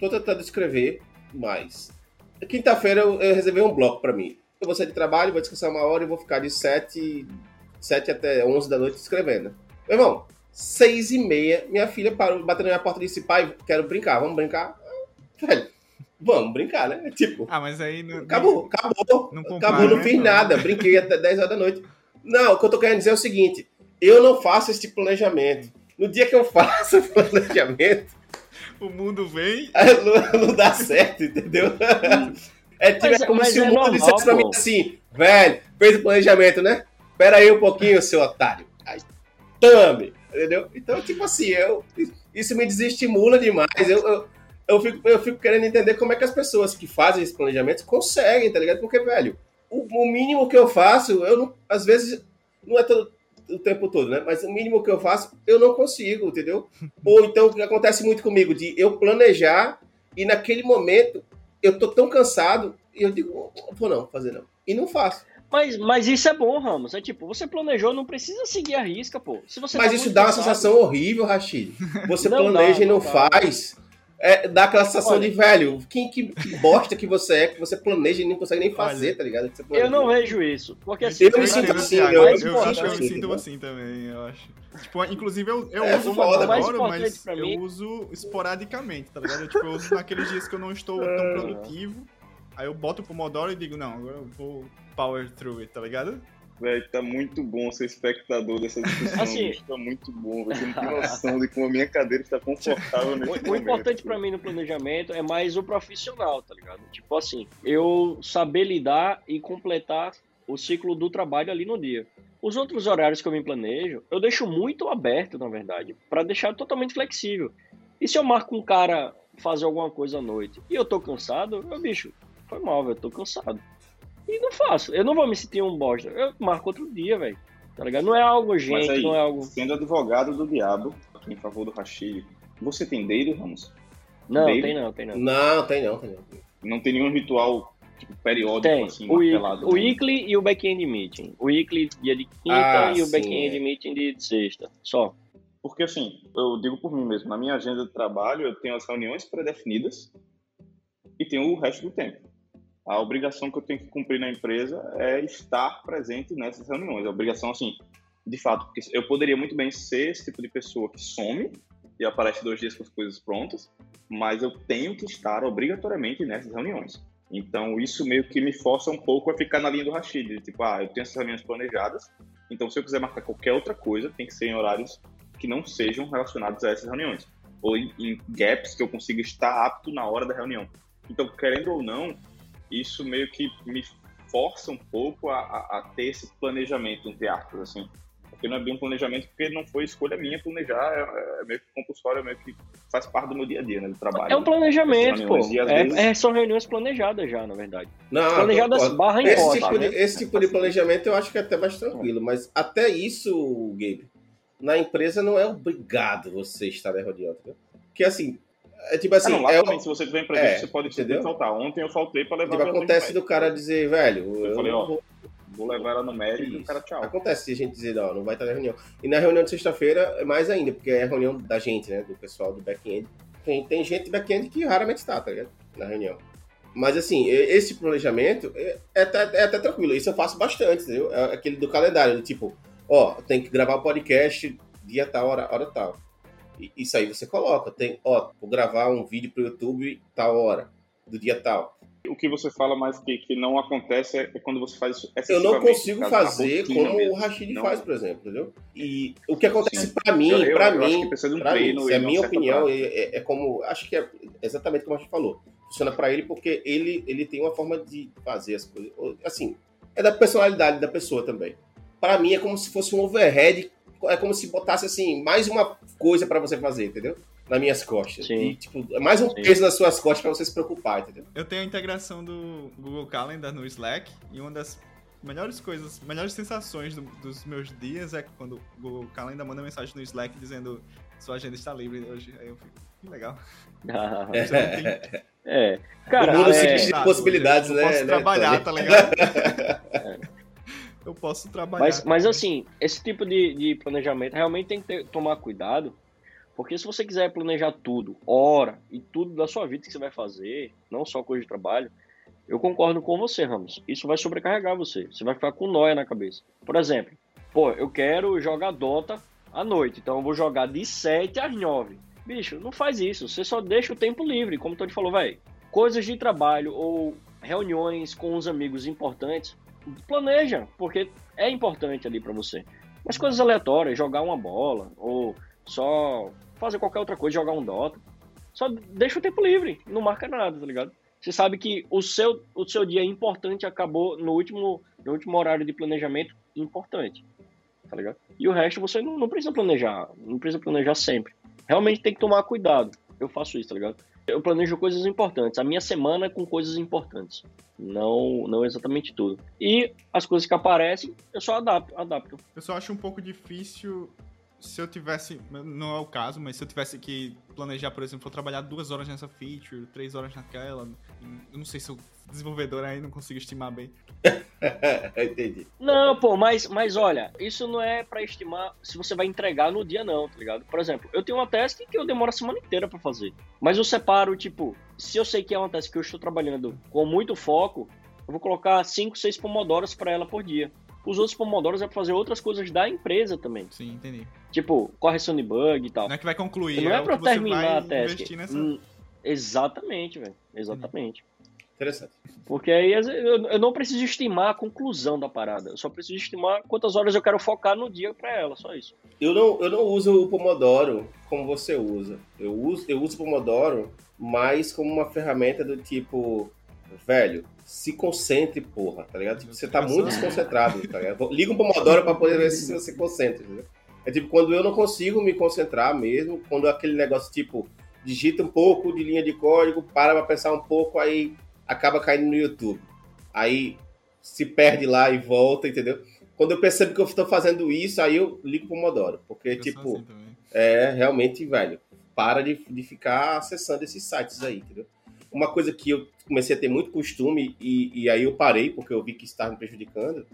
Tô tentando escrever, mas quinta-feira eu, eu reservei um bloco pra mim. Eu vou sair de trabalho, vou descansar uma hora e vou ficar de 7, 7 até 11 da noite escrevendo. Meu irmão, 6 e meia, minha filha parou, bateu na minha porta e disse, pai, quero brincar, vamos brincar? Velho, vamos brincar, né? Tipo, Ah, mas aí... Não, Acabou, acabou. Não compara, acabou, não né, fiz nada. Brinquei até 10 horas da noite. Não, o que eu tô querendo dizer é o seguinte: eu não faço esse planejamento. No dia que eu [LAUGHS] faço o planejamento, O mundo vem... [LAUGHS] não, não dá certo, entendeu? [LAUGHS] É, tipo, Mas- é como se é o mundo normal, dissesse pra mim assim, velho, fez o planejamento, né? Pera aí um pouquinho, seu otário. Aí, tame, entendeu? Então, tipo assim, eu, isso me desestimula demais. Eu, eu, eu, fico, eu fico querendo entender como é que as pessoas que fazem esse planejamento conseguem, tá ligado? Porque, velho, o, o mínimo que eu faço, eu não, às vezes, não é todo o tempo todo, né? Mas o mínimo que eu faço, eu não consigo, entendeu? [LAUGHS] Ou então, o que acontece muito comigo, de eu planejar e naquele momento eu tô tão cansado e eu digo, vou não fazer não. E não faço. Mas, mas isso é bom, Ramos. É tipo, você planejou, não precisa seguir a risca, pô. Se você Mas tá isso dá uma cansado- sensação horrível, Rashid. Você [LAUGHS] Não planeja dá, e não não dá. É, dá aquela sensação Olha. de, velho, que, que, que bosta que você é, que você planeja e não consegue nem fazer, Olha. tá ligado? Você Eu não vejo isso. Porque assim, Eu me sinto assim, eu- eu, eu, acho que eu me assim, sinto assim também, eu acho. Tipo, inclusive eu, eu É uso o foda, Pomodoro, mas- eu mim- uso esporadicamente, tá ligado? Eu, tipo, eu uso naqueles dias que eu não estou tão produtivo, aí eu boto o Pomodoro e digo, não, agora eu vou power through it, tá ligado? Velho, tá muito bom ser espectador dessa discussão. Assim-. Tá muito bom. Você não tem noção de como a minha cadeira está confortável [LAUGHS] nesse O, momento. o importante pra mim no planejamento é mais o profissional, tá ligado? Tipo assim, eu saber lidar e completar o ciclo do trabalho ali no dia. Os outros horários que eu me planejo, eu deixo muito aberto, na verdade, pra deixar totalmente flexível. E se eu marco um cara fazer alguma coisa à noite e eu tô cansado, eu, bicho, foi mal, velho, eu tô cansado. E não faço. Eu não vou me sentir um bosta. Eu marco outro dia, velho. Tá ligado? Não é algo Mas urgente, aí, não é algo. sendo advogado do diabo, aqui em favor do Rashid, você tem dedo, Ramos? Não, tem não, tem não. Não, tem não, tem não. Não tem nenhum ritual tipo, periódico, Tem. assim, o, martelado? o weekly e o back-end meeting. O weekly dia de quinta Ah, e o back-end é. meeting de sexta. Só. Porque assim, eu digo por mim mesmo, na minha agenda de trabalho eu tenho as reuniões pré-definidas e tenho o resto do tempo. A obrigação que eu tenho que cumprir na empresa é estar presente nessas reuniões. A obrigação, assim, de fato, porque eu poderia muito bem ser esse tipo de pessoa que some e aparece dois dias com as coisas prontas, mas eu tenho que estar obrigatoriamente nessas reuniões. Então, isso meio que me força um pouco a ficar na linha do Rashid. Tipo, ah, eu tenho essas reuniões planejadas, então se eu quiser marcar qualquer outra coisa, tem que ser em horários que não sejam relacionados a essas reuniões. Ou em, em gaps que eu consiga estar apto na hora da reunião. Então, querendo ou não, isso meio que me força um pouco a, a- a ter esse planejamento, entre aspas, assim. Porque não é bem um planejamento, porque não foi escolha minha planejar, é, é meio que compulsório, é meio que faz parte do meu dia a dia, né, do trabalho. É um planejamento, Essas pô. e É, vezes- é- são reuniões planejadas já, na verdade. Não, Planejadas barra em esse tipo, de, né? esse tipo de planejamento eu acho que é até mais tranquilo, mas até isso, Gabe, na empresa não é obrigado você estar na reunião, entendeu? Porque assim, é tipo assim, ah, não, é, também, se você tiver imprevisto, é, você pode entendeu? faltar. Ontem eu faltei para levar tipo, acontece do cara dizer, velho, eu, falei, não ó, vou Vou levar ela no médico e o cara tchau. Acontece de a gente dizer, não, não vai estar na reunião. E na reunião de sexta-feira, é mais ainda, porque é a reunião da gente, né? Do pessoal do back-end. Tem, tem gente do back-end que raramente está, tá ligado? Na reunião. Mas assim, esse planejamento é, é até, é até tranquilo. Isso eu faço bastante, entendeu? É aquele do calendário, do tipo, ó, tem que gravar o podcast dia tal, hora, hora tal. Isso aí você coloca. Tem, ó, vou gravar um vídeo pro YouTube tal hora, do dia tal. O que você fala mais que, que não acontece é quando você faz isso Eu não consigo fazer como mesmo. o Rashid Não- faz, por exemplo, entendeu? E o que acontece pra mim, acho mim, um pra mim, isso é minha opinião, é, é- é como, acho que é exatamente como a gente falou. Funciona pra ele porque ele, ele tem uma forma de fazer as coisas, assim, é da personalidade da pessoa também. Pra mim é como se fosse um overhead, é como se botasse assim, mais uma coisa pra você fazer, entendeu? nas minhas costas. Sim. E, tipo, é mais um Sim. peso nas suas costas pra você se preocupar, entendeu? Eu tenho a integração do Google Calendar no Slack e uma das melhores coisas, melhores sensações do- dos meus dias é quando o Google Calendar manda mensagem no Slack dizendo sua agenda está livre hoje. Aí eu fico, que legal. Não tem é. Cara, o mundo é, se de nada, possibilidades, eu né? posso né, trabalhar, Tony? tá ligado? [LAUGHS] Eu posso trabalhar. Mas, mas assim, esse tipo de, de planejamento realmente tem que ter- tomar cuidado, porque se você quiser planejar tudo, hora e tudo da sua vida que você vai fazer, não só coisa de trabalho, eu concordo com você, Ramos. Isso vai sobrecarregar você. Você vai ficar com nóia na cabeça. Por exemplo, pô, eu quero jogar Dota à noite, então eu vou jogar de 7 às 9. Bicho, não faz isso. Você só deixa o tempo livre, como o Tony falou, velho. Coisas de trabalho ou reuniões com os amigos importantes, planeja, porque é importante ali pra você. Mas coisas aleatórias, jogar uma bola, ou só fazer qualquer outra coisa, jogar um Dota, só deixa o tempo livre, não marca nada, tá ligado? Você sabe que o seu, o seu dia importante acabou no último, no último horário de planejamento importante, tá ligado? E o resto você não, não precisa planejar, não precisa planejar sempre. Realmente tem que tomar cuidado. Eu faço isso, tá ligado? Eu planejo coisas importantes. A minha semana é com coisas importantes. Não, não exatamente tudo. E as coisas que aparecem, eu só adapto, adapto. Eu só acho um pouco difícil se eu tivesse. Não é o caso, mas se eu tivesse que planejar, por exemplo, eu trabalhar duas horas nessa feature, três horas naquela. Eu não sei se o desenvolvedor aí não consigo estimar bem. [LAUGHS] Entendi. Não, pô, mas, mas olha, isso não é pra estimar se você vai entregar no dia, não, tá ligado? Por exemplo, eu tenho uma task que eu demoro a semana inteira pra fazer. Mas eu separo, tipo, se eu sei que é uma task que eu estou trabalhando com muito foco, eu vou colocar 5, 6 pomodoros pra ela por dia. Os outros pomodoros é pra fazer outras coisas da empresa também. Sim, entendi. Tipo, correção de bug e tal. Não é que vai concluir, Não é o pra terminar a task. investir nessa. Hum, exatamente, velho. Exatamente. Interessante. Porque aí eu eu não preciso estimar a conclusão da parada. Eu só preciso estimar quantas horas eu quero focar no dia pra ela, só isso. Eu não, eu não uso o Pomodoro como você usa. Eu uso, eu uso o Pomodoro mais como uma ferramenta do tipo, velho, se concentre, porra, tá ligado? Tipo, você tá muito desconcentrado, tá ligado? Liga um Pomodoro pra poder ver se você concentra, entendeu? É tipo, quando eu não consigo me concentrar mesmo, quando aquele negócio, tipo, digita um pouco de linha de código, para pra pensar um pouco, aí acaba caindo no YouTube. Aí se perde lá e volta, entendeu? Quando eu percebo que eu estou fazendo isso, aí eu ligo pro Pomodoro. Porque, Eu tipo, assim é realmente, velho, para de, de ficar acessando esses sites aí, entendeu? Uma coisa que eu comecei a ter muito costume e, e aí eu parei, porque eu vi que estava me prejudicando,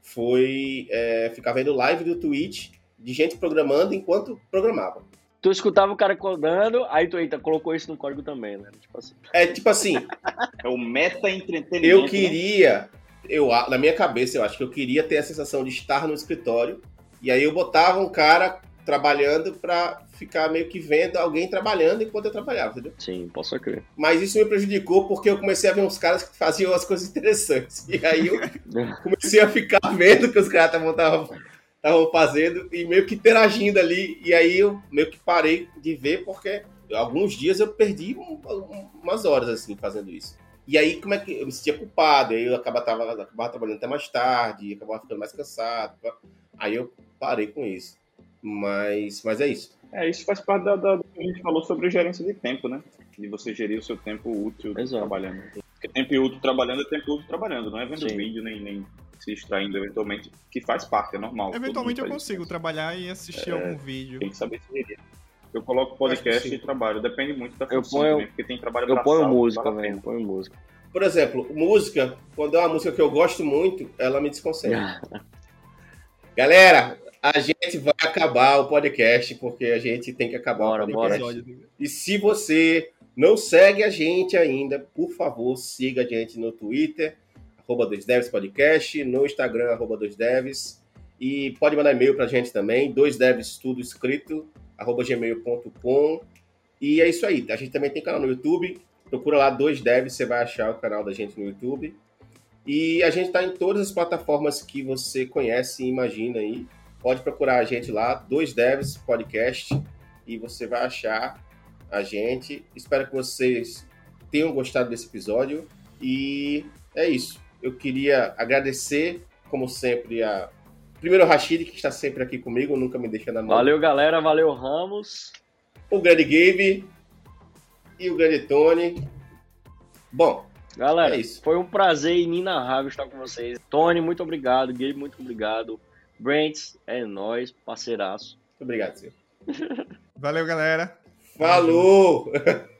foi é, ficar vendo live do Twitch de gente programando enquanto programava. Tu escutava o cara codando, aí tu eita, colocou isso no código também, né? Tipo assim. É tipo assim, [LAUGHS] É o meta entretenimento. eu né? queria, eu, na minha cabeça, eu acho que eu queria ter a sensação de estar no escritório e aí eu botava um cara trabalhando pra ficar meio que vendo alguém trabalhando enquanto eu trabalhava, entendeu? Sim, posso crer. Mas isso me prejudicou porque eu comecei a ver uns caras que faziam as coisas interessantes. E aí eu [LAUGHS] comecei a ficar vendo o que os caras estavam fazendo e meio que interagindo ali. E aí eu meio que parei de ver porque alguns dias eu perdi um- um- umas horas assim fazendo isso. E aí como é que eu me sentia culpado, aí eu acabava, tava- acabava trabalhando até mais tarde, acabava ficando mais cansado. Aí eu parei com isso. Mas, mas é isso. É, isso faz parte da, da- do que a gente falou sobre gerência de tempo, né? De você gerir o seu tempo útil Exato. trabalhando. Porque tempo útil trabalhando é tempo útil trabalhando, não é vendo Sim. vídeo, nem, nem se distraindo eventualmente, que faz parte, é normal. Eventualmente eu consigo isso. trabalhar e assistir algum vídeo. Tem que saber se gerir. Eu coloco podcast e trabalho, depende muito da Eu função ponho- também, porque tem trabalho Eu ponho música, velho. pena. Ponho música. Por exemplo, música, quando é uma música que eu gosto muito, ela me desconcentra. [LAUGHS] Galera, a gente vai acabar o podcast porque a gente tem que acabar Bora, o bora. podcast. E se você não segue a gente ainda, por favor, siga a gente no Twitter, arroba 2devs podcast, no Instagram, arroba 2devs. E pode mandar e-mail pra gente também, 2devs tudo escrito, arroba gmail.com. E é isso aí. A gente também tem canal no YouTube. Procura lá 2devs, você vai achar o canal da gente no YouTube. E a gente está em todas as plataformas que você conhece e imagina aí. Pode procurar a gente lá, Dois Devs Podcast, e você vai achar a gente. Espero que vocês tenham gostado desse episódio. E é isso. Eu queria agradecer, como sempre, a. Primeiro, o Rashid, que está sempre aqui comigo, nunca me deixa na mão. Valeu, galera. Valeu, Ramos. O grande Gabe e o grande Tony. Bom, Galera, é foi um prazer inenarrável estar com vocês. Tony, muito obrigado. Gabe, muito obrigado. Brent, é nóis, parceiraço. Muito obrigado, Silvio. Valeu, galera. Falou! [LAUGHS]